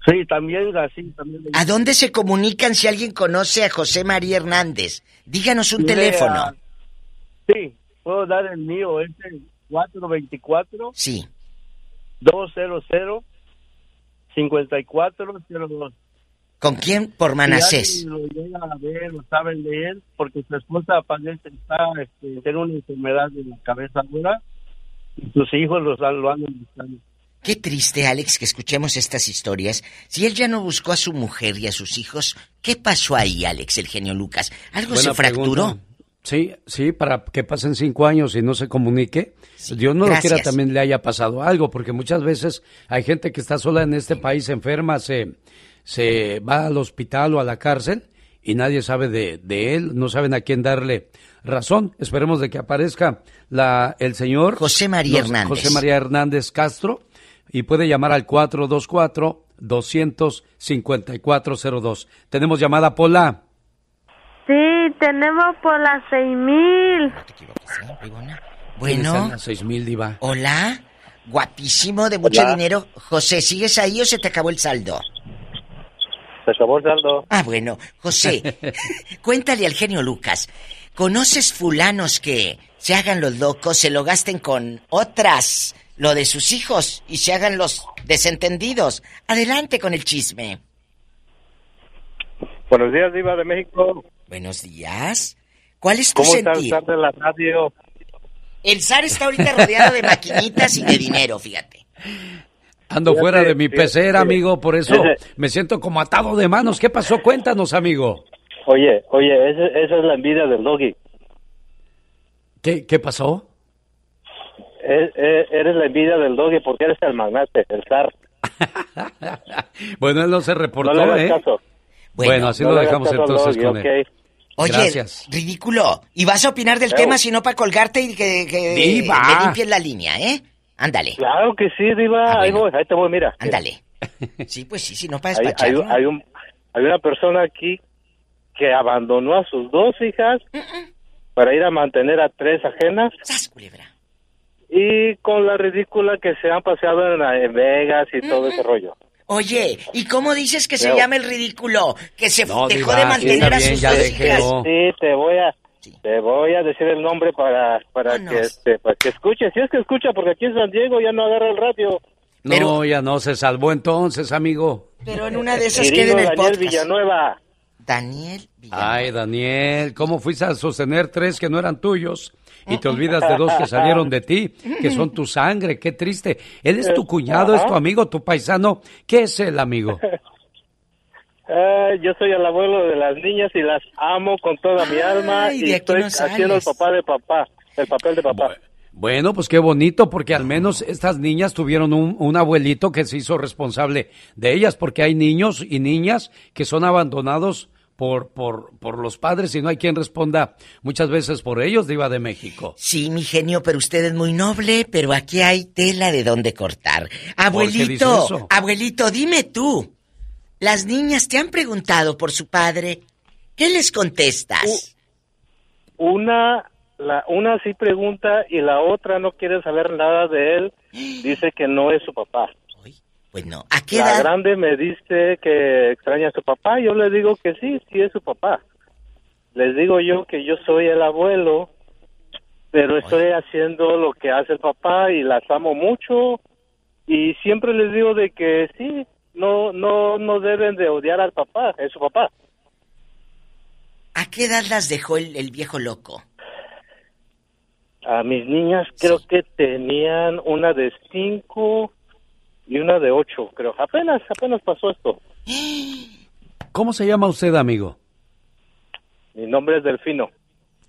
Sí, también así, también. de- ¿A dónde se comunican si alguien conoce a José María Hernández? Díganos un Mire, teléfono. sí, puedo dar el mío, es el 424 Sí. 200 5402. ¿Con quién? Por Manasés. Si lo llega a ver o saben de él, porque su esposa padece, está, este, tiene una enfermedad en la cabeza dura, y sus hijos los, han- lo andan buscando. Qué triste, Alex, que escuchemos estas historias. Si él ya no buscó a su mujer y a sus hijos, ¿qué pasó ahí, Alex, el genio Lucas? ¿Algo Buena se fracturó? pregunta. Sí, sí, para que pasen cinco años y no se comunique. Dios no lo quiera también le haya pasado algo, porque muchas veces hay gente que está sola en este país, enferma, se, se va al hospital o a la cárcel y nadie sabe de, de él, no saben a quién darle razón. Esperemos de que aparezca la, el señor José María los- Hernández. José María Hernández Castro y puede llamar al 424 25402. Tenemos llamada Pola. Sí, tenemos por las seis mil. Bueno. Seis mil diva. Hola. Guapísimo, de mucho Hola. dinero. José, ¿sigues ahí o se te acabó el saldo? Se acabó el saldo. Ah, bueno. José, cuéntale al genio Lucas. ¿Conoces fulanos que se hagan los locos, se lo gasten con otras, lo de sus hijos, y se hagan los desentendidos? Adelante con el chisme. Buenos días, Diva de México. Buenos días. ¿Cuál es tu ¿Cómo está el zar de la radio? El zar está ahorita rodeado de maquinitas y de dinero, fíjate. Ando Fíjate, fuera de mi fíjate. pecera, amigo, por eso me siento como atado de manos. ¿Qué pasó? Cuéntanos, amigo. Oye, oye, esa es la envidia del doggy. ¿Qué, qué pasó? Eres la envidia del doggy porque eres el magnate, el zar. Bueno, él no se reportó, No le hagas ¿eh? caso. Bueno, así No lo dejamos entonces doggy, con él. Oye, Gracias. ridículo. ¿Y vas a opinar del tema si no para colgarte y que, que Diva. me limpies la línea, eh? Ándale. Claro que sí, Diva. Ahí voy, ahí te voy, mira. Ándale. Sí, pues sí, si no para Hay, hay, despacharlo. hay un, hay una persona aquí que abandonó a sus dos hijas para ir a mantener a tres ajenas. Y con la ridícula que se han paseado en, en Vegas y todo ese rollo. Oye, ¿y cómo dices que se llama el ridículo? Que se No, dejó Diva, de mantener a sus dos hijas. Sí, te voy a te voy a decir el nombre para para que este, para que escuche. Si es que escucha, porque aquí en San Diego ya no agarra el radio. No, ya no, se salvó entonces, amigo. Pero en una de esas queda en el Daniel podcast. Villanueva. Daniel Ay, Daniel, ¿cómo fuiste a sostener tres que no eran tuyos? Y te olvidas de dos que salieron de ti, que son tu sangre, qué triste. Él es tu cuñado, es tu amigo, tu paisano. ¿Qué es el amigo? Ah, yo soy el abuelo de las niñas y las amo con toda mi alma Ay, y estoy no haciendo el papá de papá, el papel de papá. Bueno, pues qué bonito, porque al menos estas niñas tuvieron un, un abuelito que se hizo responsable de ellas, porque hay niños y niñas que son abandonados por, por, por los padres y no hay quien responda muchas veces por ellos, Diva de México. Sí, mi genio, pero usted es muy noble, pero aquí hay tela de dónde cortar. Abuelito, abuelito, dime tú. Las niñas te han preguntado por su padre. ¿Qué les contestas? Una la una sí pregunta y la otra no quiere saber nada de él. Dice que no es su papá. Pues no. ¿A qué La grande me dice que extraña a su papá. Yo le digo que sí, sí es su papá. Les digo yo que yo soy el abuelo, pero estoy haciendo lo que hace el papá y las amo mucho. Y siempre les digo de que sí, no, no, no deben de odiar al papá, es su papá. ¿A qué edad las dejó el, el viejo loco? A mis niñas creo que tenían una de cinco y una de ocho, creo. Apenas, apenas pasó esto. ¿Cómo se llama usted, amigo? Mi nombre es Delfino.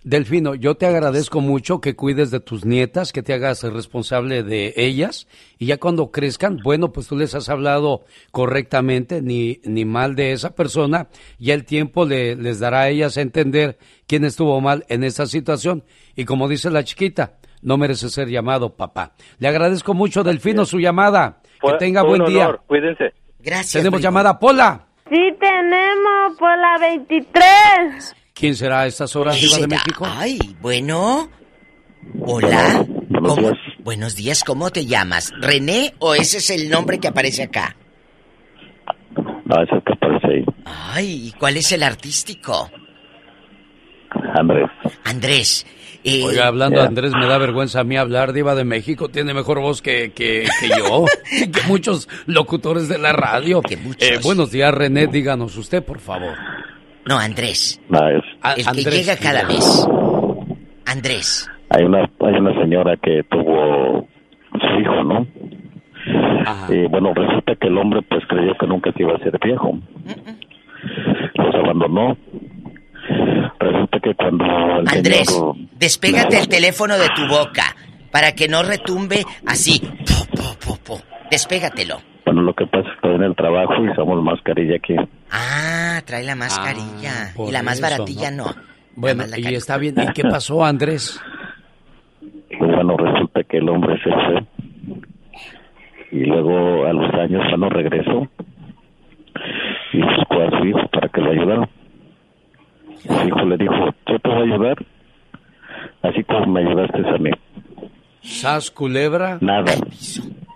Delfino, yo te agradezco mucho que cuides de tus nietas, que te hagas responsable de ellas y ya cuando crezcan, bueno, pues tú les has hablado correctamente, ni, ni mal de esa persona, ya el tiempo le- les dará a ellas a entender quién estuvo mal en esa situación y como dice la chiquita, no merece ser llamado papá. Le agradezco mucho, Delfino, su llamada. Fue- que tenga buen día. honor, Cuídense. Gracias. Tenemos llamada, Pola. Sí tenemos por la 23. ¿Quién será a estas horas, Diva de México? Ay, bueno. Hola. ¿Cómo- Buenos días, ¿cómo te llamas? ¿René o ese es el nombre que aparece acá? No, es el que aparece ahí. Ay, ¿y cuál es el artístico? Andrés. Andrés. Eh, Oiga, hablando de Andrés, me da vergüenza a mí hablar, Diva de México. Tiene mejor voz que, que, que yo, que muchos locutores de la radio. Eh, buenos días, René, díganos usted, por favor. No, Andrés. No, es- A- El que Andrés, llega cada mes. Andrés. hay una hay una señora que tuvo su hijo, ¿no? Y bueno, resulta que el hombre pues creyó que nunca se iba a ser viejo. Los abandonó. Resulta que cuando el Andrés, señor... despégate el teléfono de tu boca para que no retumbe así. Po, po, po, po. Despégatelo. Bueno, lo que pasa es que estoy en el trabajo y usamos mascarilla aquí. Ah, trae la mascarilla. por y la más eso, baratilla no. Bueno, y está bien. ¿Y qué pasó, Andrés? Y bueno, resulta que el hombre se fue. Y luego a los años, cuando regresó, y buscó a su hijo para que lo ayudara. Su hijo le dijo, yo te voy a ayudar, así como me ayudaste a mí. ¿Sas culebra? Nada.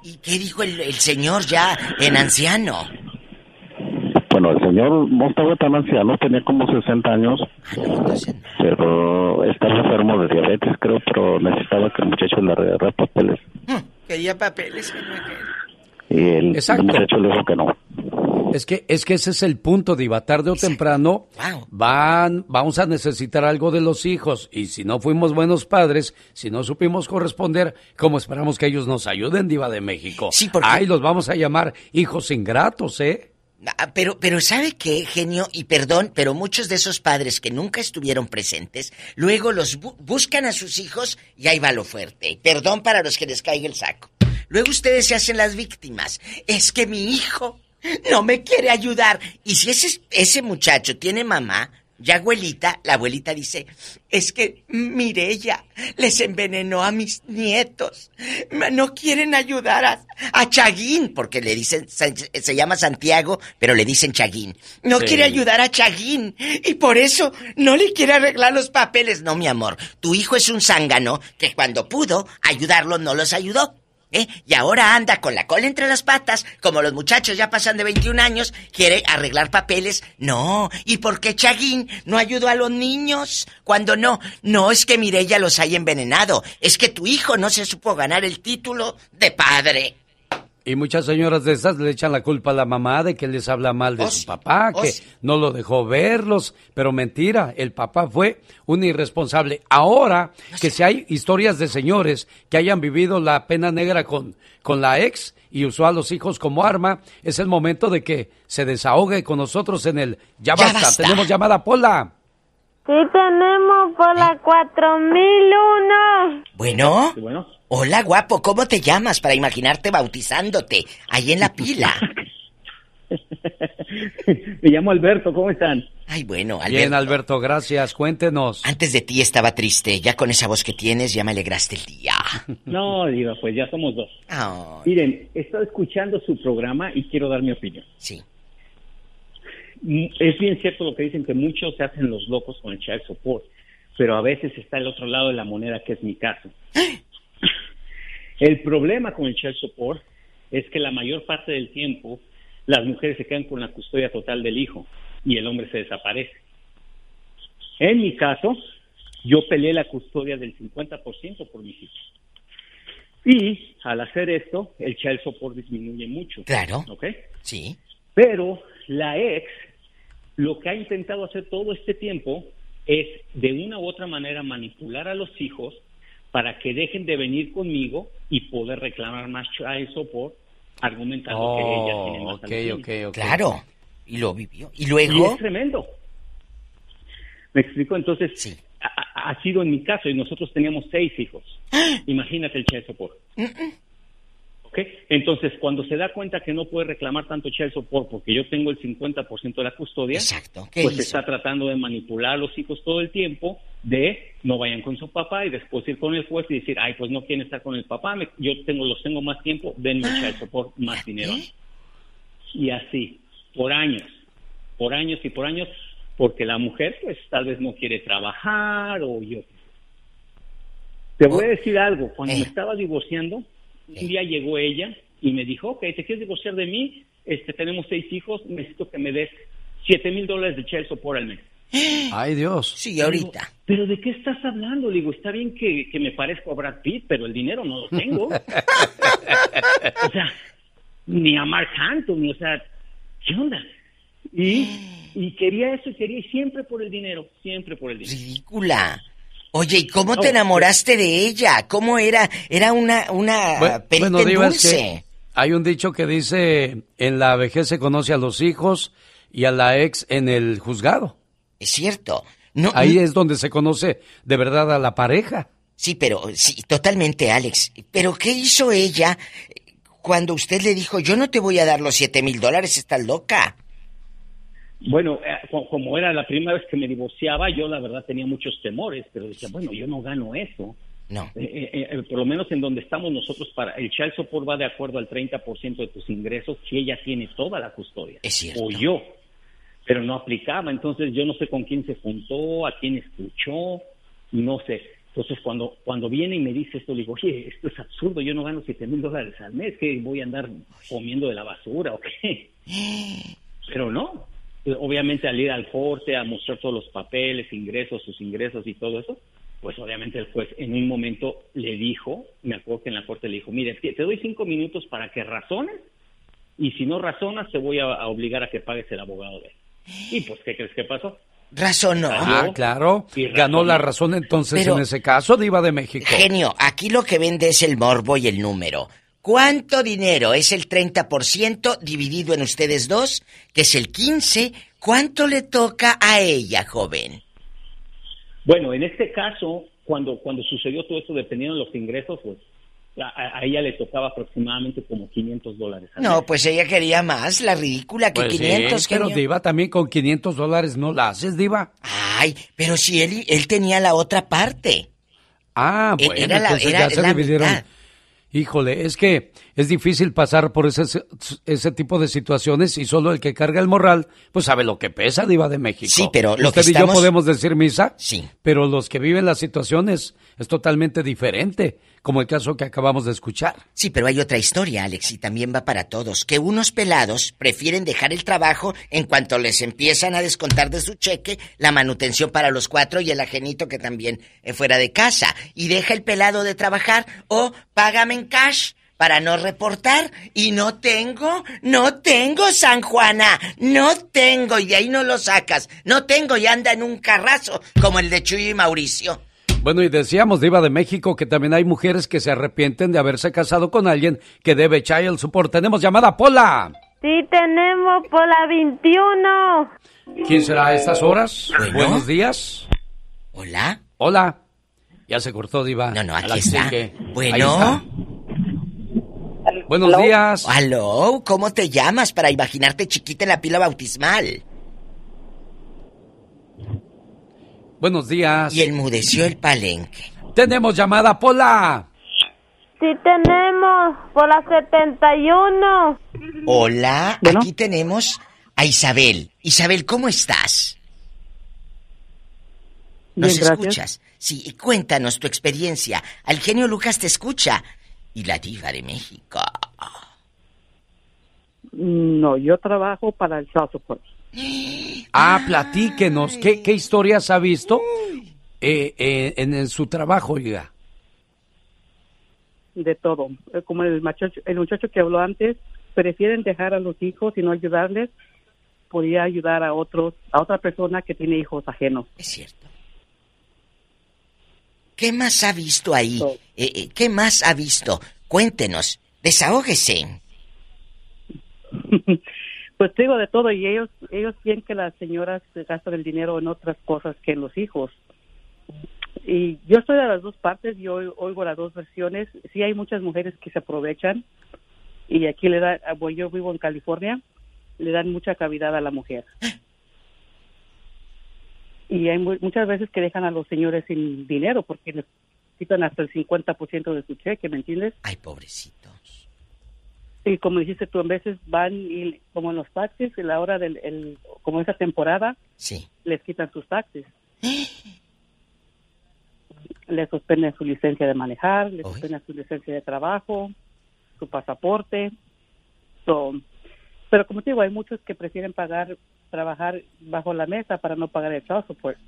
¿Y qué dijo el, el señor ya en anciano? Bueno, el señor no estaba tan anciano, tenía como 60 años, pero estaba enfermo de diabetes, creo, pero necesitaba que el muchacho le arreglara papeles. Quería papeles. Y el, Exacto. muchacho le dijo que no. Es que, es que ese es el punto, Diva. Tarde o temprano van, vamos a necesitar algo de los hijos. Y si no fuimos buenos padres, si no supimos corresponder, ¿cómo esperamos que ellos nos ayuden, Diva de México? Sí, porque- Ay, los vamos a llamar hijos ingratos, ¿eh? Ah, Pero, pero ¿sabe qué, genio? Y perdón, pero muchos de esos padres que nunca estuvieron presentes, luego los bu- buscan a sus hijos y ahí va lo fuerte. Perdón para los que les caiga el saco. Luego ustedes se hacen las víctimas. Es que mi hijo no me quiere ayudar. Y si ese, ese muchacho tiene mamá, ya abuelita, la abuelita dice, es que Mirella les envenenó a mis nietos. No quieren ayudar a, a Chaguín, porque le dicen, se, se llama Santiago, pero le dicen Chaguín. No Sí. quiere ayudar a Chaguín y por eso no le quiere arreglar los papeles. No, mi amor, tu hijo es un zángano que cuando pudo ayudarlo no los ayudó. ¿Eh? Y ahora anda con la cola entre las patas, como los muchachos ya pasan de 21 años, quiere arreglar papeles. No, ¿y por qué Chaguín no ayudó a los niños? Cuando no, no es que Mirella los haya envenenado, es que tu hijo no se supo ganar el título de padre. Y muchas señoras de estas le echan la culpa a la mamá de que les habla mal de Oh, su sí. papá, Oh, que sí. no lo dejó verlos. Pero mentira, el papá fue un irresponsable. Ahora que si hay historias de señores que hayan vivido la pena negra con, con la ex y usó a los hijos como arma, es el momento de que se desahogue con nosotros en el Ya, Ya basta. basta. Tenemos llamada Pola. Sí tenemos por la 4001. Bueno, Bueno, hola guapo, ¿cómo te llamas para imaginarte bautizándote ahí en la pila? me llamo Alberto, ¿cómo están? Ay, bueno, Bien, Alberto. Alberto, gracias. Cuéntenos. Antes de ti estaba triste, ya con esa voz que tienes ya me alegraste el día. No, diva, pues ya somos dos. Miren, he estado escuchando su programa y quiero dar mi opinión. sí. Mm, Es bien cierto lo que dicen que muchos se hacen los locos con el child support, pero a veces está el otro lado de la moneda, que es mi caso. El problema con el child support es que la mayor parte del tiempo las mujeres se quedan con la custodia total del hijo y el hombre se desaparece. En mi caso, yo peleé la custodia del 50% por mis hijos. Y al hacer esto, el child support disminuye mucho. Claro. ¿Ok? Sí. Pero la ex lo que ha intentado hacer todo este tiempo es de una u otra manera manipular a los hijos para que dejen de venir conmigo y poder reclamar más child support argumentando que ella tiene Oh, más ok, a los niños. ok, ok. Claro. Y lo vivió. Y Y luego. es tremendo. ¿Me explico? Entonces, ha, ha- ha sido en mi caso y nosotros teníamos seis hijos. Imagínate el child support. ¿Ok? Entonces, cuando se da cuenta que no puede reclamar tanto child support porque yo tengo el 50% de la custodia, ¿Qué pues hizo? está tratando de manipular a los hijos todo el tiempo de no vayan con su papá y después ir con el juez y decir, ay, pues no quieren estar con el papá, me- yo tengo los tengo más tiempo, denme el child support, más dinero. Y así, por años, por años y por años, porque la mujer pues tal vez no quiere trabajar o yo. Te voy a decir algo, cuando me estaba divorciando, un día llegó ella y me dijo, ok, ¿te quieres divorciar de mí? Este, tenemos seis hijos, necesito que me des siete mil dólares de child support al mes. Ay, Dios. Sí, ahorita. ¿Pero de qué estás hablando? Le digo, está bien que, que me parezco a Brad Pitt, pero el dinero no lo tengo. o sea, ni a Mark Anthony, o sea, ¿qué onda? Y, y quería eso, y quería y siempre por el dinero, siempre por el dinero. Ridícula. Oye, ¿y cómo No, te enamoraste de ella? ¿Cómo era? Era una, una bueno, es dulce. que hay un dicho que dice, en la vejez se conoce a los hijos y a la ex en el juzgado. Es cierto. No, Ahí es donde se conoce de verdad a la pareja. Sí, pero sí, totalmente, Alex. Pero ¿qué hizo ella cuando usted le dijo, yo no te voy a dar los siete mil dólares, estás loca? Bueno, eh, co- como era la primera vez que me divorciaba, yo la verdad tenía muchos temores, pero decía, bueno, yo no gano eso. No. Eh, eh, eh, por lo menos en donde estamos nosotros, para el child support va de acuerdo al 30% de tus ingresos si ella tiene toda la custodia. Es cierto. O yo. Pero no aplicaba, entonces yo no sé con quién se juntó, a quién escuchó, no sé. Entonces cuando, cuando viene y me dice esto, le digo, oye, esto es absurdo, yo no gano siete mil dólares al mes, que voy a andar comiendo de la basura o qué. Pero no. Eh, Obviamente al ir al corte, a mostrar todos los papeles, ingresos, sus ingresos y todo eso, pues obviamente el juez en un momento le dijo, me acuerdo que en la corte le dijo, mire, te doy cinco minutos para que razones y si no razonas te voy a, a obligar a que pagues el abogado de él. Y pues, ¿qué crees que pasó? Razón, Ah, claro. Y Ganó la razón entonces Pero- en ese caso, Diva de México. Genio, aquí lo que vende es el morbo y el número. ¿Cuánto dinero es el 30% dividido en ustedes dos, que es el 15? ¿Cuánto le toca a ella, joven? Bueno, en este caso, cuando, cuando sucedió todo esto, dependiendo de los ingresos, pues a, ella le tocaba aproximadamente como 500 dólares. No, pues ella quería más, la ridícula que Pues sí, 500, pero genio. Diva, también con 500 dólares no la haces, Diva. Ay, pero si él, él tenía la otra parte. Ah, E- bueno, era la- entonces era ya se la dividieron. mitad. Híjole, es que es difícil pasar por ese, ese tipo de situaciones y solo el que carga el morral, pues sabe lo que pesa, Diva de México. Sí, pero lo Usted que y yo podemos decir misa. Sí. Pero los que viven las situaciones es totalmente diferente, como el caso que acabamos de escuchar. Sí, pero hay otra historia, Alex, y también va para todos, que unos pelados prefieren dejar el trabajo en cuanto les empiezan a descontar de su cheque la manutención para los cuatro y el ajenito que también eh, fuera de casa. Y deja el pelado de trabajar o págame en cash para no reportar. Y no tengo, no tengo, San Juana, no tengo, y de ahí no lo sacas. No tengo y anda en un carrazo como el de Chuy y Mauricio. Bueno, y decíamos, Diva de México, que también hay mujeres que se arrepienten de haberse casado con alguien que debe child support. Tenemos llamada Pola. Sí, tenemos por la 21. ¿Quién será a estas horas? Bueno. Buenos días. Hola. Hola. Ya se cortó, Diva. No, no, aquí está. que- Bueno. Está. Buenos días. Aló, ¿cómo te llamas para imaginarte chiquita en la pila bautismal? Buenos días. Y enmudeció el palenque. Tenemos llamada Pola. Sí, tenemos por la 71. Hola, aquí tenemos a Isabel. Isabel, ¿cómo estás? ¿Nos Bien, escuchas? Sí, y cuéntanos tu experiencia. Al genio Lucas te escucha. Y la diva de México. No, yo trabajo para el support. Ah, platíquenos. ¿Qué, qué historias ha visto eh, eh, en, en su trabajo, oiga? de todo. Eh, Como el muchacho, el muchacho que habló antes, prefieren dejar a los hijos y no ayudarles, podría ayudar a otros, a otra persona que tiene hijos ajenos. Es cierto. ¿Qué más ha visto ahí? Eh, ¿Qué más ha visto? Cuéntenos. Desahógese. Pues digo de todo y ellos, ellos quieren que las señoras se gastan el dinero en otras cosas que en los hijos. Y yo estoy de las dos partes, yo oigo- las dos versiones. Sí hay muchas mujeres que se aprovechan y aquí le da, bueno, yo vivo en California, le dan mucha cavidad a la mujer. Y hay mu- muchas veces que dejan a los señores sin dinero porque les quitan hasta el 50% de su cheque, ¿me entiendes? Ay, pobrecitos. Y como dijiste tú, en veces van y como en los taxis, en la hora del, el, como esa temporada, Sí. les quitan sus taxis. les suspenden su licencia de manejar, les suspenden su licencia de trabajo, su pasaporte. So, pero como te digo, hay muchos que prefieren pagar, trabajar bajo la mesa para no pagar el child support.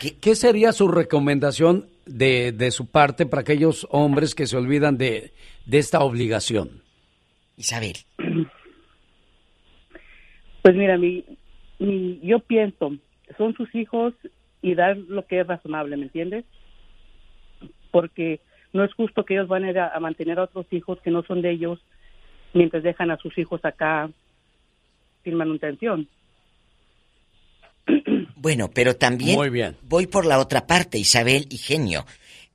¿Qué, qué sería su recomendación de, de su parte para aquellos hombres que se olvidan de, de esta obligación? Isabel. Pues mira, mi, mi, yo pienso, son sus hijos y dar lo que es razonable, ¿me entiendes? Porque no es justo que ellos van a ir a, a mantener a otros hijos que no son de ellos mientras dejan a sus hijos acá sin manutención. Bueno, pero también Muy bien. voy por la otra parte, Isabel y Genio.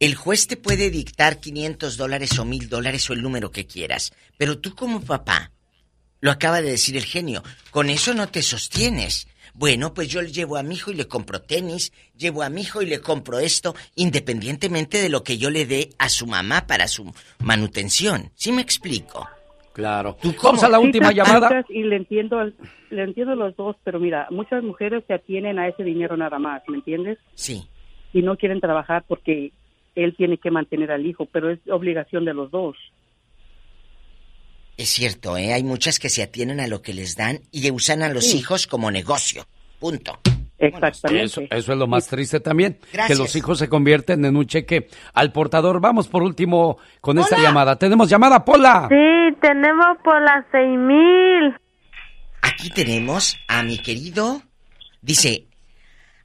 El juez te puede dictar 500 dólares o 1000 dólares o el número que quieras, pero tú como papá, lo acaba de decir el genio, con eso no te sostienes. Bueno, pues yo le llevo a mi hijo y le compro tenis, llevo a mi hijo y le compro esto, independientemente de lo que yo le dé a su mamá para su manutención. ¿Sí me explico? Claro. ¿Tú Vamos a la última llamada. Y le entiendo, le entiendo los dos, pero mira, muchas mujeres se atienen a ese dinero nada más, ¿me entiendes? Sí. Y no quieren trabajar porque él tiene que mantener al hijo, pero es obligación de los dos. Es cierto, ¿eh? Hay muchas que se atienen a lo que les dan y usan a los Sí. hijos como negocio. Punto. Exactamente. Eso, eso es lo más triste también, Gracias. que los hijos se convierten en un cheque al portador. Vamos por último con esta llamada. Tenemos llamada, Pola. Sí, tenemos por las seis mil. Aquí tenemos a mi querido. Dice,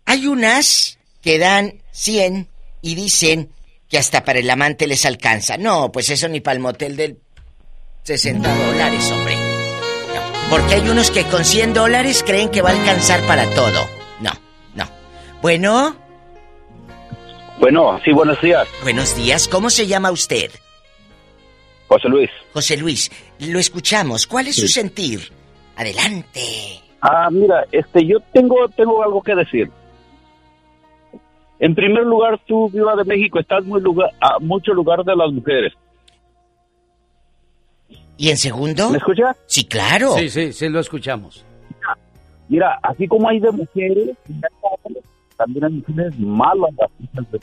hay unas que dan 100 y dicen que hasta para el amante les alcanza. No, pues eso ni para el motel del 60 dólares, hombre. No, porque hay unos que con 100 dólares creen que va a alcanzar para todo. No, no. Bueno, Bueno, sí, buenos días. Buenos días, ¿cómo se llama usted? José Luis. José Luis, lo escuchamos. ¿Cuál es su sentir? Adelante. Ah, mira, este, yo tengo, tengo algo que decir. En primer lugar, tú, Viva de México, estás muy lugar, a mucho lugar de las mujeres. ¿Y en segundo? ¿Me escuchas? Sí, claro. Sí, sí, sí, lo escuchamos. Mira, así como hay de mujeres, también hay mujeres malas. las hijas de-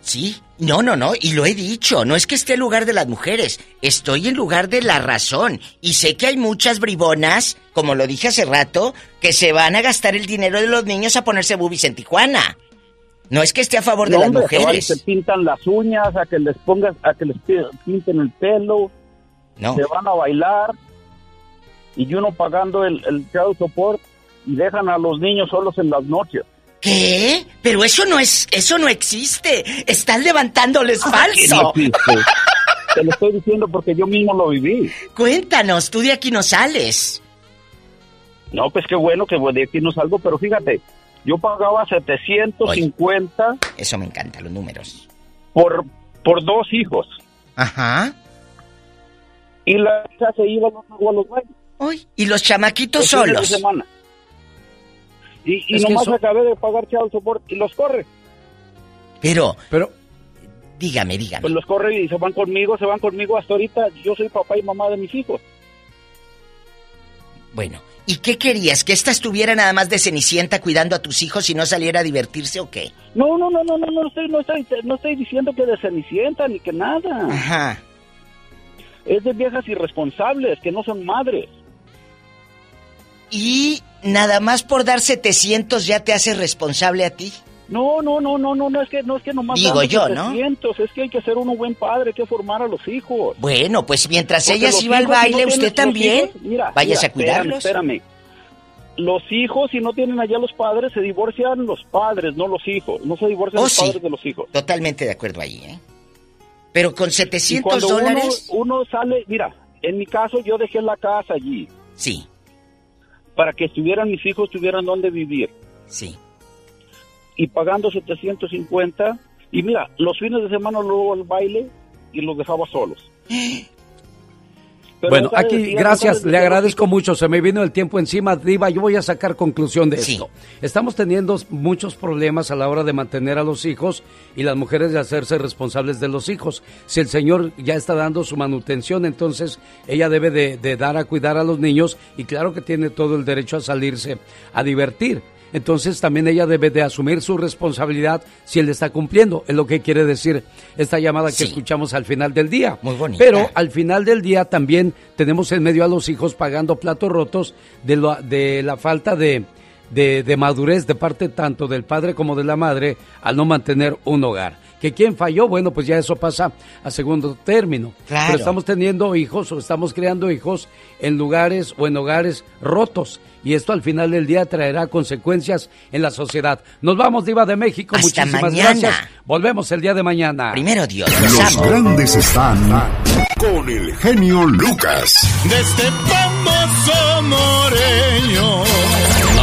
Sí, no, no, no, y lo he dicho, no es que esté en lugar de las mujeres, estoy en lugar de la razón. Y sé que hay muchas bribonas, como lo dije hace rato, que se van a gastar el dinero de los niños a ponerse boobies en Tijuana. No es que esté a favor de las hombre, mujeres. Se pintan las uñas, a que les pongas, a que les pi- pinten el pelo. No. Se van a bailar. Y uno pagando el, el child support y dejan a los niños solos en las noches. ¿Qué? Pero eso no es, eso no existe. Están levantándoles Que falso. no. Te lo estoy diciendo porque yo mismo lo viví. Cuéntanos, tú de aquí no sales. No, pues qué bueno que de aquí no salgo, pero fíjate, yo pagaba 750 Eso me encanta, los números. por, por dos hijos. Ajá. Y la hija se iba a los bailes. Uy, y los chamaquitos Los fines de solos. semana. Y, y nomás eso- acabé de pagar child support y los corre. Pero, pero, dígame, dígame. Pues los corre y se van conmigo, se van conmigo hasta ahorita. Yo soy papá y mamá de mis hijos. Bueno, ¿y qué querías? ¿Que esta estuviera nada más de cenicienta cuidando a tus hijos y no saliera a divertirse o qué? No, no, no, no, no, no estoy, no estoy, no estoy diciendo que de cenicienta ni que nada. Ajá. Es de viejas irresponsables que no son madres. ¿Y nada más por dar 700 ya te hace responsable a ti? No, no, no, no, no, no es que no es que nomás Digo yo, ¿no? 700, es que hay que ser uno buen padre, hay que formar a los hijos. Bueno, pues mientras Porque ellas iba al baile, no usted también. hijos, mira, Váyase mira, a cuidarlos. Espérame, espérame. Los hijos, si no tienen allá los padres, se divorcian los padres, no los hijos. No se divorcian Oh, los sí. padres de los hijos. Totalmente de acuerdo ahí, ¿eh? Pero con Y 700 cuando uno- dólares. Uno, sale, mira, en mi caso yo dejé la casa allí. Sí. Para que estuvieran mis hijos, tuvieran donde vivir. Sí. Y pagando 750. Y mira, los fines de semana luego al baile y los dejaba solos. Pero bueno, aquí, gracias, le agradezco mucho. Se me vino el tiempo encima, Diva. Yo voy a sacar conclusión de Sí. esto. Estamos teniendo muchos problemas a la hora de mantener a los hijos y las mujeres de hacerse responsables de los hijos. Si el señor ya está dando su manutención, entonces ella debe de, de dar a cuidar a los niños y claro que tiene todo el derecho a salirse a divertir. Entonces también ella debe de asumir su responsabilidad si él está cumpliendo. Es lo que quiere decir esta llamada que Sí. escuchamos al final del día. Muy bonita. Pero al final del día también tenemos en medio a los hijos pagando platos rotos de, lo- de la falta de, de, de madurez de parte tanto del padre como de la madre al no mantener un hogar. Que quién falló, bueno, pues ya eso pasa a segundo término. Claro. Pero estamos teniendo hijos o estamos creando hijos en lugares o en hogares rotos. Y esto al final del día traerá consecuencias en la sociedad. Nos vamos, Diva de México. Hasta Muchísimas mañana. amigos. Volvemos el día de mañana. Primero Dios, Los grandes están con el genio Lucas. de este famoso moreño.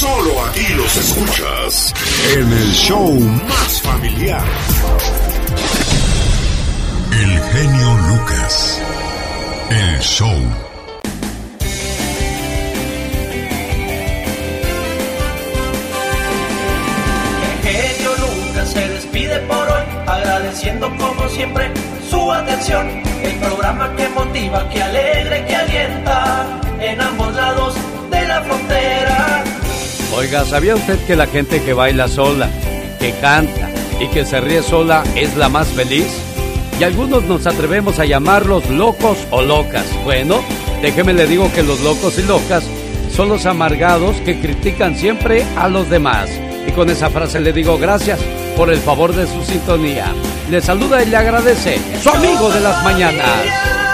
Solo aquí los escuchas en el show más familiar. El genio Lucas. El show. El genio Lucas se despide por hoy, agradeciendo como siempre su atención. El programa que motiva, que alegra, y que alienta en ambos lados de la frontera. Oiga, ¿sabía usted que la gente que baila sola, que canta y que se ríe sola es la más feliz? Y algunos nos atrevemos a llamarlos locos o locas. Bueno, déjeme le digo que los locos y locas son los amargados que critican siempre a los demás. Y con esa frase le digo gracias por el favor de su sintonía. Le saluda y le agradece su amigo de las mañanas.